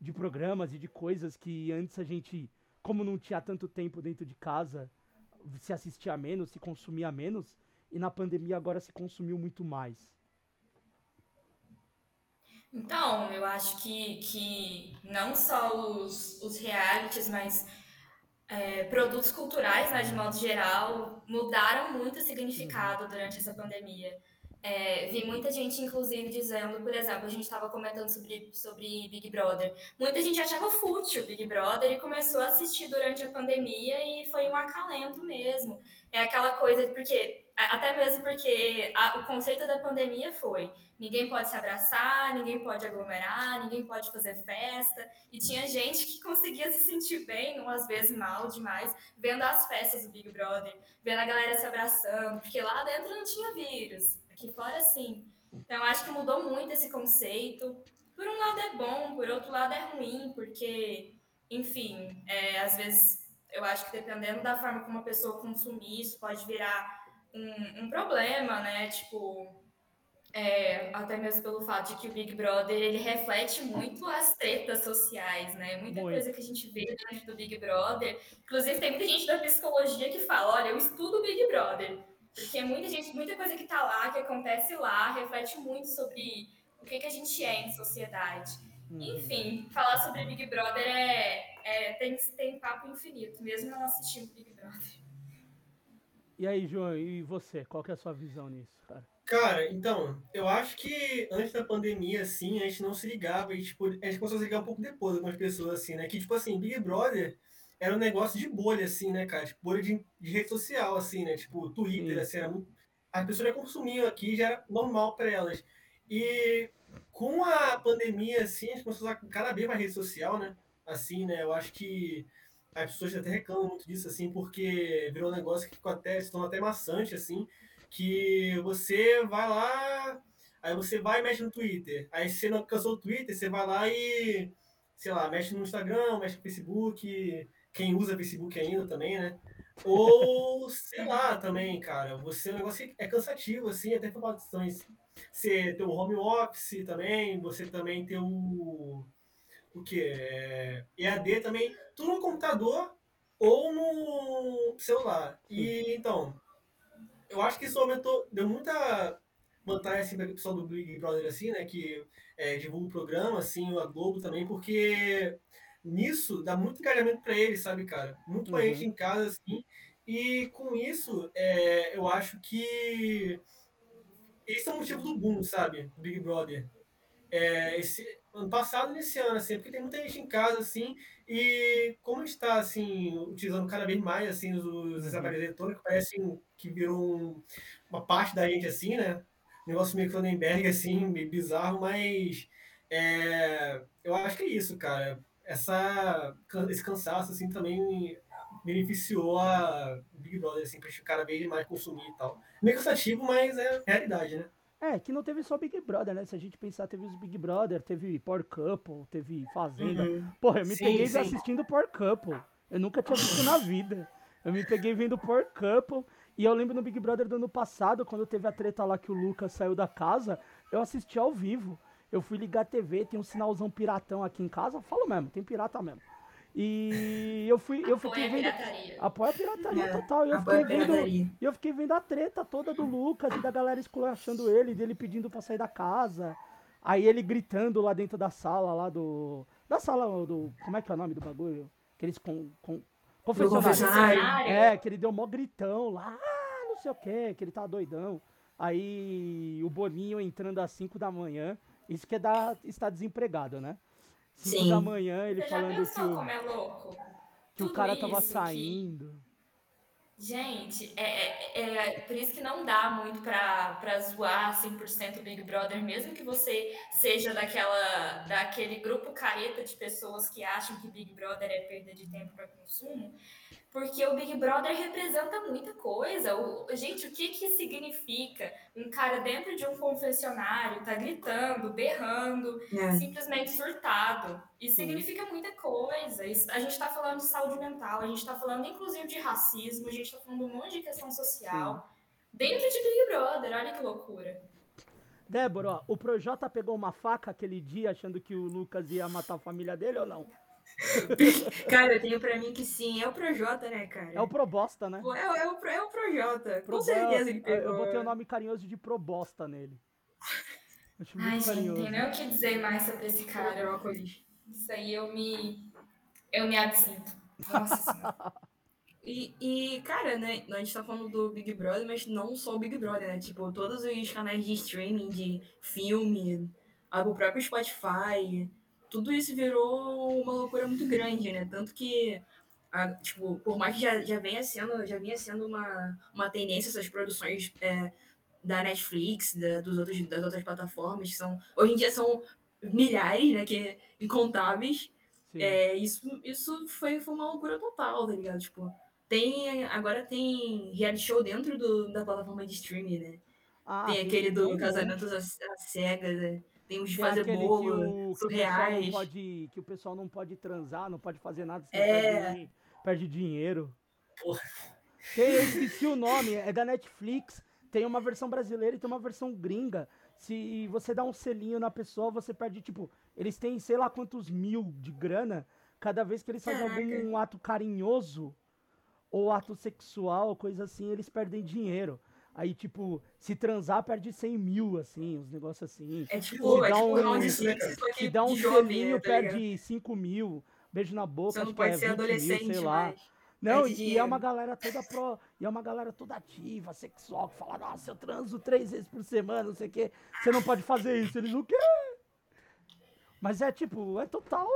de programas e de coisas que antes a gente, como não tinha tanto tempo dentro de casa, se assistia menos, se consumia menos, e na pandemia agora se consumiu muito mais? Então, eu acho que, que não só os, os realities, mas é, produtos culturais, né, de modo geral, mudaram muito o significado durante essa pandemia. É, vi muita gente, inclusive, dizendo, por exemplo, a gente estava comentando sobre, sobre Big Brother. Muita gente achava fútil Big Brother e começou a assistir durante a pandemia e foi um acalento mesmo. É aquela coisa, porque até mesmo porque a- o conceito da pandemia foi ninguém pode se abraçar, ninguém pode aglomerar, ninguém pode fazer festa. E tinha gente que conseguia se sentir bem, ou às vezes mal demais, vendo as festas do Big Brother, vendo a galera se abraçando, porque lá dentro não tinha vírus, aqui fora sim. Então acho que mudou muito esse conceito. Por um lado é bom, por outro lado é ruim, porque, enfim, é, às vezes eu acho que dependendo da forma como a pessoa consumir, isso pode virar um, um problema, né? Tipo, é, até mesmo pelo fato de que o Big Brother ele reflete muito as tretas sociais, né? Muita Muito. coisa que a gente vê dentro do Big Brother. Inclusive, tem muita gente da psicologia que fala: olha, eu estudo o Big Brother. Porque muita gente, muita coisa que tá lá, que acontece lá, reflete muito sobre o que, que a gente é em sociedade. Enfim, falar sobre Big Brother é, é- tem, tem papo infinito, mesmo não assistindo Big Brother. E aí, João, e você? Qual que é a sua visão nisso, cara? Cara, então, eu acho que antes da pandemia, assim, a gente não se ligava e, tipo, a gente começou a se ligar um pouco depois, algumas pessoas, assim, né? Que, tipo assim, Big Brother era um negócio de bolha, assim, né, cara? Tipo, bolha de, de rede social, assim, né? Tipo, Twitter, Sim. assim, era muito... As pessoas já consumiam aqui, já era normal para elas. E com a pandemia, assim, a gente começou a usar cada vez mais rede social, né? Assim, né? Eu acho que as pessoas até reclamam muito disso, assim, porque virou um negócio que ficou até, se tornou até maçante, assim, que você vai lá, aí você vai e mexe no Twitter. Aí se você não cansou do Twitter, você vai lá e, sei lá, mexe no Instagram, mexe no Facebook, quem usa Facebook ainda também, né? Ou, sei lá, também, cara, você, o negócio é cansativo, assim, até por questões. Você tem o home office também, você também tem o. O que? É, EAD também, tudo no computador ou no celular. E então, eu acho que isso aumentou, deu muita vantagem assim, para o pessoal do Big Brother, assim, né? Que é, divulga o programa, assim, a Globo também, porque nisso dá muito engajamento para eles, sabe, cara? Muito mais Uhum. gente em casa, assim. E com isso, é, eu acho que esse é o motivo do boom, sabe? Do Big Brother. É, esse, ano passado nesse ano, assim, porque tem muita gente em casa, assim, e como está, assim, utilizando cada vez mais, assim, os, os aparelhos eletrônicos, parece que virou um- uma parte da gente, assim, né? Um negócio meio Cronenberg, assim, meio bizarro, mas é, eu acho que é isso, cara. Essa, esse cansaço, assim, também beneficiou a Big Brother, assim, pra cada vez mais consumir e tal. Meio cansativo, mas é realidade, né? É, que não teve só Big Brother, né? Se a gente pensar, teve os Big Brother, teve Power Couple, teve Fazenda. Uhum. Porra, eu me Sim, peguei sim. assistindo Power Couple. Eu nunca tinha visto na vida. Eu me peguei vendo Power Couple. E eu lembro no Big Brother do ano passado, quando teve a treta lá que o Lucas saiu da casa, eu assisti ao vivo. Eu fui ligar a TV, tem um sinalzão piratão aqui em casa. Falo mesmo, tem pirata mesmo. E eu fui, eu fiquei Apoia a vendo. pirataria. Apoia a pirataria É, total. E eu apoia fiquei a vendo. pirataria. E eu fiquei vendo a treta toda do Lucas e da galera esculachando ele, dele pedindo pra sair da casa. Aí ele gritando lá dentro da sala, lá do. Da sala do. Como é que é o nome do bagulho? Aqueles com. com confessionário. confessionário. É, que ele deu mó gritão lá, ah, não sei o que, que ele tá doidão. Aí o Boninho entrando às 5 da manhã. Isso que é dar, estar desempregado, né? 5 Sim. da manhã, ele Você falando que o, como é louco? que o Tudo cara tava isso que- saindo. Gente, é, é, é por isso que não dá muito pra, pra zoar 100% o Big Brother, mesmo que você seja daquela, daquele grupo careta de pessoas que acham que Big Brother é perda de tempo para consumo, porque o Big Brother representa muita coisa. O, gente, o que que significa um cara dentro de um confessionário tá gritando, berrando, É. simplesmente surtado? Isso significa muita coisa. Isso- a gente está falando de saúde mental, a gente está falando inclusive de racismo, a gente está falando de um monte de questão social. Dentro de Big Brother, olha que loucura. Débora, ó, o Projota pegou uma faca aquele dia achando que o Lucas ia matar a família dele ou não? Cara, eu tenho pra mim que sim. É o Projota, né, cara? É o Probosta, né? É, o- é, o, é o Projota. Com Probo- certeza ele eu- pegou. Eu botei o nome carinhoso de Probosta nele. Acho muito Ai, gente, carinhoso. tem nem o que dizer mais sobre esse cara. Brócolis. Isso aí eu me. Eu me absinto. Nossa senhora. E, e, cara, né, a gente tá falando do Big Brother, mas não só o Big Brother, né? Tipo, todos os canais de streaming, de filme, o próprio Spotify, tudo isso virou uma loucura muito grande, né? Tanto que, a- tipo, por mais que já, já venha sendo, já vinha sendo uma, uma tendência essas produções é, da Netflix, da, dos outros, das outras plataformas, que são, hoje em dia são milhares, né? Que, incontáveis. É, isso, isso foi, foi uma loucura total, tá ligado? Tipo, tem, agora tem reality show dentro do, da plataforma de streaming, né? Ah, tem aquele do tem casamento às cegas, né? Tem os de fazer que o, bolo, que o pessoal não surreais. pode, que o pessoal não pode transar, não pode fazer nada, É. perde, perde dinheiro. Porra. Tem, eu esqueci o nome, é da Netflix. Tem uma versão brasileira e tem uma versão gringa. Se você dá um selinho na pessoa, você perde, tipo, eles têm sei lá quantos mil de grana cada vez que eles fazem algum ato carinhoso ou ato sexual, coisa assim, eles perdem dinheiro. Aí, tipo, se transar, perde 100 mil, assim, uns negócios assim. É tipo, é dá tipo um- six, só Se que dá um selinho, né, tá perde 5 mil. Beijo na boca, Você não que pode é ser 20 mil, adolescente sei lá. Não, Perde e, e é uma galera toda pro. E é uma galera toda ativa, sexual, que fala, nossa, eu transo três vezes por semana, não sei o quê. Você não pode fazer isso. Eles não querem. Mas é tipo, é total.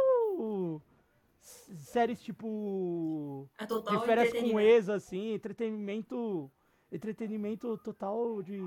Séries tipo. É total de férias com ex, assim, entretenimento. Entretenimento total de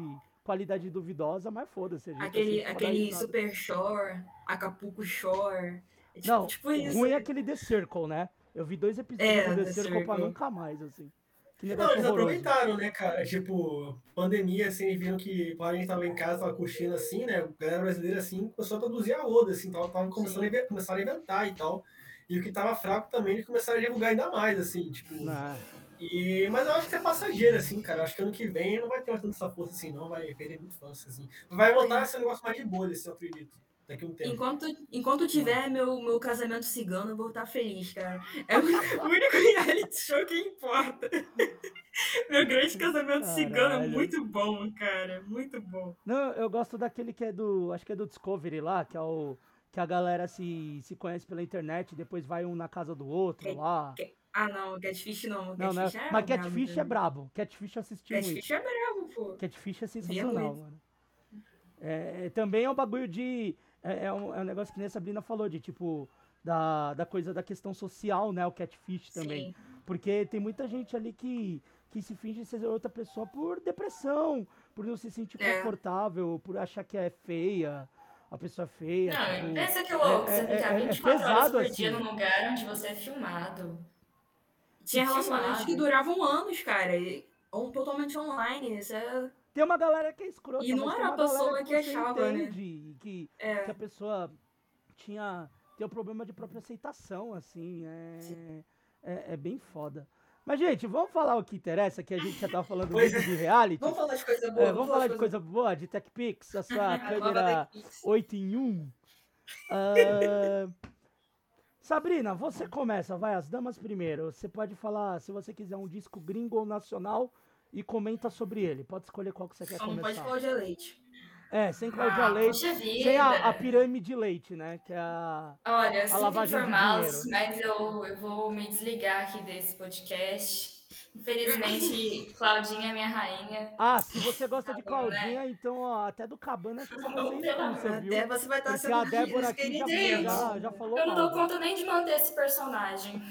qualidade duvidosa, mas foda-se. Aquele, pra aquele. Super Shore, Acapulco Shore. É tipo, Não, tipo isso. ruim é aquele The Circle, né? Eu vi dois episódios É, do The, The Circle pra Circle. nunca mais, assim. Que Não, eles horroroso. aproveitaram, né, cara? Tipo, pandemia, assim, eles viram que a gente tava em casa, tava curtindo assim, né? A galera brasileira, assim, começou a produzir a Oda, assim, tava, tava começando a, começaram a inventar e tal. E o que tava fraco também, eles começaram a divulgar ainda mais, assim, tipo. Ah, E, mas eu acho que é passageiro, assim, cara. Eu acho que ano que vem não vai ter mais tanta essa força assim, não. Vai perder muito fãs, assim. Vai voltar a ser um negócio mais de bolha, assim, eu acredito. Daqui a um tempo. Enquanto, enquanto tiver meu, meu casamento cigano, eu vou estar feliz, cara. É o único reality show que importa. Meu grande casamento cigano é Caralho. muito bom, cara. Muito bom. Não, eu gosto daquele que é do. Acho que é do Discovery lá, que é o. Que a galera se, se conhece pela internet e depois vai um na casa do outro lá. Ah, não, Catfish não. Não, né? Catfish é Mas Catfish é também. brabo. Catfish assistiu Catfish muito. é brabo, pô. Catfish é sensacional, mano. É, também é um bagulho de. É, é um, é um negócio que nem a Sabrina falou, de tipo. Da, da coisa da questão social, né? O catfish também. Sim. Porque tem muita gente ali que, que se finge ser outra pessoa por depressão, por não se sentir É. confortável, por achar que é feia, a pessoa é feia. Não, tipo, pensa que louco, é- você é- ficar é- é 24 horas pesado, por assim. dia num lugar onde você é filmado. Tinha Filmado. relacionamentos que duravam anos, cara. E, on- totalmente online. Isso é. Tem uma galera que é escrota, E não era a pessoa que você achava, né? entende que, É. que a pessoa tinha tem um problema de própria aceitação, assim, é, é, é bem foda. Mas, gente, vamos falar o que interessa, que a gente já tava falando muito de reality. Vamos falar de coisa É, boa. vamos falar de coisa boa, de TechPix, a sua câmera TechPix. 8 em 1. Ah, Sabrina, você começa, vai, as damas primeiro. Você pode falar, se você quiser, um disco gringo ou nacional e comenta sobre ele. Pode escolher qual que você quer Só não começar. pode Cláudia Leite. É, sem Cláudia Ah, Leite, sem a, a pirâmide de leite, né? Que é a, Olha, eu a lavagem informá-los, mas eu, eu vou me desligar aqui desse podcast. Infelizmente, Claudinha é minha rainha. Ah, se você gosta de Tá bom, né? Claudinha, então ó, até do Cabana acho que você expulsa, viu? Até você vai estar Porque sendo a Débora aqui já, já, já falou Eu não dou conta nem de manter esse personagem.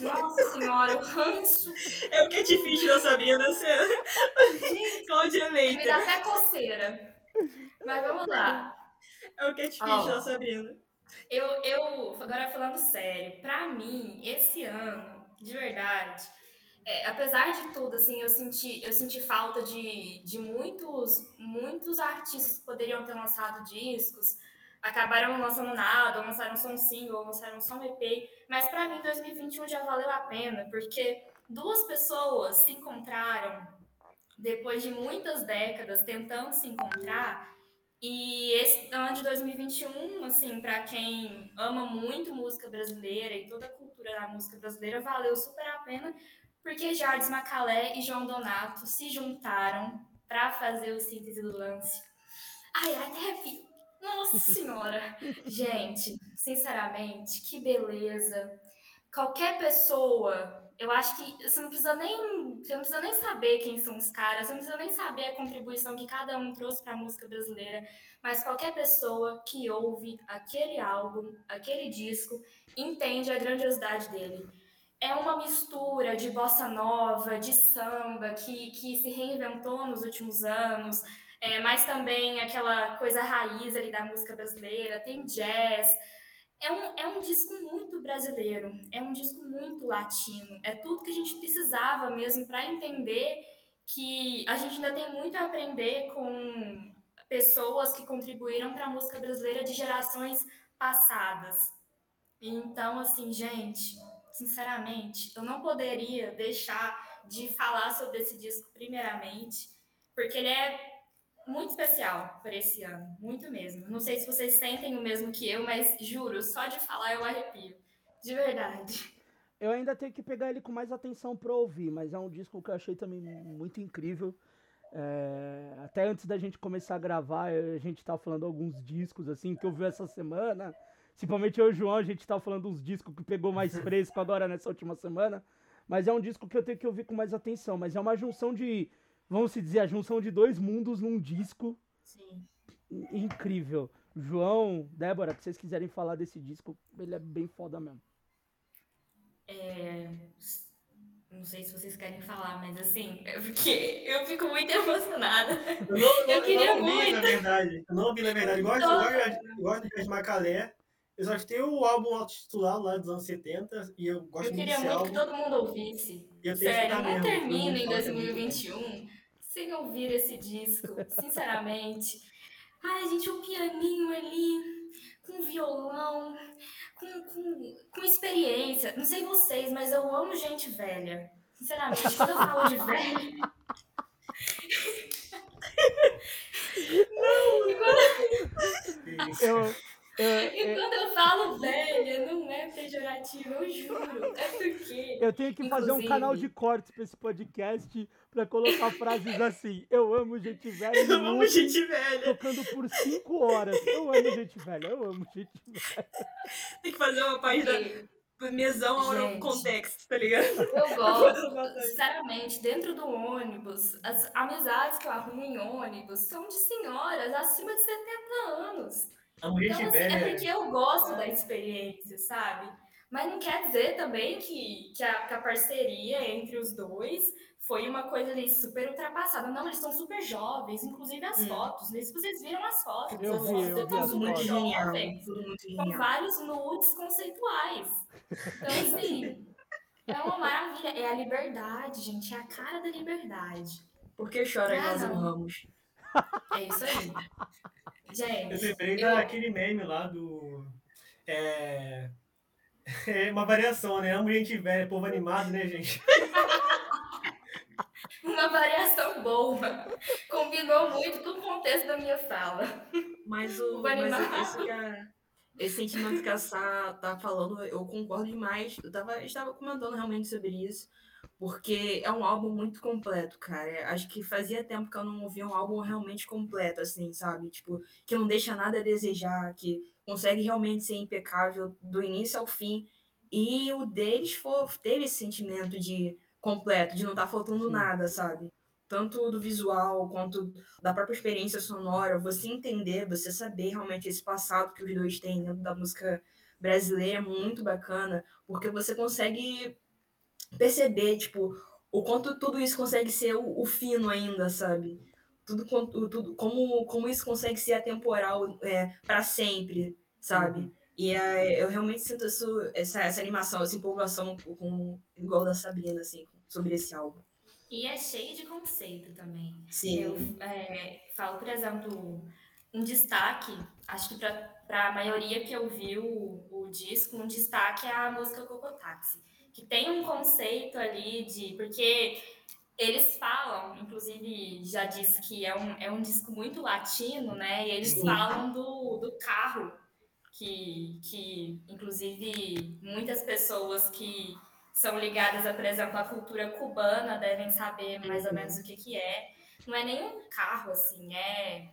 Nossa senhora, o ranço. É o que é difícil da Sabrina ser Cláudia Me Leite. dá até coceira. Mas vamos lá. É o que é difícil Ó. da Sabrina. Eu, eu, agora falando sério, pra mim, esse ano, de verdade, é, apesar de tudo, assim, eu senti, eu senti falta de, de muitos, muitos artistas que poderiam ter lançado discos, acabaram lançando nada, ou lançaram só um single, ou lançaram só um EP, mas pra mim 2021 já valeu a pena, porque duas pessoas se encontraram depois de muitas décadas tentando se encontrar. E esse ano de 2021, assim, para quem ama muito música brasileira e toda a cultura da música brasileira, valeu super a pena, porque Jardim Macalé e João Donato se juntaram para fazer o síntese do lance. Ai, até arrepio. Nossa Senhora! Gente, sinceramente, que beleza. Qualquer pessoa, eu acho que você não precisa nem, você não precisa nem saber quem são os caras, você não precisa nem saber a contribuição que cada um trouxe para a música brasileira, mas qualquer pessoa que ouve aquele álbum, aquele disco, entende a grandiosidade dele. É uma mistura de bossa nova, de samba, que, que se reinventou nos últimos anos, é, mas também aquela coisa raiz ali da música brasileira, tem jazz. É um, é um disco muito brasileiro, é um disco muito latino, é tudo que a gente precisava mesmo para entender que a gente ainda tem muito a aprender com pessoas que contribuíram para a música brasileira de gerações passadas. Então, assim, gente, sinceramente, eu não poderia deixar de falar sobre esse disco primeiramente, porque ele é muito especial para esse ano, muito mesmo. Não sei se vocês sentem o mesmo que eu, mas juro, só de falar eu arrepio. De verdade. Eu ainda tenho que pegar ele com mais atenção para ouvir, mas é um disco que eu achei também muito incrível. É, até antes da gente começar a gravar, a gente tava falando alguns discos assim que eu vi essa semana. Principalmente eu e o João, a gente tava falando uns discos que pegou mais fresco agora nessa última semana. Mas é um disco que eu tenho que ouvir com mais atenção. Mas é uma junção de vamos se dizer, a junção de dois mundos num disco. Sim. Incrível. João, Débora, se vocês quiserem falar desse disco, ele é bem foda mesmo. É... Não sei se vocês querem falar, mas assim, é porque eu fico muito emocionada. Eu, não, eu queria eu não ouvi, muito. na verdade. Eu não ouvi, na verdade. Gosto, gosto, gosto de Macalé. Eu só tenho o álbum autotitulado lá dos anos 70 e eu gosto Eu muito queria desse muito álbum. que todo mundo ouvisse. E eu Sério, não mesmo, termina em todo mundo fala 2021 sem ouvir esse disco, sinceramente. Ai, gente, um pianinho ali, com violão, com, com, com experiência. Não sei vocês, mas eu amo gente velha. Sinceramente, quando eu falo de velha. Não, quando... Eu, E quando eu falo velha, não é pejorativo, eu juro. É porque. eu tenho que fazer um canal de cortes pra esse podcast pra colocar frases assim. Eu amo gente velha. Eu amo gente velha. Tocando por cinco horas. Eu amo gente velha. Eu amo gente velha. Tem que fazer uma página mesão ao contexto, tá ligado? Eu gosto, sinceramente, dentro do ônibus, as amizades que eu arrumo em ônibus são de senhoras acima de 70 anos. Então, assim, é porque eu gosto da experiência, sabe? Mas não quer dizer também que, que, a, que a parceria entre os dois foi uma coisa ali super ultrapassada. Não, eles são super jovens, inclusive as Hum. fotos. Não sei se vocês viram as fotos. Eu as vi, fotos eu vi as Tudo muito genial. jovens com genial. vários nudes conceituais. Então, assim, é uma maravilha. É a liberdade, gente. É a cara da liberdade. Por que chora Ah, Lázaro não. Ramos? É isso aí. Eu Gente, lembrei eu- daquele meme lá do. É... é uma variação, né? Amo gente velha, povo animado, né, gente? uma variação boa. Combinou muito com o contexto da minha fala. Mas, o, Vai mas esse, que a- esse sentimento que a Sá tá falando, eu concordo demais. Eu tava, estava comentando realmente sobre isso, porque é um álbum muito completo, cara. Acho que fazia tempo que eu não ouvia um álbum realmente completo, assim, sabe? Tipo, que não deixa nada a desejar, que consegue realmente ser impecável do início ao fim. E o deles foi, teve esse sentimento de completo, de não estar faltando Sim. nada, sabe? Tanto do visual quanto da própria experiência sonora, você entender, você saber realmente esse passado que os dois têm dentro da música brasileira é muito bacana, porque você consegue perceber, tipo, o quanto tudo isso consegue ser o, o fino ainda, sabe? Tudo, tudo como, como isso consegue ser atemporal é, para sempre, sabe? E é, eu realmente sinto isso, essa, essa animação, essa empolgação com, igual da Sabrina, assim, sobre esse álbum. E é cheio de conceito também. Sim. Eu é, falo, por exemplo, um destaque, acho que para a maioria que ouviu o, o disco, um destaque é a música Cocotaxi, que tem um conceito ali de. Porque eles falam, inclusive já disse que é um, é um disco muito latino, né? E eles Sim. falam do, do carro, que, que inclusive muitas pessoas que são ligadas, por exemplo, à cultura cubana devem saber mais ou menos o que, que é. Não é nem um carro, assim, é.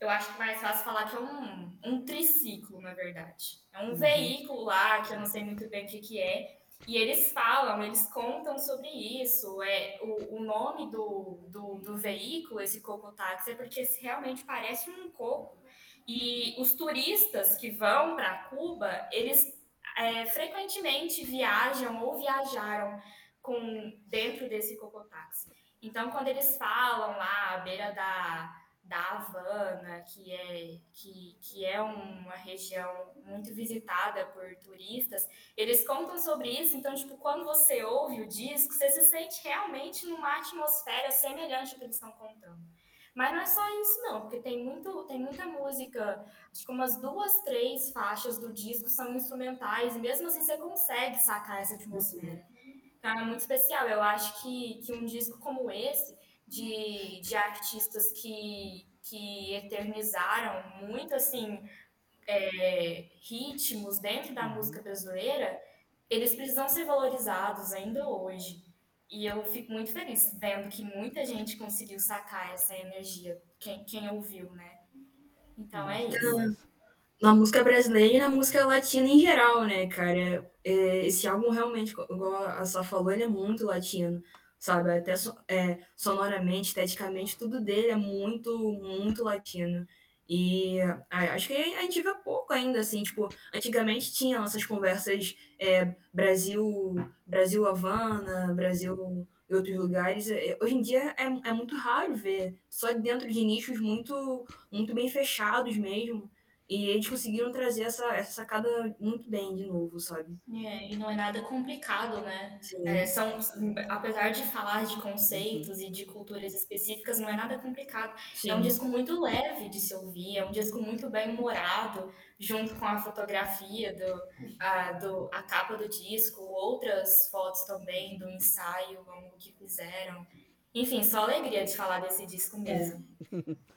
Eu acho que mais fácil falar que é um, um triciclo, na verdade. É um veículo lá, que eu não sei muito bem o que, que é. E eles falam, eles contam sobre isso. É, o, o nome do, do, do veículo, esse cocotáxi, é porque realmente parece um coco. E os turistas que vão para Cuba, eles é, frequentemente viajam ou viajaram com dentro desse cocotáxi. Então, quando eles falam lá à beira da, da Havana, que é, que, que é uma região muito visitada por turistas, eles contam sobre isso. Então, tipo, quando você ouve o disco, você se sente realmente numa atmosfera semelhante ao que eles estão contando. Mas não é só isso, não, porque tem, muito, tem muita música, acho que umas duas, três faixas do disco são instrumentais, e mesmo assim você consegue sacar essa atmosfera. Então é muito especial. Eu acho que, que um disco como esse, de, de artistas que, que eternizaram muito, assim, é, ritmos dentro da música brasileira, eles precisam ser valorizados ainda hoje. E eu fico muito feliz vendo que muita gente conseguiu sacar essa energia, quem, quem ouviu, né? Então é isso. Na música brasileira e na música latina em geral, né, cara? É, esse álbum realmente, igual a Sá falou, ele é muito latino, sabe? Até so- é, sonoramente, esteticamente, tudo dele é muito, muito latino. E acho que a gente vê pouco ainda, assim, tipo, antigamente tinha essas conversas é, Brasil, Brasil Havana, Brasil e outros lugares. É, Hoje em dia é, é muito raro ver, só dentro de nichos muito, muito bem fechados mesmo. E eles conseguiram trazer essa, essa sacada muito bem de novo, sabe? É, e não é nada complicado, né? É, são, apesar de falar de conceitos e de culturas específicas, não é nada complicado. Sim. É um disco muito leve de se ouvir, é um disco muito bem humorado, junto com a fotografia, do, a, do, a capa do disco, outras fotos também do ensaio, como que fizeram. Enfim, só alegria de falar desse disco mesmo. É,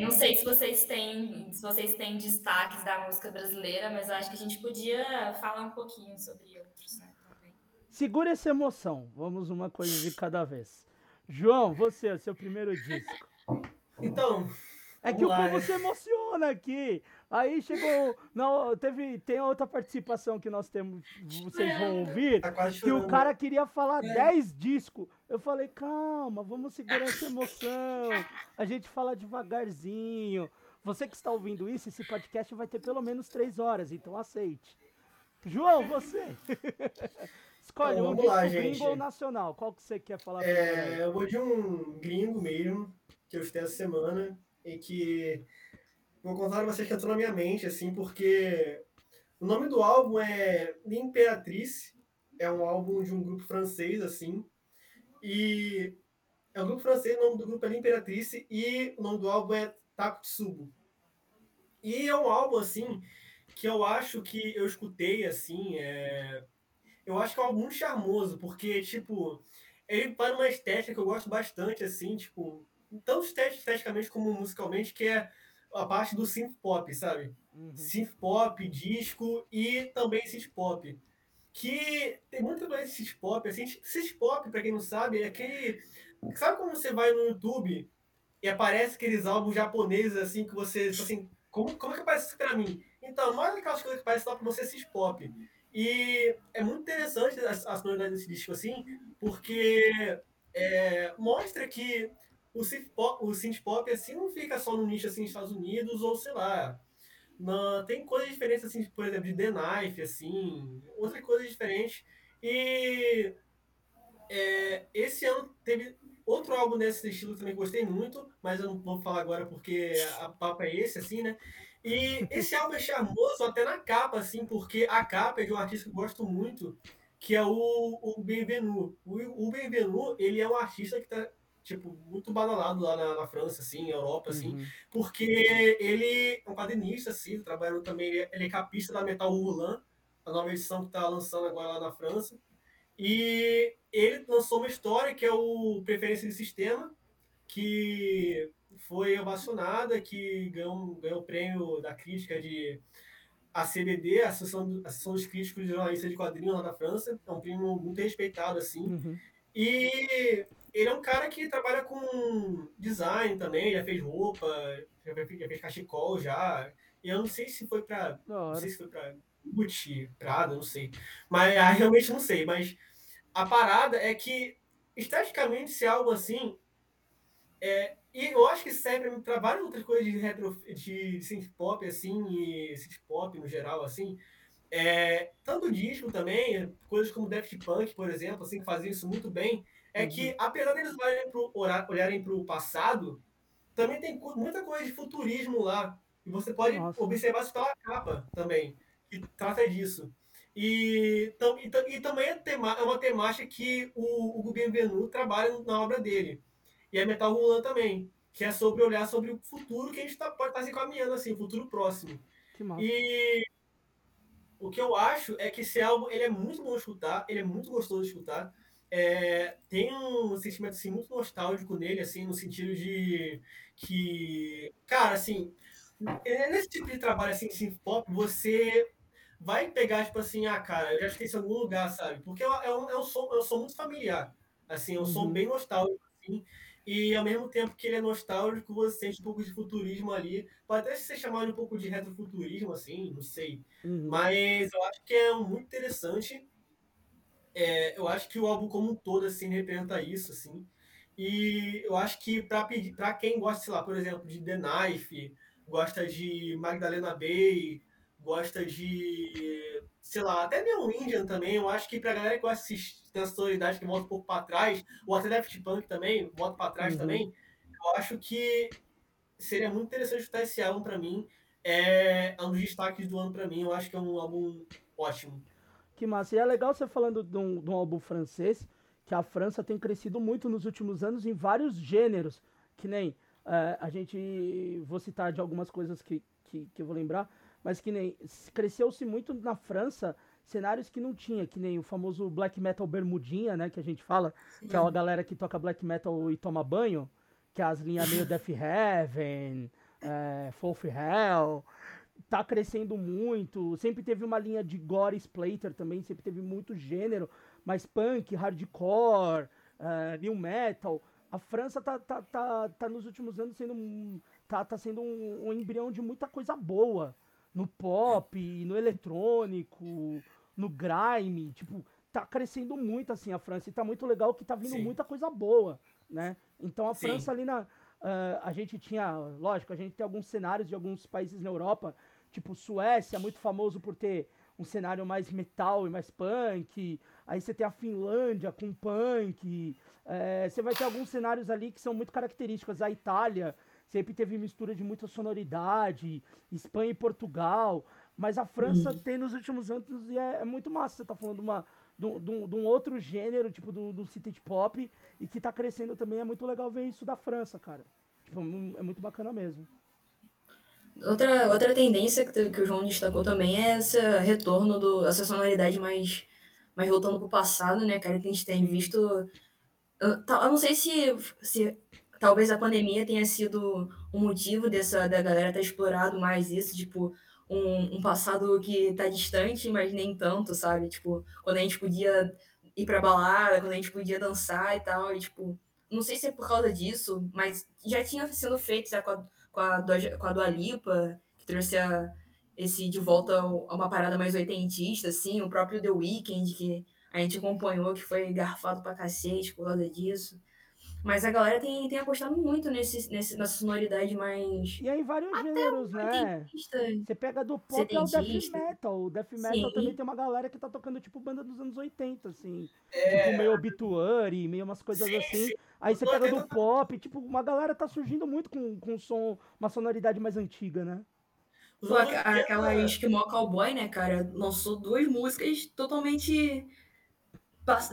não sei se vocês têm, se vocês têm destaques da música brasileira, mas eu acho que a gente podia falar um pouquinho sobre outros, né? também. Segura essa emoção. Vamos uma coisa de cada vez. João, você, o seu primeiro disco. Então, É que o povo né? se emociona aqui. Aí chegou. Não, teve, tem outra participação que nós temos, vocês vão ouvir, tá quase que o cara queria falar É. 10 discos. Eu falei, calma, vamos segurar essa emoção. A gente fala devagarzinho. Você que está ouvindo isso, esse podcast vai ter pelo menos 3 horas, então aceite. João, você. Escolhe Então, um disco lá, gringo ou nacional. Qual que você quer falar? É, eu vou de um gringo mesmo, que eu escutei essa semana, e que vou contar pra vocês que entrou na minha mente, assim, porque o nome do álbum é L'Imperatrice, é um álbum de um grupo francês, assim, e é um grupo francês, o nome do grupo é L'Imperatrice, e o nome do álbum é Takutsubo. E é um álbum, assim, que eu acho que eu escutei, assim, é... eu acho que é um álbum charmoso, porque, tipo, ele para uma estética que eu gosto bastante, assim, tipo, tanto estet- esteticamente como musicalmente, que é a parte do synth pop, sabe? Uhum. Synth pop, disco e também synth pop. Que tem muita coisa de synth pop, assim, synth pop, pra quem não sabe, é aquele... Sabe quando você vai no YouTube e aparece aqueles álbuns japoneses, assim, que você, tipo assim, como, como é que aparece isso pra mim? Então, mais aquelas coisas que aparecem lá pra você, synth pop. E é muito interessante a, a sonoridade desse disco, assim, porque é, mostra que o synth pop, o synth pop assim, não fica só no nicho assim, Estados Unidos, ou sei lá. Na, tem coisas diferentes, assim, por exemplo, de The Knife, assim, outras coisas diferentes. E é, esse ano teve outro álbum desse estilo que também gostei muito, mas eu não vou falar agora porque a papo é esse, assim, né? E esse álbum é charmoso até na capa, assim, porque a capa é de um artista que eu gosto muito, que é o, o Benvenu. O, o Benvenu, ele é um artista que tá, tipo, muito badalado lá na, na França, assim, Europa, assim, Uhum. porque ele é um quadrinista, assim, trabalhando também, ele é, ele é capista da Metal Roulant, a nova edição que tá lançando agora lá na França. E ele lançou uma história que é o Preferência de Sistema, que foi ovacionada, que ganhou, ganhou o prêmio da crítica de ACDD, Associação, Associação dos Críticos de Jornalistas de Quadrinhos lá na França. É um prêmio muito respeitado, assim. Uhum. E ele é um cara que trabalha com design também, já fez roupa, já fez, já fez cachecol já. E eu não sei se foi pra. Não sei se foi pra Gucci, Prada, não sei. Mas ah, realmente não sei. Mas a parada é que, esteticamente, se é algo assim. É, e eu acho que serve para várias outras coisas de retro, de synth pop, assim, e synth pop no geral, assim. É, tanto disco também, coisas como Daft Punk, por exemplo, assim, que faziam isso muito bem, é que, apesar deles olharem pro, ora- olharem para o passado, também tem muita coisa de futurismo lá. E você pode Nossa. observar isso pela capa também, que trata disso. E, tam- e, e também é, tema, é uma temática que o Hugo Benvenu trabalha na obra dele. E é Metal Rulan também, que é sobre olhar sobre o futuro que a gente tá, pode estar se encaminhando, assim, o futuro próximo. E o que eu acho é que esse álbum ele é muito bom de escutar, ele é muito gostoso de escutar. É, tem um sentimento assim, muito nostálgico nele, assim, no sentido de que, cara, assim, é nesse tipo de trabalho assim, synth pop, você vai pegar, tipo assim, ah, cara, eu já esqueci em algum lugar, sabe? Porque é um, é um, som, é um som muito familiar. Assim, é um som Uhum. bem nostálgico, assim. E ao mesmo tempo que ele é nostálgico, você sente um pouco de futurismo ali. Pode até ser chamado um pouco de retrofuturismo, assim, não sei. Uhum. Mas eu acho que é muito interessante. É, eu acho que o álbum como um todo, assim, representa isso, assim. E eu acho que para pedir, para quem gosta, sei lá, por exemplo, de The Knife, gosta de Magdalena Bay, gosta de, sei lá, até Neon Indian também, eu acho que pra galera que gosta de ter essa sonoridade que volta um pouco para trás, ou até Daft Punk também, volta para trás Uhum. também, eu acho que seria muito interessante escutar esse álbum para mim. É um dos destaques do ano para mim, eu acho que é um álbum ótimo. Que massa. E é legal você falando de um, de um álbum francês, que a França tem crescido muito nos últimos anos em vários gêneros. Que nem eh, a gente. Vou citar de algumas coisas que, que, que eu vou lembrar, mas que nem. Cresceu-se muito na França cenários que não tinha, que nem o famoso black metal bermudinha, né? Que a gente fala, que é a galera que toca black metal e toma banho, que é as linhas meio Death Heaven, é, Fourth Hell tá crescendo muito. Sempre teve uma linha de gore splatter também, sempre teve muito gênero, mas punk, hardcore, eh, new metal. A França tá, tá, tá, tá nos últimos anos sendo um, tá, tá sendo um, um embrião de muita coisa boa. No pop, no eletrônico, no grime, tipo, tá crescendo muito assim a França. E tá muito legal que tá vindo Sim. muita coisa boa, né? Então a Sim. França ali na, ah, a gente tinha, lógico, a gente tem alguns cenários de alguns países na Europa, tipo Suécia, muito famoso por ter um cenário mais metal e mais punk. Aí você tem a Finlândia com punk. eh, você vai ter alguns cenários ali que são muito característicos. A Itália sempre teve mistura de muita sonoridade, Espanha e Portugal. Mas a França tem nos últimos anos e é, é muito massa. Você tá falando de, uma, de, um- de de um outro gênero, tipo do, do city pop, e que tá crescendo também. É muito legal ver isso da França, cara. Tipo, mu- é muito bacana mesmo. Outra, outra tendência que, que o João destacou também é esse retorno do, essa sonoridade mais, mais voltando pro passado, né, cara, que a gente tem visto. Eu, eu não sei se, se talvez a pandemia tenha sido um motivo dessa da galera ter explorado mais isso, tipo, um, um passado que tá distante, mas nem tanto, sabe? Tipo, quando a gente podia ir pra balada, quando a gente podia dançar e tal, e tipo, não sei se é por causa disso, mas já tinha sido feito a, com a, com a Dua Lipa, que trouxe a, esse de volta a uma parada mais oitentista, assim, o próprio The Weeknd, que a gente acompanhou, que foi garfado pra cacete por causa disso. Mas a galera tem, tem apostado muito nesse, nesse, nessa sonoridade mais E aí vários gêneros, né? Você pega do pop ao death Setentista. metal. O death metal Sim. também tem uma galera que tá tocando tipo banda dos anos 80, assim. É. Tipo meio obituary, meio umas coisas Sim, assim. sim. Aí você pega do pop, tipo, uma galera tá surgindo muito com, com som, uma sonoridade mais antiga, né? Os Pô, anos a- 80, aquela Esquimó Cowboy, né, cara, lançou duas músicas totalmente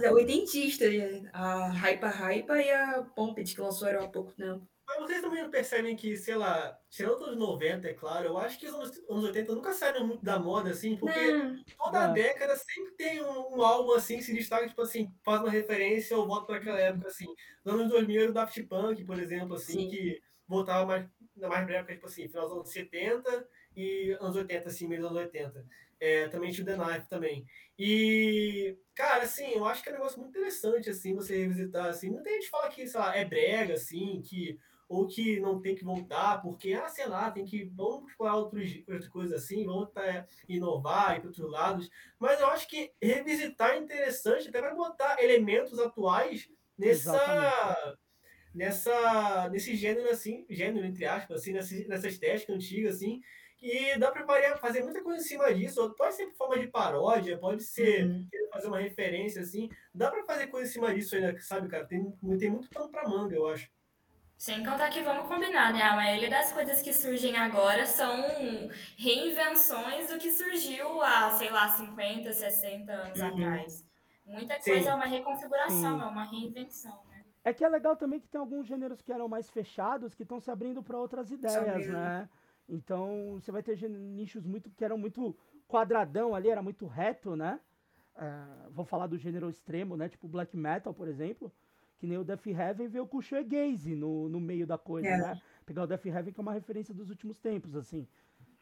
é, oitentistas. A Hypa Hypa e a Pompet, que lançaram há pouco tempo. Mas vocês também não percebem que, sei lá, tirando os 90, é claro, eu acho que os anos, anos 80 nunca saíram muito da moda, assim, porque Não. toda É. década sempre tem um, um álbum, assim, que se destaca, tipo assim, faz uma referência ou volta para aquela época, assim. Nos anos 2000 era o Daft Punk, por exemplo, assim, Sim. que voltava mais, mais pra época, tipo assim, final dos anos 70 e anos 80, assim, meio dos anos 80. É, também tinha o The Knife também. E, cara, assim, eu acho que é um negócio muito interessante, assim, você revisitar, assim. Muita gente fala que, sei lá, é brega, assim, que ou que não tem que voltar, porque, ah, sei lá, tem que, vamos explorar outros, outras coisas assim, vamos tá, inovar, ir para outros lados. Mas eu acho que revisitar é interessante, até para botar elementos atuais nessa, Exatamente. nessa, nesse gênero, assim, gênero, entre aspas, assim, nessa, nessa estética antiga, assim, e dá para fazer muita coisa em cima disso. Pode ser por forma de paródia, pode ser Uhum. fazer uma referência, assim. Dá para fazer coisa em cima disso ainda, sabe, cara? Tem, tem muito pano para manga, eu acho. Sem contar que vamos combinar, né? A maioria das coisas que surgem agora são reinvenções do que surgiu há, sei lá, 50, 60 anos Uhum. atrás. Muita Sim. coisa é uma reconfiguração, Sim. é uma reinvenção, né? É que é legal também que tem alguns gêneros que eram mais fechados que estão se abrindo para outras ideias, né? Então você vai ter nichos muito que eram muito quadradão ali, era muito reto, né? É, vou falar do gênero extremo, né? Tipo black metal, por exemplo. Que nem o Death Heaven veio com o shoegaze no, no meio da coisa, É. né? Pegar o Death Heaven que é uma referência dos últimos tempos, assim.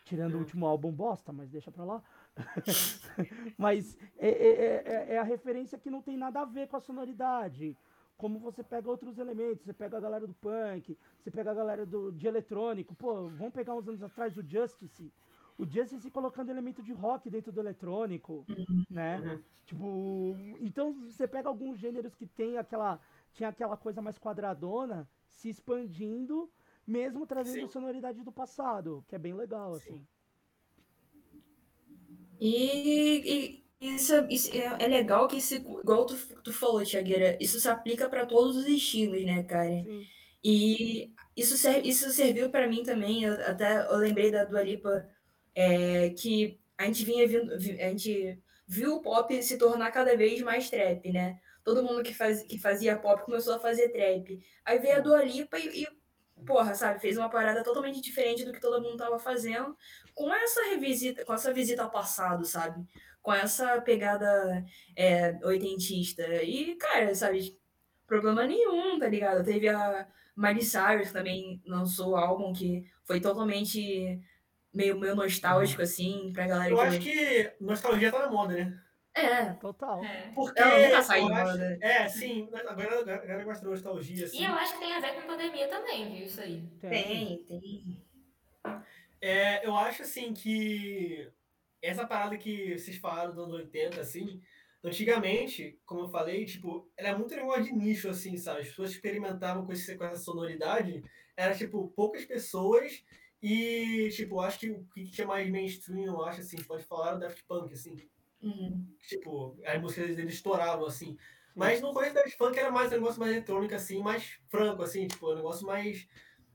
Tirando o Hum. último álbum bosta, mas deixa pra lá. mas é, é- é- é a referência que não tem nada a ver com a sonoridade. Como você pega outros elementos, você pega a galera do punk, você pega a galera do, de eletrônico. Pô, vamos pegar uns anos atrás o Justice. O Justice colocando elemento de rock dentro do eletrônico, né? Uhum. Tipo, então você pega alguns gêneros que tem aquela tinha aquela coisa mais quadradona se expandindo, mesmo trazendo Sim. sonoridade do passado, que é bem legal assim. E, e isso, isso é, é legal que, isso, igual tu, tu falou, Tiagueira, isso se aplica para todos os estilos, né, cara? Sim. E isso, isso serviu para mim também, eu, até eu lembrei da Dua Lipa, é, que a gente vinha vindo, vi- a gente viu o pop se tornar cada vez mais trap, né? Todo mundo que, faz, que fazia pop começou a fazer trap. Aí veio a Dua Lipa e, e, porra, sabe, fez uma parada totalmente diferente do que todo mundo tava fazendo, com essa revisita, com essa visita ao passado, sabe? Com essa pegada é, oitentista. E, cara, sabe, problema nenhum, tá ligado? Teve a Miley Cyrus que também lançou o álbum que foi totalmente meio, meio nostálgico, assim, pra galera Eu que. acho que nostalgia tá na moda, né? É, Total. É. Porque Ela nunca saiu de moda. É, sim. Agora a galera gosta de nostalgia, assim. E eu acho que tem a ver com pandemia também, viu? Isso aí. tem, tem. É, eu acho assim que essa parada que vocês falaram dos anos 80, assim, antigamente, como eu falei, tipo, era muito negócio de nicho, assim, sabe? As pessoas experimentavam com, esse, com essa sonoridade, era tipo, poucas pessoas e, tipo, acho que o que tinha mais mainstream, eu acho, assim, pode falar, o Daft Punk, assim. Uhum. Tipo, as músicas deles estouravam, assim. Mas no começo da Daft Punk era mais um negócio mais eletrônico, assim, mais franco, assim, tipo, um negócio mais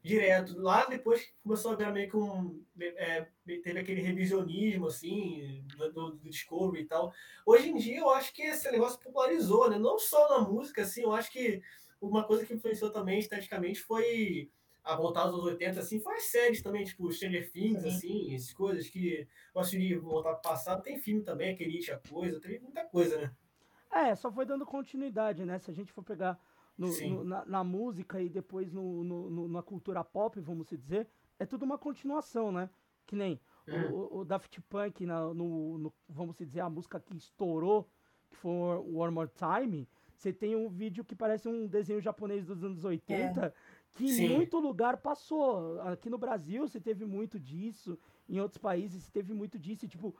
direto. Lá depois começou a virar meio que um. é, teve aquele revisionismo, assim, do, do, Discovery e tal. Hoje em dia eu acho que esse negócio popularizou, né? Não só na música, assim, eu acho que uma coisa que influenciou também esteticamente foi a voltar aos anos 80, assim, foi as séries também, tipo Stranger Things, Sim. assim, essas coisas que gosto de voltar pro passado. Tem filme também, aquele a coisa, tem muita coisa, né? É, só foi dando continuidade, né? Se a gente for pegar no- no- na, na música e depois no, no- no- na cultura pop, vamos se dizer, é tudo uma continuação, né? Que nem o- Uhum. o, o Daft Punk, na- no, no- vamos se dizer, a música que estourou, que foi o One More Time, você tem um vídeo que parece um desenho japonês dos anos 80, que em muito lugar passou. Aqui no Brasil você teve muito disso, em outros países você teve muito disso, e, tipo,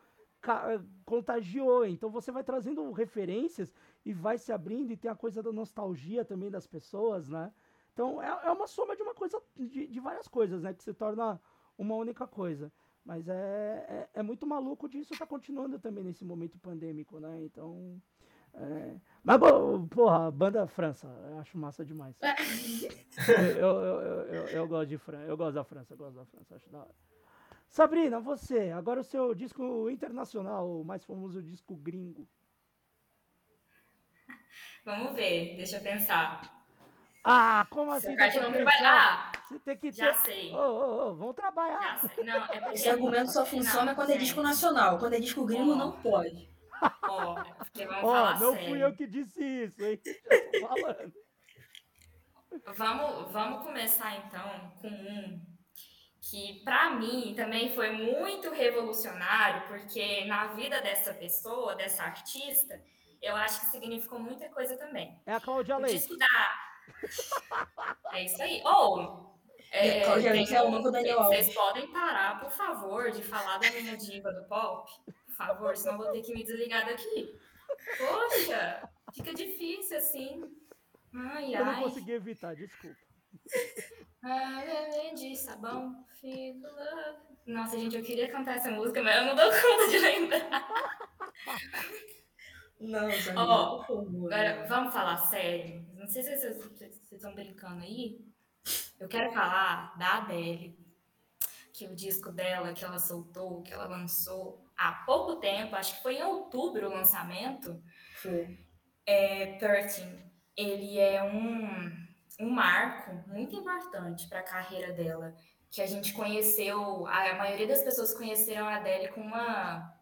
contagiou. Então você vai trazendo referências e vai se abrindo e tem a coisa da nostalgia também das pessoas, né? Então é, é uma soma de uma coisa, de, de várias coisas, né? Que se torna uma única coisa. Mas é, é, é muito maluco disso tá continuando também nesse momento pandêmico, né? Então. é, Mas, porra, banda França, eu acho massa demais. eu, eu, eu, eu, eu gosto de França, eu gosto da França, eu gosto da França, acho da hora. Sabrina, você, agora o seu disco internacional, o mais famoso disco gringo. Vamos ver, deixa eu pensar. Ah, como assim? tá não pressão? Ah, Você tem que já ter... sei. Ô, ô, ô, vamos trabalhar. Já sei. Não, é porque... Esse argumento só funciona quando é disco nacional. Quando é disco gringo, não pode. Ó, porque vamos Ó, falar não sério. fui eu que disse isso, hein? Eu tô falando. Vamos, vamos começar então com um que para mim também foi muito revolucionário, porque na vida dessa pessoa, dessa artista, eu acho que significou muita coisa também. É a Cláudia Leite. disco da. É isso aí. Ou. E a Cláudia Leite é uma com o Daniel Vocês podem parar, por favor, de falar da minha diva do pop? Por favor, senão eu vou ter que me desligar daqui. Poxa, fica difícil assim. Ai, Eu não ai. consegui evitar, desculpa. Além de sabão, love. Nossa, gente, eu queria cantar essa música, mas eu não dou conta de lembrar. Não, Samir, Ó, por favor. Agora, vamos falar sério. Não sei se vocês vocês estão brincando aí. Eu quero falar da Adele. Que o disco dela, que ela soltou, que ela lançou há pouco tempo, acho que foi em outubro o lançamento, Foi. é 13. Ele é um, um marco muito importante para a carreira dela. Que a gente conheceu, a maioria das pessoas conheceram a Adele com uma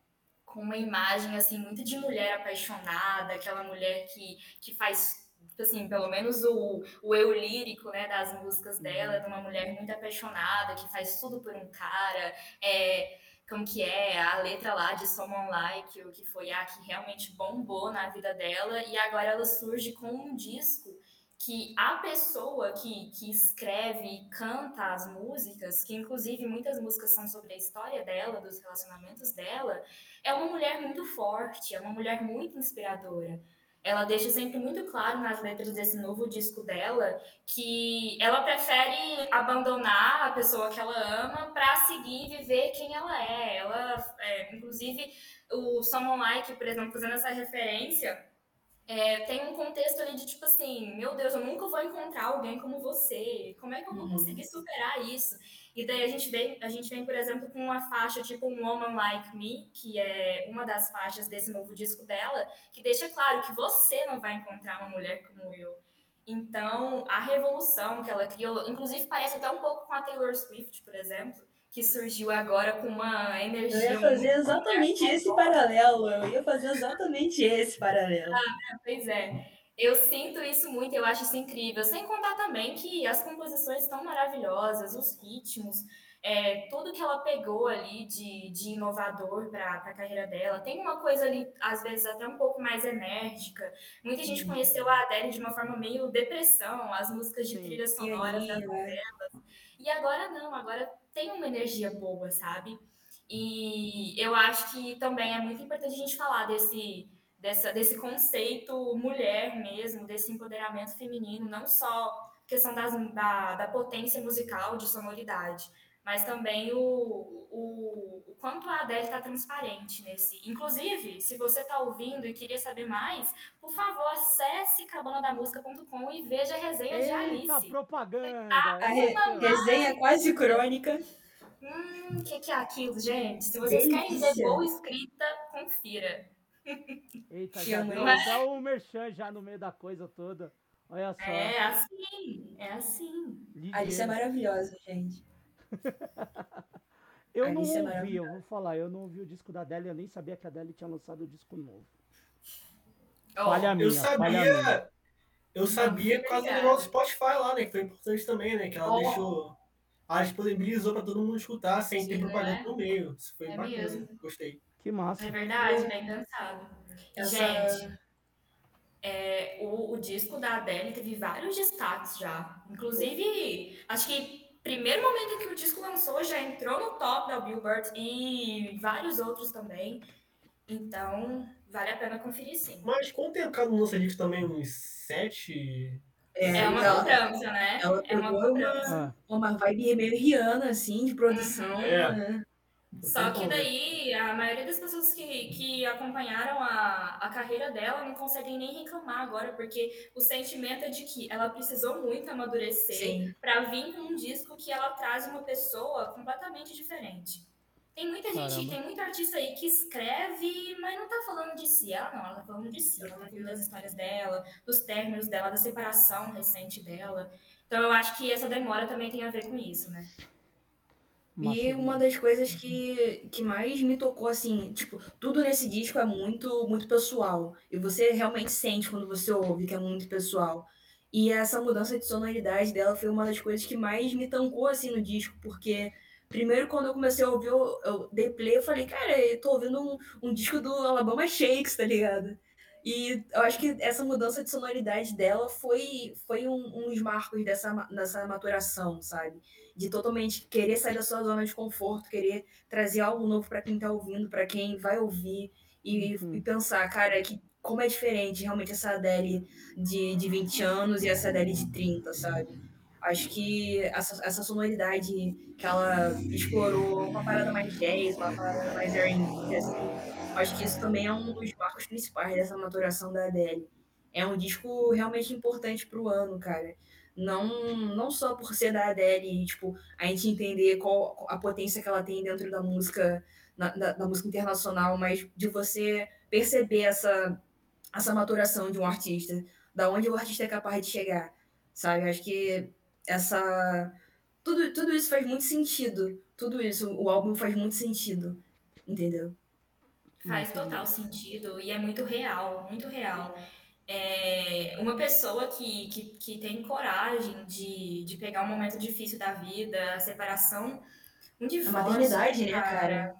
com uma imagem assim muito de mulher apaixonada, aquela mulher que, que faz assim, pelo menos o, o eu lírico, né, das músicas dela, de uma mulher muito apaixonada, que faz tudo por um cara, é, como que é, a letra lá de Someone Like You, que foi a que realmente bombou na vida dela, e agora ela surge com um disco que a pessoa que, que escreve e canta as músicas, que inclusive muitas músicas são sobre a história dela, dos relacionamentos dela, é uma mulher muito forte, é uma mulher muito inspiradora. Ela deixa sempre muito claro nas letras desse novo disco dela que ela prefere abandonar a pessoa que ela ama para seguir e viver quem ela é. Ela, é, inclusive, o Someone Like, por exemplo, fazendo essa referência, é, tem um contexto ali de tipo assim, meu Deus, eu nunca vou encontrar alguém como você. Como é que eu vou Uhum. conseguir superar isso? E daí a gente vem, a gente vem, por exemplo, com uma faixa tipo um Woman Like Me, que é uma das faixas desse novo disco dela, que deixa claro que você não vai encontrar uma mulher como eu. Então, a revolução que ela criou, inclusive parece até um pouco com a Taylor Swift, por exemplo, que surgiu agora com uma Eu energia. ia fazer exatamente esse paralelo. Eu ia fazer exatamente esse paralelo. Pois é. Eu sinto isso muito, eu acho isso incrível. Sem contar também que as composições estão maravilhosas, os ritmos, é, tudo que ela pegou ali de, de inovador para a carreira dela. Tem uma coisa ali, às vezes, até um pouco mais enérgica. Muita gente conheceu a Adele de uma forma meio depressão, as músicas de Sim. trilhas sonoras das né? novelas. E agora não, agora tem uma energia boa, sabe? E eu acho que também é muito importante a gente falar desse, dessa, desse conceito mulher mesmo, desse empoderamento feminino, não só questão das, da, da potência musical, de sonoridade, mas também o, o, o quanto a Adele está transparente nesse. Inclusive, se você está ouvindo e queria saber mais, por favor, acesse cabanadamusica.com e veja a resenha de Eita, Alice. propaganda! A re- Eita. resenha quase crônica. Hum, o que, que é aquilo, gente? Se vocês querem ver Delícia. boa escrita, confira. Eita, já deu não- até o merchan já no meio da coisa toda. Olha só. É assim, é assim. ligeiro. A Alice é maravilhosa, gente. Eu não Alice é ouvi, eu vou falar, eu não ouvi o disco da Adele, eu nem sabia que a Adele tinha lançado o disco novo. Falha minha, Eu falha minha. sabia. Eu sabia por causa do do Spotify lá, né? Que foi importante também, né? Que ela Ó. deixou. Ela disponibilizou pra todo mundo escutar sem ter Sim, propaganda né? no meio. Isso foi É bacana. mesmo. Gostei. Que massa. É verdade, bem pensado. Essa- Gente, é, o, o disco da Adele teve vários destaques já. Inclusive, acho que primeiro momento em que o disco lançou já entrou no top da Billboard e vários outros também. Então, vale a pena conferir sim. Mas quanto tempo cada um lança disco também? Uns sete. É uma ela, cobrança, né? ela É uma cobrança. Ah, uma vibe meio Rihanna, assim, de produção. É. né? Só que daí a maioria das pessoas que, que acompanharam a, a carreira dela não conseguem nem reclamar agora, porque o sentimento é de que ela precisou muito amadurecer para vir com um disco que ela traz uma pessoa completamente diferente. Tem muita gente, Caramba. tem muito artista aí que escreve, mas não tá falando de si. Ela não, ela tá falando de si. Ela tá falando das histórias dela, dos términos dela, da separação recente dela. Então eu acho que essa demora também tem a ver com isso, né? E uma das coisas que, que mais me tocou, assim, tipo, tudo nesse disco é muito, muito pessoal. E você realmente sente quando você ouve que é muito pessoal. E essa mudança de sonoridade dela foi uma das coisas que mais me tancou, assim, no disco, porque primeiro quando eu comecei a ouvir, eu, eu dei play, eu falei, cara, eu tô ouvindo um, um disco do Alabama Shakes, tá ligado? E eu acho que essa mudança de sonoridade dela foi, foi um, uns marcos dessa, dessa maturação, sabe? De totalmente querer sair da sua zona de conforto, querer trazer algo novo para quem tá ouvindo, para quem vai ouvir, e, e pensar, cara, que como é diferente realmente essa Adele de, de 20 anos e essa Adele de 30, sabe? Acho que essa, essa sonoridade que ela explorou, uma parada mais jazz, uma parada mais R&B, assim, acho que isso também é um dos marcos principais dessa maturação da Adele. É um disco realmente importante pro ano, cara. Não, não só por ser da Adele, tipo, a gente entender qual a potência que ela tem dentro da música, na- da, da música internacional, mas de você perceber essa, essa maturação de um artista, da onde o artista é capaz de chegar, sabe? Acho que essa tudo, tudo isso faz muito sentido. Tudo isso, o álbum faz muito sentido, entendeu? Faz total sentido e é muito real, muito real. É, uma pessoa que, que, que tem coragem de, de pegar um momento difícil da vida, a separação, um divórcio, maternidade, né, cara?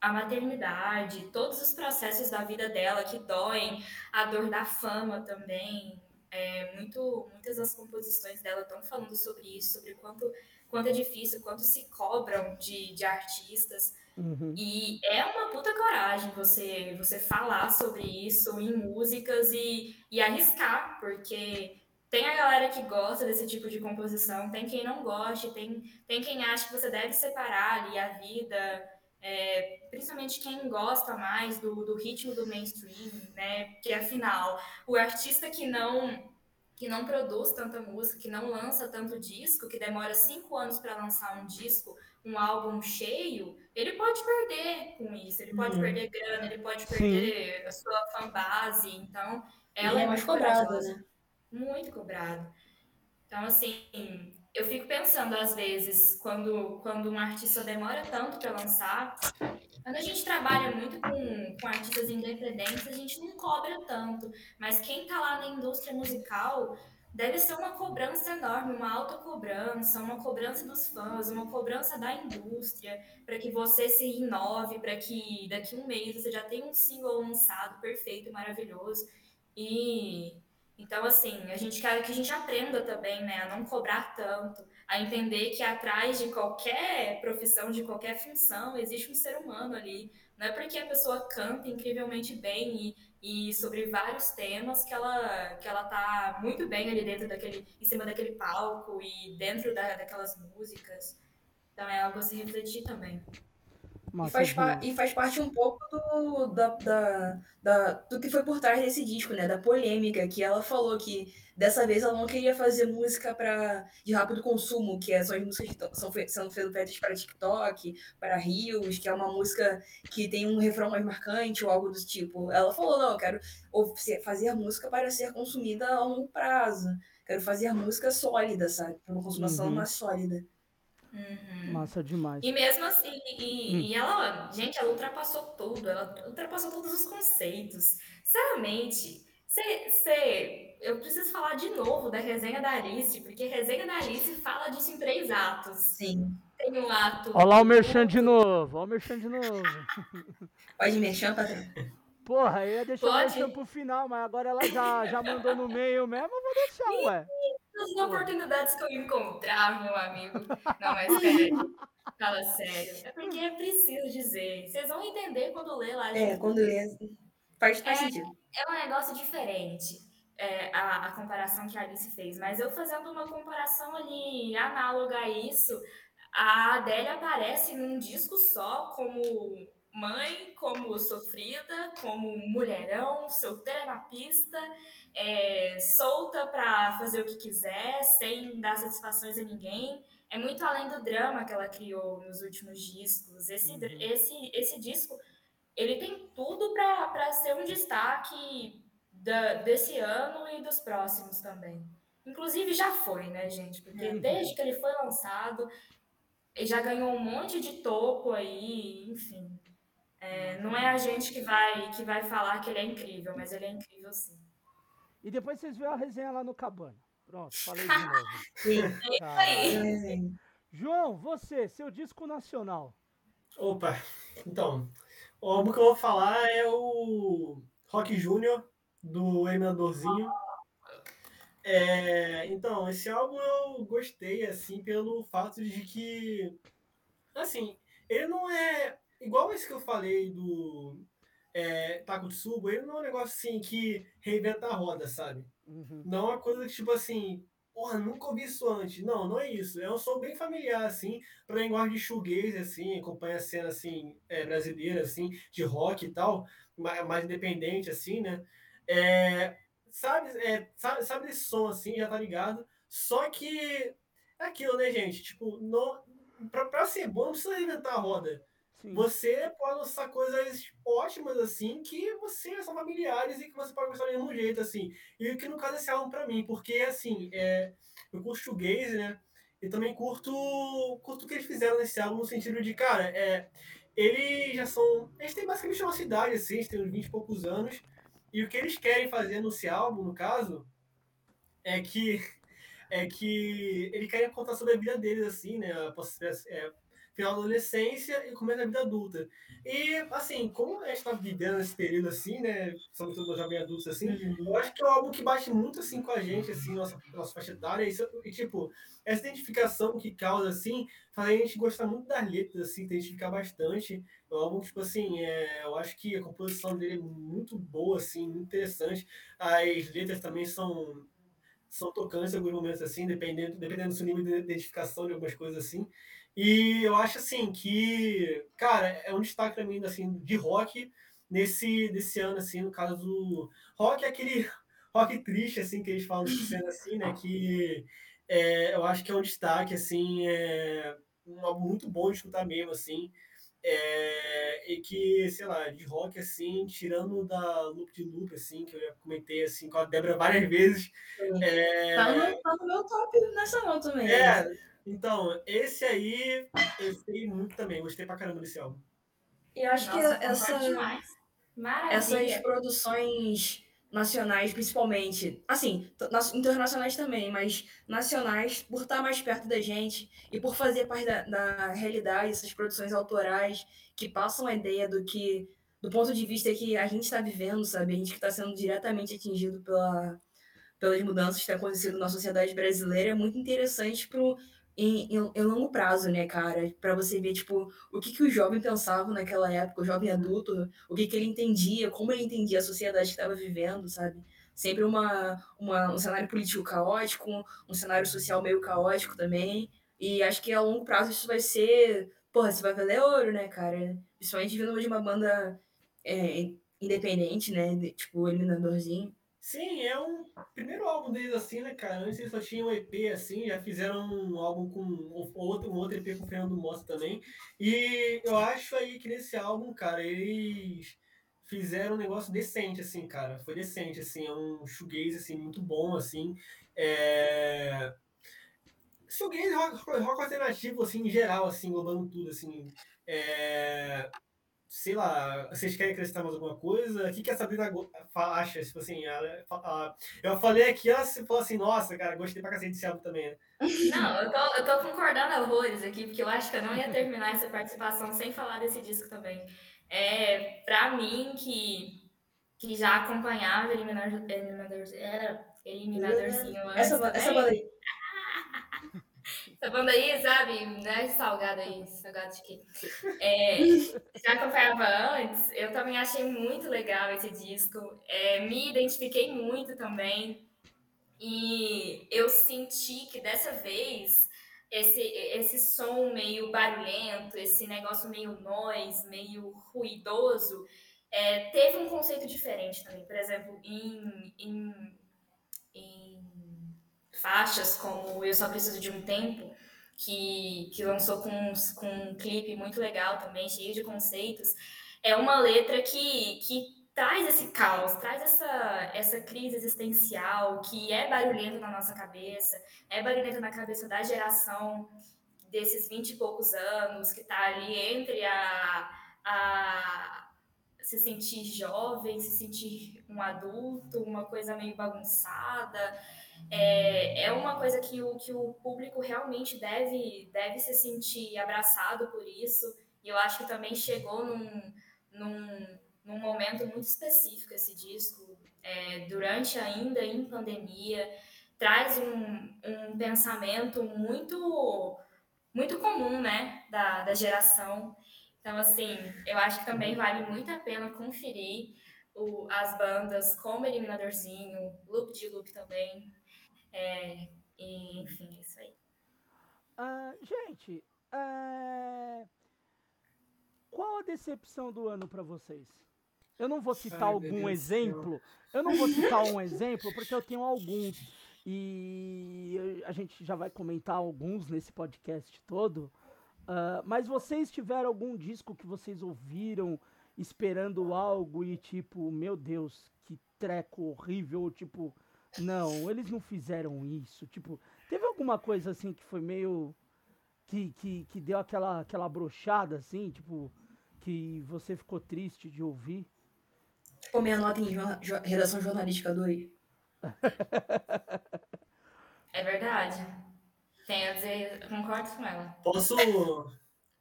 A maternidade, todos os processos da vida dela que doem, a dor da fama também. É, muito, muitas das composições dela estão falando sobre isso, sobre quanto, quanto é difícil, quanto se cobram de, de artistas. Uhum. E é uma puta coragem você, você falar sobre isso em músicas e, e arriscar, porque tem a galera que gosta desse tipo de composição, tem quem não goste, tem, tem quem acha que você deve separar ali a vida, é, principalmente quem gosta mais do, do ritmo do mainstream, né? Porque afinal, o artista que não que não produz tanta música, que não lança tanto disco, que demora cinco anos para lançar um disco, um álbum cheio, ele pode perder com isso, ele pode Uhum. perder grana, ele pode Sim. perder a sua fanbase, então ela Ele é é mais muito cobrado, corajosa. né? Muito cobrado. Então, assim, eu fico pensando às vezes, quando, quando um artista demora tanto para lançar, quando a gente trabalha muito com, com artistas independentes, a gente não cobra tanto. Mas quem tá lá na indústria musical deve ser uma cobrança enorme, uma alta cobrança, uma cobrança dos fãs, uma cobrança da indústria, para que você se inove, para que daqui a um mês você já tenha um single lançado perfeito maravilhoso. E então, assim, a gente quer que a gente aprenda também, né, a não cobrar tanto, a entender que atrás de qualquer profissão, de qualquer função, existe um ser humano ali. Não é porque a pessoa canta incrivelmente bem e, e sobre vários temas que ela, que ela tá muito bem ali dentro daquele, em cima daquele palco e dentro da, daquelas músicas. Então é algo a se refletir também. E faz, e faz parte um pouco do, da, da, da- do que foi por trás desse disco, né? Da polêmica, que ela falou que dessa vez ela não queria fazer música pra, de rápido consumo, que é- são as músicas que são sendo feitas para TikTok, para Reels, que é uma música que tem um refrão mais marcante ou algo do tipo. Ela falou, não, eu quero fazer música para ser consumida a longo prazo. Quero fazer música sólida, sabe? Para uma consumação Uhum. mais sólida. Massa demais. E mesmo assim, e, Hum. e ela, gente, ela ultrapassou tudo, ela ultrapassou todos os conceitos. Sinceramente, cê, cê- eu preciso falar de novo da resenha da Alice, porque a resenha da Alice fala disso em três atos. Sim. Tem um ato. Olha lá o Merchan de novo, olha o Merchan de novo. Pode merchan, patrão? Porra, eu ia deixar o Pode? Merchan pro final, mas agora ela já, já mandou no meio mesmo, eu vou deixar, ué. As oportunidades que eu encontrar, meu amigo. Não, mas sério. Fala sério. É porque é preciso dizer. Vocês vão entender quando ler lá. É, junto. quando lê, faz, faz É, sentido. é um negócio diferente é, a, a comparação que a Alice fez, mas eu fazendo uma comparação ali análoga a isso, a Adélia aparece num disco só como mãe, como sofrida, como mulherão, solteira na pista, é, solta pra fazer o que quiser, sem dar satisfações a ninguém. é muito além do drama que ela criou nos últimos discos. Esse, Uhum. esse, esse disco, ele tem tudo para ser um destaque da, desse ano e dos próximos também. Inclusive já foi, né, gente? Porque Uhum. desde que ele foi lançado, ele já ganhou um monte de topo aí, enfim. É, não é a gente que vai, que vai falar que ele é incrível, mas ele é incrível sim. E depois vocês viram a resenha lá no Cabana. Pronto, falei de novo. Sim. Caralho. João, você, seu disco nacional. Opa, então, o álbum que eu vou falar é o Rock Júnior, do Emenadorzinho. É, então, esse álbum eu gostei, assim, pelo fato de que, assim, ele não é igual esse que eu falei do é, Taco Tsubo, ele não é um negócio, assim, que reinventa a roda, sabe? Não é uma coisa que, tipo assim, porra, nunca ouvi isso antes. Não, não é isso. É um som bem familiar, assim, pra quem gosta de shoegaze, assim, acompanha a cena, assim, é, brasileira, assim, de rock e tal, mais, mais independente, assim, né? É, sabe, é, sabe, sabe desse som, assim, já tá ligado? Só que é aquilo, né, gente? Tipo, não, pra, pra ser bom, não precisa inventar a roda. Você pode lançar coisas ótimas, assim, que você são familiares e que você pode gostar do mesmo jeito, assim. E que no caso esse álbum pra mim, porque, assim, é, eu curto shoegaze, né? E também curto, curto o que eles fizeram nesse álbum, no sentido de, cara, é, eles já são... Eles têm basicamente uma cidade, assim, eles têm uns 20 e poucos anos. E o que eles querem fazer nesse álbum, no caso, é que... É que eles querem contar sobre a vida deles, assim, né? É, final da adolescência e começo da vida adulta. E, assim, como a gente tá vivendo esse período assim, né? Somos todos jovens adultos, assim, eu acho que é algo que bate muito, assim, com a gente, assim, nossa, nossa faixa etária. E, tipo, essa identificação que causa, assim, faz a gente gostar muito das letras, assim, identificar bastante. É um álbum, tipo assim, é, eu acho que a composição dele é muito boa, assim, interessante. As letras também são são tocantes em alguns momentos, assim, dependendo, dependendo do seu nível de identificação de algumas coisas, assim. E eu acho assim que, cara, é um destaque para mim assim de rock nesse desse ano assim, no caso do rock é aquele rock triste assim que eles falam de cena assim, né, que é, eu acho que é um destaque assim, é um álbum muito bom de escutar mesmo assim. É, e que, sei lá, de rock assim, tirando da loop de loop, assim, que eu já comentei assim com a Débora várias vezes. É, Tá, no, tá no meu top nacional também. é, né? Então, esse aí eu gostei muito também, gostei pra caramba desse álbum. E eu acho Nossa, que essa, essas produções nacionais, principalmente, assim, internacionais também, mas nacionais, por estar mais perto da gente e por fazer parte da, da realidade, essas produções autorais que passam a ideia do que, do ponto de vista que a gente está vivendo, sabe? A gente que está sendo diretamente atingido pela, pelas mudanças que têm acontecido na sociedade brasileira, é muito interessante pro, em, em, em longo prazo, né, cara? Para você ver, tipo, o que, que o jovem pensava naquela época, o jovem adulto, o que, que ele entendia, como ele entendia a sociedade que estava vivendo, sabe? Sempre uma, uma, um cenário político caótico, um cenário social meio caótico também. E acho que a longo prazo isso vai ser. Porra, isso vai valer ouro, né, cara? Principalmente vindo de uma banda é, independente, né? de- tipo, Eliminadorzinho. Sim, é um primeiro álbum deles assim, né, cara? Antes eles só tinham um EP assim, já fizeram um álbum com outro, um outro EP com o Fernando Mota também. E eu acho aí que nesse álbum, cara, eles fizeram um negócio decente, assim, cara. Foi decente, assim, é um shoegaze, assim, muito bom, assim. É... Shoegaze, rock, rock alternativo, assim, em geral, assim, englobando tudo, assim. É sei lá, vocês querem acrescentar mais alguma coisa? O que, que a Sabrina acha? Tipo assim, ela, ela- eu falei aqui, ela se falou assim, nossa, cara, gostei pra cacete desse álbum também, né? Não, eu tô, eu tô concordando horrores aqui, porque eu acho que eu não ia terminar essa participação sem falar desse disco também. É, pra mim, que, que já acompanhava Eliminador, Eliminador, era Eliminadorzinho antes Essa, essa banda aí. Essa banda aí, sabe, né, salgado aí, salgado de quê? É, já acompanhava antes, eu também achei muito legal esse disco, é, me identifiquei muito também, e eu senti que dessa vez esse, esse som meio barulhento, esse negócio meio noise, meio ruidoso, é, teve um conceito diferente também. Por exemplo, em, em, em faixas como Eu Só Preciso de um Tempo, que, que lançou com, com um clipe muito legal também, cheio de conceitos. É uma letra que, que traz esse caos, traz essa, essa crise existencial que é barulhenta na nossa cabeça, é barulhenta na cabeça da geração desses vinte e poucos anos, que está ali entre a, a se sentir jovem, se sentir um adulto, uma coisa meio bagunçada. É, é uma coisa que o, que o público realmente deve, deve se sentir abraçado por isso. E eu acho que também chegou num, num, num momento muito específico esse disco, é, durante ainda em pandemia, traz um, um pensamento muito muito comum, né, da, da geração. Então, assim, eu acho que também vale muito a pena conferir o, as bandas como Eliminadorzinho, Loop de Loop também. É, e, enfim, é isso aí. Ah, gente, é, qual a decepção do ano para vocês? Eu não vou citar Ai, algum exemplo. Eu não vou citar um exemplo porque eu tenho alguns. E a gente já vai comentar alguns nesse podcast todo. Ah, mas vocês tiveram algum disco que vocês ouviram esperando algo e tipo, meu Deus, que treco horrível, tipo, não, eles não fizeram isso. Tipo, teve alguma coisa assim que foi meio. que, que, que deu aquela, aquela brochada assim, tipo, que você ficou triste de ouvir? Tipo, minha nota em jorna- jo- redação jornalística 2. É verdade. Tenho a dizer, eu concordo com ela. Posso.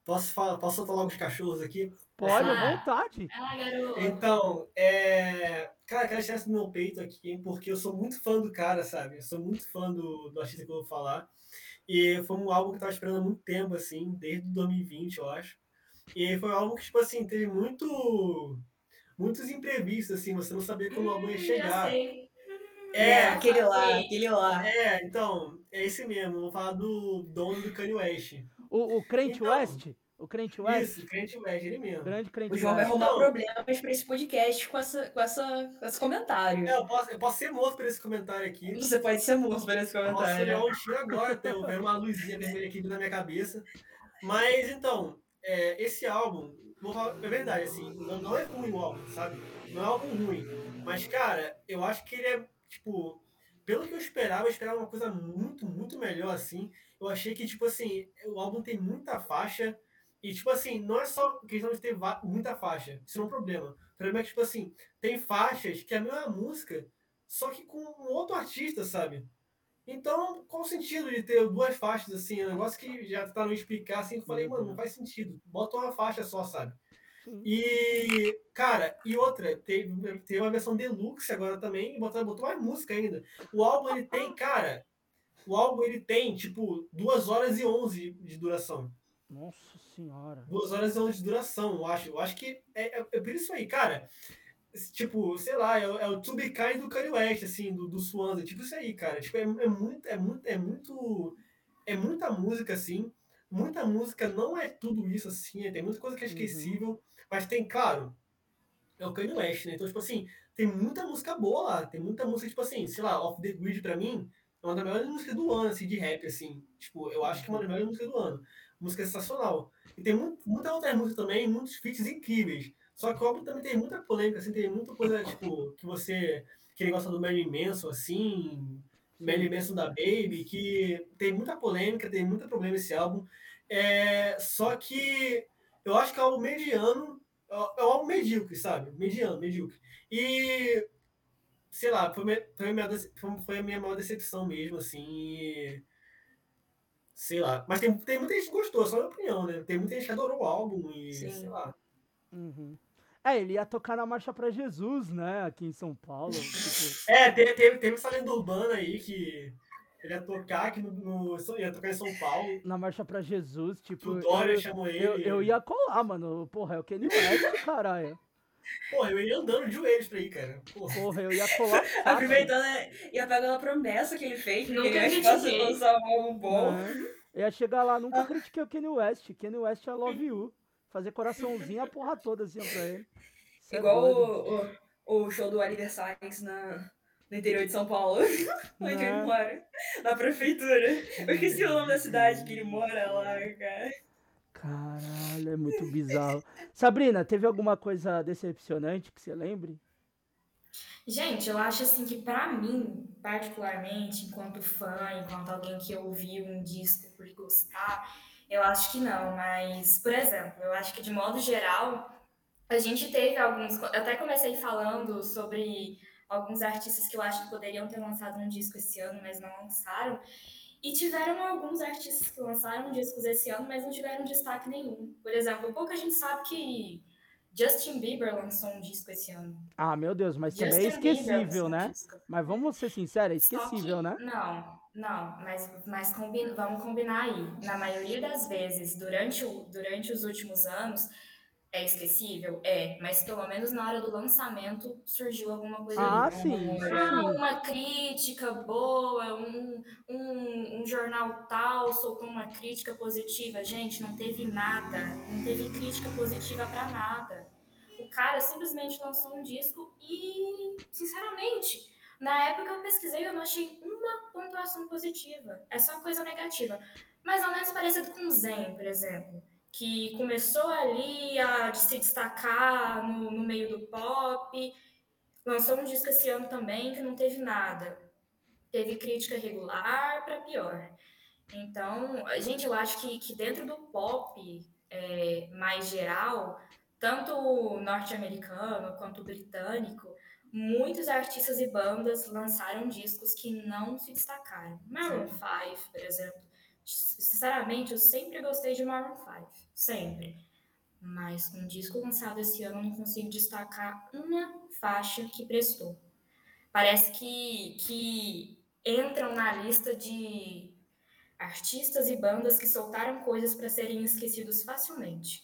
Posso, falar, posso soltar logo os cachorros aqui? Pode, Ah. à vontade. Ah, garoto. Então, é. Cara, quero tirar isso do meu peito aqui, porque eu sou muito fã do cara, sabe? Eu sou muito fã do, do artista que eu vou falar. E foi um álbum que eu tava esperando há muito tempo, assim, desde 2020, eu acho. E foi um álbum que, tipo assim, teve muito. Muitos imprevistos, assim, você não sabia quando o álbum ia chegar. sei. É, aquele lá, aquele lá. É, então, é esse mesmo. Vou falar do dono do Kanye West. O, o Crente Então, West? O Crente West? Isso, Crente West, ele mesmo. Grande Crente O João vai arrumar problemas pra esse podcast com, essa, com, essa, com esse comentário. É, eu, posso, eu posso ser morto por esse comentário aqui. Você pode ser morto por esse Posso comentário. olhar um tiro agora, então, uma luzinha vermelha aqui na minha cabeça. Mas, então, é, esse álbum, vou falar, é verdade, assim, não, não é ruim o álbum, sabe? Não é um álbum ruim. Mas, cara, eu acho que ele é, tipo, pelo que eu esperava, eu esperava uma coisa muito, muito melhor, assim. Eu achei que, tipo assim, o álbum tem muita faixa. E, tipo assim, não é só questão de ter muita faixa. Isso não é um problema. O problema é que, tipo assim, tem faixas que é a mesma música, só que com um outro artista, sabe? Então, qual o sentido de ter duas faixas, assim? É um negócio que já tentaram explicar, assim, eu falei, mano, não faz sentido. Bota uma faixa só, sabe? E, cara, e outra, teve, teve uma versão deluxe agora também, e botou, botou mais música ainda. O álbum, ele tem, cara, o álbum, ele tem, tipo, 2 horas e 11 de duração. Nossa senhora. 2 horas e 11 de duração, eu acho. Eu acho que é, é, é por isso aí, cara. Tipo, sei lá, é, o- é o To Be Kind do Kanye West, assim, do, do Swanza. Tipo isso aí, cara. Tipo, é, é muito, é muito, é muito, é muita música, assim. Muita música não é tudo isso, assim. Tem muita coisa que é Uhum. esquecível. Mas tem, claro, é o Kanye West, né? Então, tipo assim, tem muita música boa lá. Tem muita música, tipo assim, sei lá, Off the Grid pra mim é uma das melhores músicas do ano, assim, de rap, assim. Tipo, eu acho que é uma das melhores músicas do ano. Música sensacional. E tem mu- muita outra música também, muitos feats incríveis. Só que o álbum também tem muita polêmica, assim, tem muita coisa, tipo, que você. que ele gosta do Marilyn Manson, assim. Marilyn Manson da Baby, que tem muita polêmica, tem muito problema esse álbum. É, só que eu acho que é um álbum mediano, é é um álbum medíocre, sabe? Mediano, medíocre. E, sei lá, foi, foi, a minha, foi a minha maior decepção mesmo, assim. Sei lá. Mas tem, tem muita gente que gostou, só a minha opinião, né? Tem muita gente que adorou o álbum e, Sim. sei lá. Uhum. É, ele ia tocar na Marcha pra Jesus, né? Aqui em São Paulo. tipo, É, teve, teve, teve essa lenda urbana aí que ele ia tocar aqui no, no- ia tocar em São Paulo. na Marcha pra Jesus, tipo. O Dória eu, chamou ele. eu, eu ia colar, mano. Porra, é o Kenny West, caralho. Porra, eu ia andando de joelhos pra ir, cara. Porra. Porra, eu ia colar. fácil. Aproveitando né, e apagando a promessa que ele fez, Nunca porque ele fosse critiquei. lançar um álbum bom. Eu ia chegar lá, nunca critiquei o Kenny West. Kenny West é love you. Fazer coraçãozinho a porra toda assim pra ele. Cê é Igual doido. o, o, o show do Oliver Sykes na, no interior de São Paulo, onde ele mora, na prefeitura. Eu esqueci o nome da cidade que ele mora lá, cara. Caralho, é muito bizarro. Sabrina, teve alguma coisa decepcionante que você lembre? Gente, eu acho assim que pra mim, particularmente, enquanto fã, enquanto alguém que ouviu um disco por gostar, eu acho que não, mas, por exemplo, eu acho que de modo geral, a gente teve alguns. Eu até comecei falando sobre alguns artistas que eu acho que poderiam ter lançado um disco esse ano, mas não lançaram. E tiveram alguns artistas que lançaram discos esse ano, mas não tiveram destaque nenhum. Por exemplo, pouca gente sabe que Justin Bieber lançou um disco esse ano. Ah, meu Deus, mas também é Justin esquecível, um né? disco. Mas vamos ser sinceros, é Só que- esquecível, né? Não, não, mas, mas combi- vamos combinar aí. Na maioria das vezes, durante, o, durante os últimos anos, é esquecível? É, mas pelo menos na hora do lançamento surgiu alguma coisa Ah, ali. sim, Ah, sim. uma crítica boa, um, um, um jornal tal soltou uma crítica positiva. Gente, não teve nada, não teve crítica positiva pra nada. O cara simplesmente lançou um disco e, sinceramente, na época eu pesquisei eu não achei uma pontuação positiva. É só coisa negativa. Mais ou menos parecido com Zen, por exemplo, que começou ali a se destacar no, no meio do pop, lançou um disco esse ano também que não teve nada. Teve crítica regular para pior. Então, gente, eu acho que, que dentro do pop é, mais geral, tanto o norte-americano quanto o britânico, muitos artistas e bandas lançaram discos que não se destacaram. Maroon 5, por exemplo. Sinceramente, eu sempre gostei de Maroon 5. Sempre. Mas com um disco lançado esse ano, não consigo destacar uma faixa que prestou. Parece que, que entram na lista de artistas e bandas que soltaram coisas para serem esquecidos facilmente.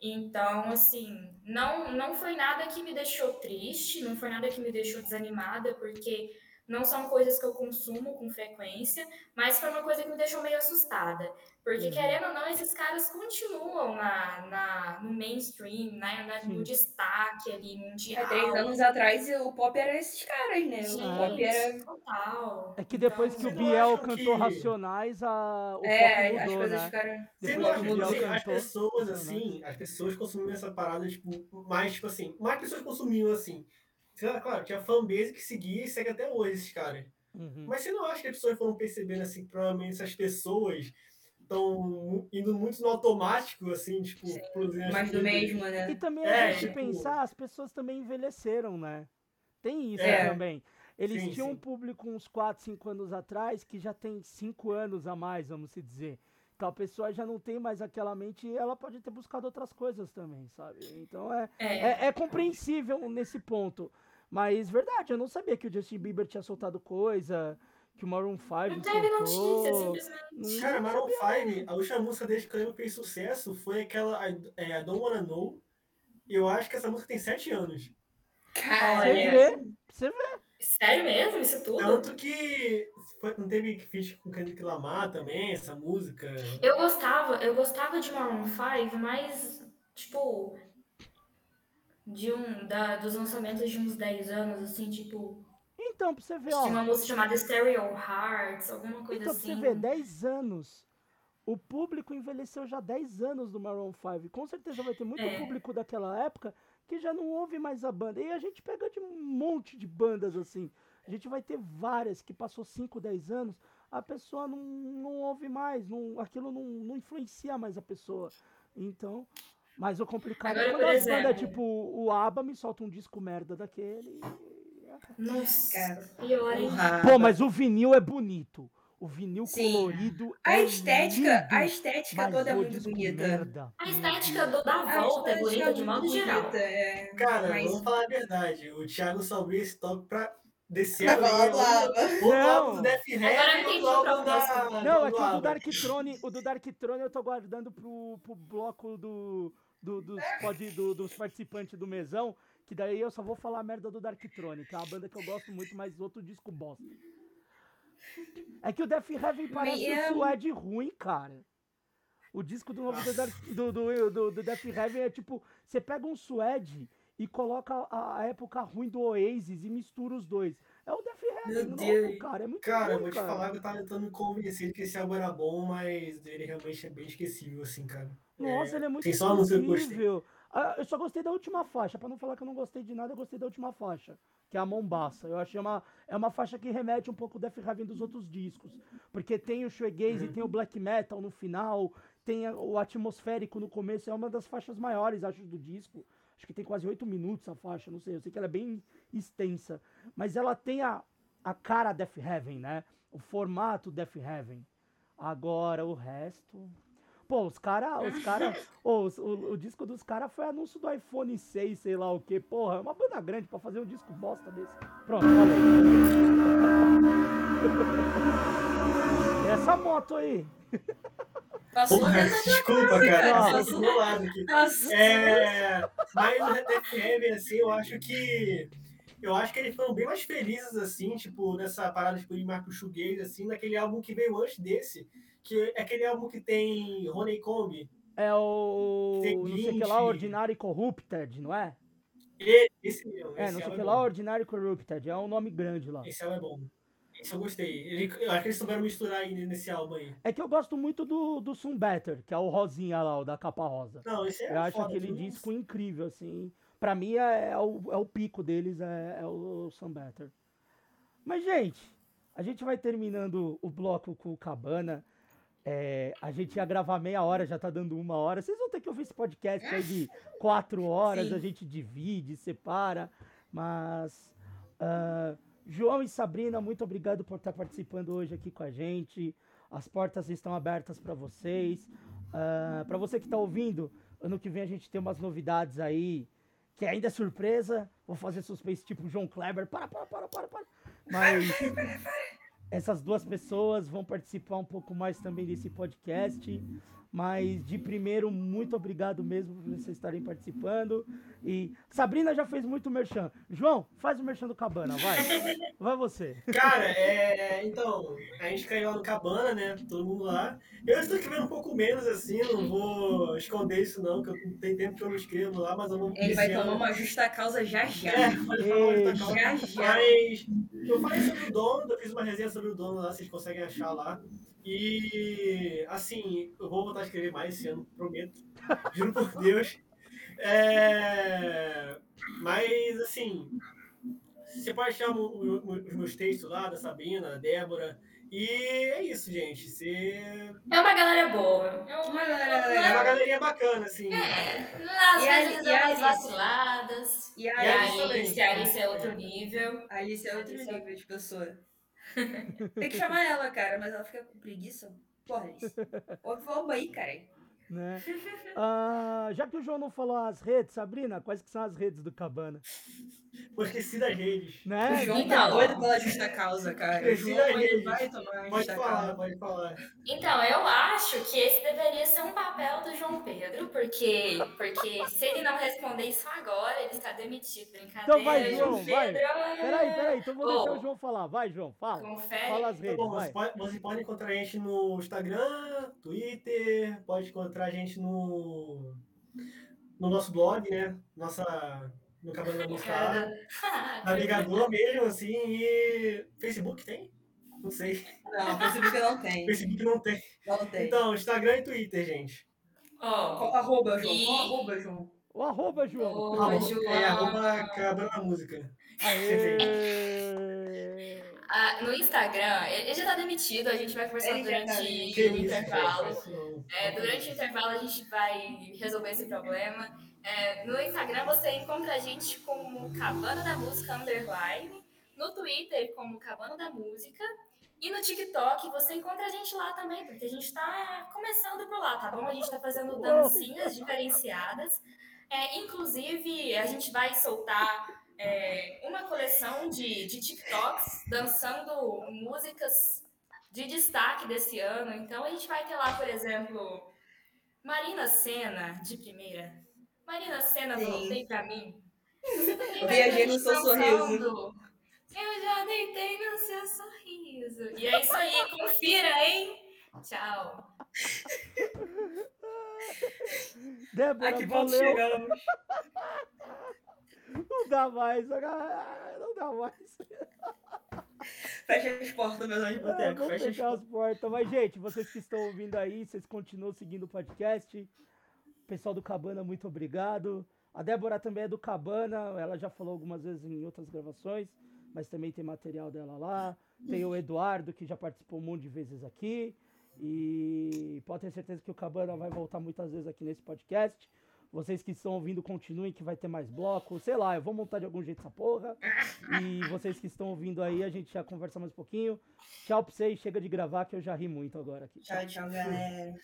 Então, assim, não, não foi nada que me deixou triste, não foi nada que me deixou desanimada, porque não são coisas que eu consumo com frequência, mas foi uma coisa que me deixou meio assustada. Porque, Uhum. querendo ou não, esses caras continuam na, na, no mainstream, na, na- no destaque ali, mundial. Há três anos atrás o pop era esses caras, né? Gente, O pop era. total. É que depois que o não Biel cantou que- Racionais, a... o É, as mudou, coisas né? ficaram. Você Depois não que acha o que Biel assim, as cantou pessoas, Racionais. assim, as pessoas consumiam essa parada, tipo, mais, tipo assim, mais pessoas consumiam, assim. Claro, tinha fanbase que seguia e segue até hoje esses caras. Uhum. Mas você não acha que as pessoas foram percebendo, assim, que provavelmente essas pessoas estão indo muito no automático, assim, tipo, produzindo Mais do coisas? mesmo, né? E também É, a gente tipo- pensar, as pessoas também envelheceram, né? Tem isso É. também. Eles Sim, tinham um sim. público uns 4, 5 anos atrás que já tem 5 anos a mais, vamos se dizer. Então a pessoa já não tem mais aquela mente e ela pode ter buscado outras coisas também, sabe? Então é, É. é, é compreensível nesse ponto. Mas verdade, eu não sabia que o Justin Bieber tinha soltado coisa, que o Maroon 5 Não teve notícia, simplesmente. Não- Cara, Maroon sabia, 5, a última música deles que eu fez sucesso foi aquela I, é, I Don't Wanna Know. Eu acho que essa música tem 7 anos. Você Olha, vê, você vê. sério mesmo? Isso tudo? Tanto que foi- não teve feat com Kendrick Lamar também, essa música. Eu gostava, eu gostava de Maroon 5, mas, tipo, de um, da, dos lançamentos de uns 10 anos, assim, tipo, Então, pra você ver, tinha ó. uma música chamada Stereo Hearts, alguma coisa Então, pra você assim. ver, 10 anos. O público envelheceu já 10 anos do Maroon 5. Com certeza vai ter muito É. público daquela época que já não ouve mais a banda. E a gente pega de um monte de bandas assim. A gente vai ter várias que passou 5, 10 anos, a pessoa não, não ouve mais, não, aquilo não, não influencia mais a pessoa. Então, mas o complicado é Agora, quando por as bandas, tipo, o ABBA me solta um disco merda daquele. e- Nossa, Cara, pior ainda. Porra. Pô, mas o vinil é bonito. O vinil Sim. colorido A é estética, lindo. a estética toda é muito bonita. merda. A estética do, da volta é estética bonita de muito modo geral. bonita, é. Cara, Mas- vamos falar a verdade. O Thiago só abriu esse top pra descer. O Não. álbum do Death Heaven Agora eu entendi o álbum da... Não, é do que o do. Dark Throne, o do Dark Throne eu tô guardando pro, pro bloco do, do- dos, pode, do- dos participantes do mesão, que daí eu só vou falar a merda do Dark Throne, que é uma banda que eu gosto muito, mas outro disco bosta. É que o Death Heaven parece é- um suede ruim, cara. O disco do novo do, do, do, do, do Death Heaven é tipo, você pega um suede e coloca a, a época ruim do Oasis e mistura os dois. É o Death Heaven Meu novo, Deus. cara. É muito Cara, bom, eu vou te cara. falar que eu tava tentando me convencer que esse álbum era bom, mas ele realmente é bem esquecível, assim, cara. Nossa, ele é muito incrível. Ah, eu só gostei da última faixa. Pra não falar que eu não gostei de nada, eu gostei da última faixa. Que é a Mombaça. Eu achei uma, é uma faixa que remete um pouco ao Death Heaven dos outros discos. Porque tem o shoegaze, Uhum. tem o black metal no final, tem o atmosférico no começo. É uma das faixas maiores, acho, do disco. Acho que tem quase oito minutos a faixa, não sei. Eu sei que ela é bem extensa. Mas ela tem a, a cara Death Heaven, né? O formato Death Heaven. Agora, o resto... Pô, os caras, os cara, os- o, o disco dos caras foi anúncio do iPhone 6, sei lá o que. Porra, é uma banda grande pra fazer um disco bosta desse. Pronto, falei. E essa moto aí? Passou Porra, desculpa, cara. Nossa. Passou do lado aqui. Nossa. É, mas no Heaven, assim, eu acho que. Eu acho que eles foram bem mais felizes, assim, tipo, nessa parada tipo, de Marco Shoegaze, assim, naquele álbum que veio antes desse, que é aquele álbum que tem Honeycomb. É o. Não sei que lá, Ordinary Corrupted, não é? Esse mesmo. É, esse não sei que é lá. Ordinary Corrupted. É um nome grande lá. Esse álbum é bom. Esse eu gostei. Ele- eu acho que eles souberam misturar aí nesse álbum aí. É que eu gosto muito do, do Sun Better, que é o rosinha lá, o da capa rosa. Não, esse é Eu acho aquele viu? disco incrível, assim. Pra mim é, é o, é o pico deles, é, é o Sun Better. Mas, gente, a gente vai terminando o bloco com o Cabana. É, a gente ia gravar meia hora, já tá dando uma hora. Vocês vão ter que ouvir esse podcast aí de quatro horas, Sim. a gente divide, separa. Mas. ah, João e Sabrina, muito obrigado por estar participando hoje aqui com a gente. As portas estão abertas para vocês. para você que está ouvindo, ano que vem a gente tem umas novidades aí, que ainda é surpresa. Vou fazer suspense tipo João Kleber. Para, para, para, para, para. Mas essas duas pessoas vão participar um pouco mais também desse podcast. Mas de primeiro, muito obrigado mesmo por vocês estarem participando. E Sabrina já fez muito merchan. João, faz o merchan do Cabana, vai. Vai você. Cara, é, então, a gente caiu lá no Cabana, né? Todo mundo lá. Eu estou escrevendo um pouco menos, assim, não vou esconder isso não, que eu não tem tempo que eu não escrevo lá, mas eu vou... Ele vai tomar uma justa causa já já. É, pode falar onde tá Já calma. já. Mas eu falei sobre o dono, eu fiz uma resenha sobre o dono lá, vocês conseguem achar lá. E, assim, eu vou voltar a escrever mais esse ano, prometo. Juro por Deus. É, mas, assim, você pode achar o- o- os meus textos lá, da Sabrina, da Débora. E é isso, gente. Você... É uma galera boa. É uma galera É uma galerinha bacana, assim. Às E vezes e a vaciladas. E E a a a Alice. Alice, a Alice é outro nível. A Alice é outro nível de pessoa. Tem que chamar ela, cara, mas ela fica com preguiça. Porra, Alice. Ô, Vamos aí, cara. Né? Ah, já que o João não falou as redes, Sabrina, quais que são as redes do Cabana? Pô, esqueci das redes. O Né? João Então. tá doido pela justa causa, cara. O Esqueci João das redes. vai tomar Pode falar, causa. pode falar. Então, eu acho que esse deveria ser um papel do João Pedro, porque, porque se ele não responder isso agora, ele está demitido. Brincadeira, Então vai, João, vai. Pedro. Peraí, peraí, então vou deixar Ô, o João falar. Vai, João, fala. Confere. Fala as Tá redes, bom, você vai. pode, você pode encontrar a gente no Instagram, Twitter, pode encontrar a gente no, no nosso blog, né? Nossa, no Cabana da Música lá. Navegador mesmo, assim, e Facebook tem? Não sei. Não, Facebook não tem. Facebook não tem. Não tem. Então, Instagram e Twitter, gente. Ó, Qual arroba, João? E- Qual arroba, João? O arroba, João. Arroba- João. É arroba Cabana da Música. Aê! ah, no Instagram, ele já tá demitido, a gente vai conversar Ele tá durante. Que o intervalo. É, durante o intervalo a gente vai resolver esse problema. É, no Instagram você encontra a gente como Cabana da Música Underline, no Twitter como Cabana da Música e no TikTok você encontra a gente lá também, porque a gente tá começando por lá, tá bom? A gente tá fazendo dancinhas diferenciadas. É, inclusive, a gente vai soltar é, uma coleção de, de TikToks dançando músicas de destaque desse ano. Então a gente vai ter lá, por exemplo, Marina Senna, de primeira. Marina Senna Sim. Vem Pra Mim. Viajei ter no seu sorriso. Eu já deitei no seu sorriso. E é isso aí, confira, hein? Tchau. Débora, A que ponto valeu. chegamos? Dá mais. ah, Não dá mais. Fecha as portas, meus amigos É, boteco. vamos Fecha as fechar as portas. Mas, gente, vocês que estão ouvindo aí, vocês continuam seguindo o podcast. Pessoal do Cabana, muito obrigado. A Débora também é do Cabana, ela já falou algumas vezes em outras gravações, mas também tem material dela lá. Tem o Eduardo, que já participou um monte de vezes aqui. E pode ter certeza que o Cabana vai voltar muitas vezes aqui nesse podcast. Vocês que estão ouvindo, continuem que vai ter mais bloco. Sei lá, eu vou montar de algum jeito essa porra. E vocês que estão ouvindo aí, a gente já conversa mais um pouquinho. Tchau pra vocês, chega de gravar que eu já ri muito agora aqui. Tchau, tchau, galera.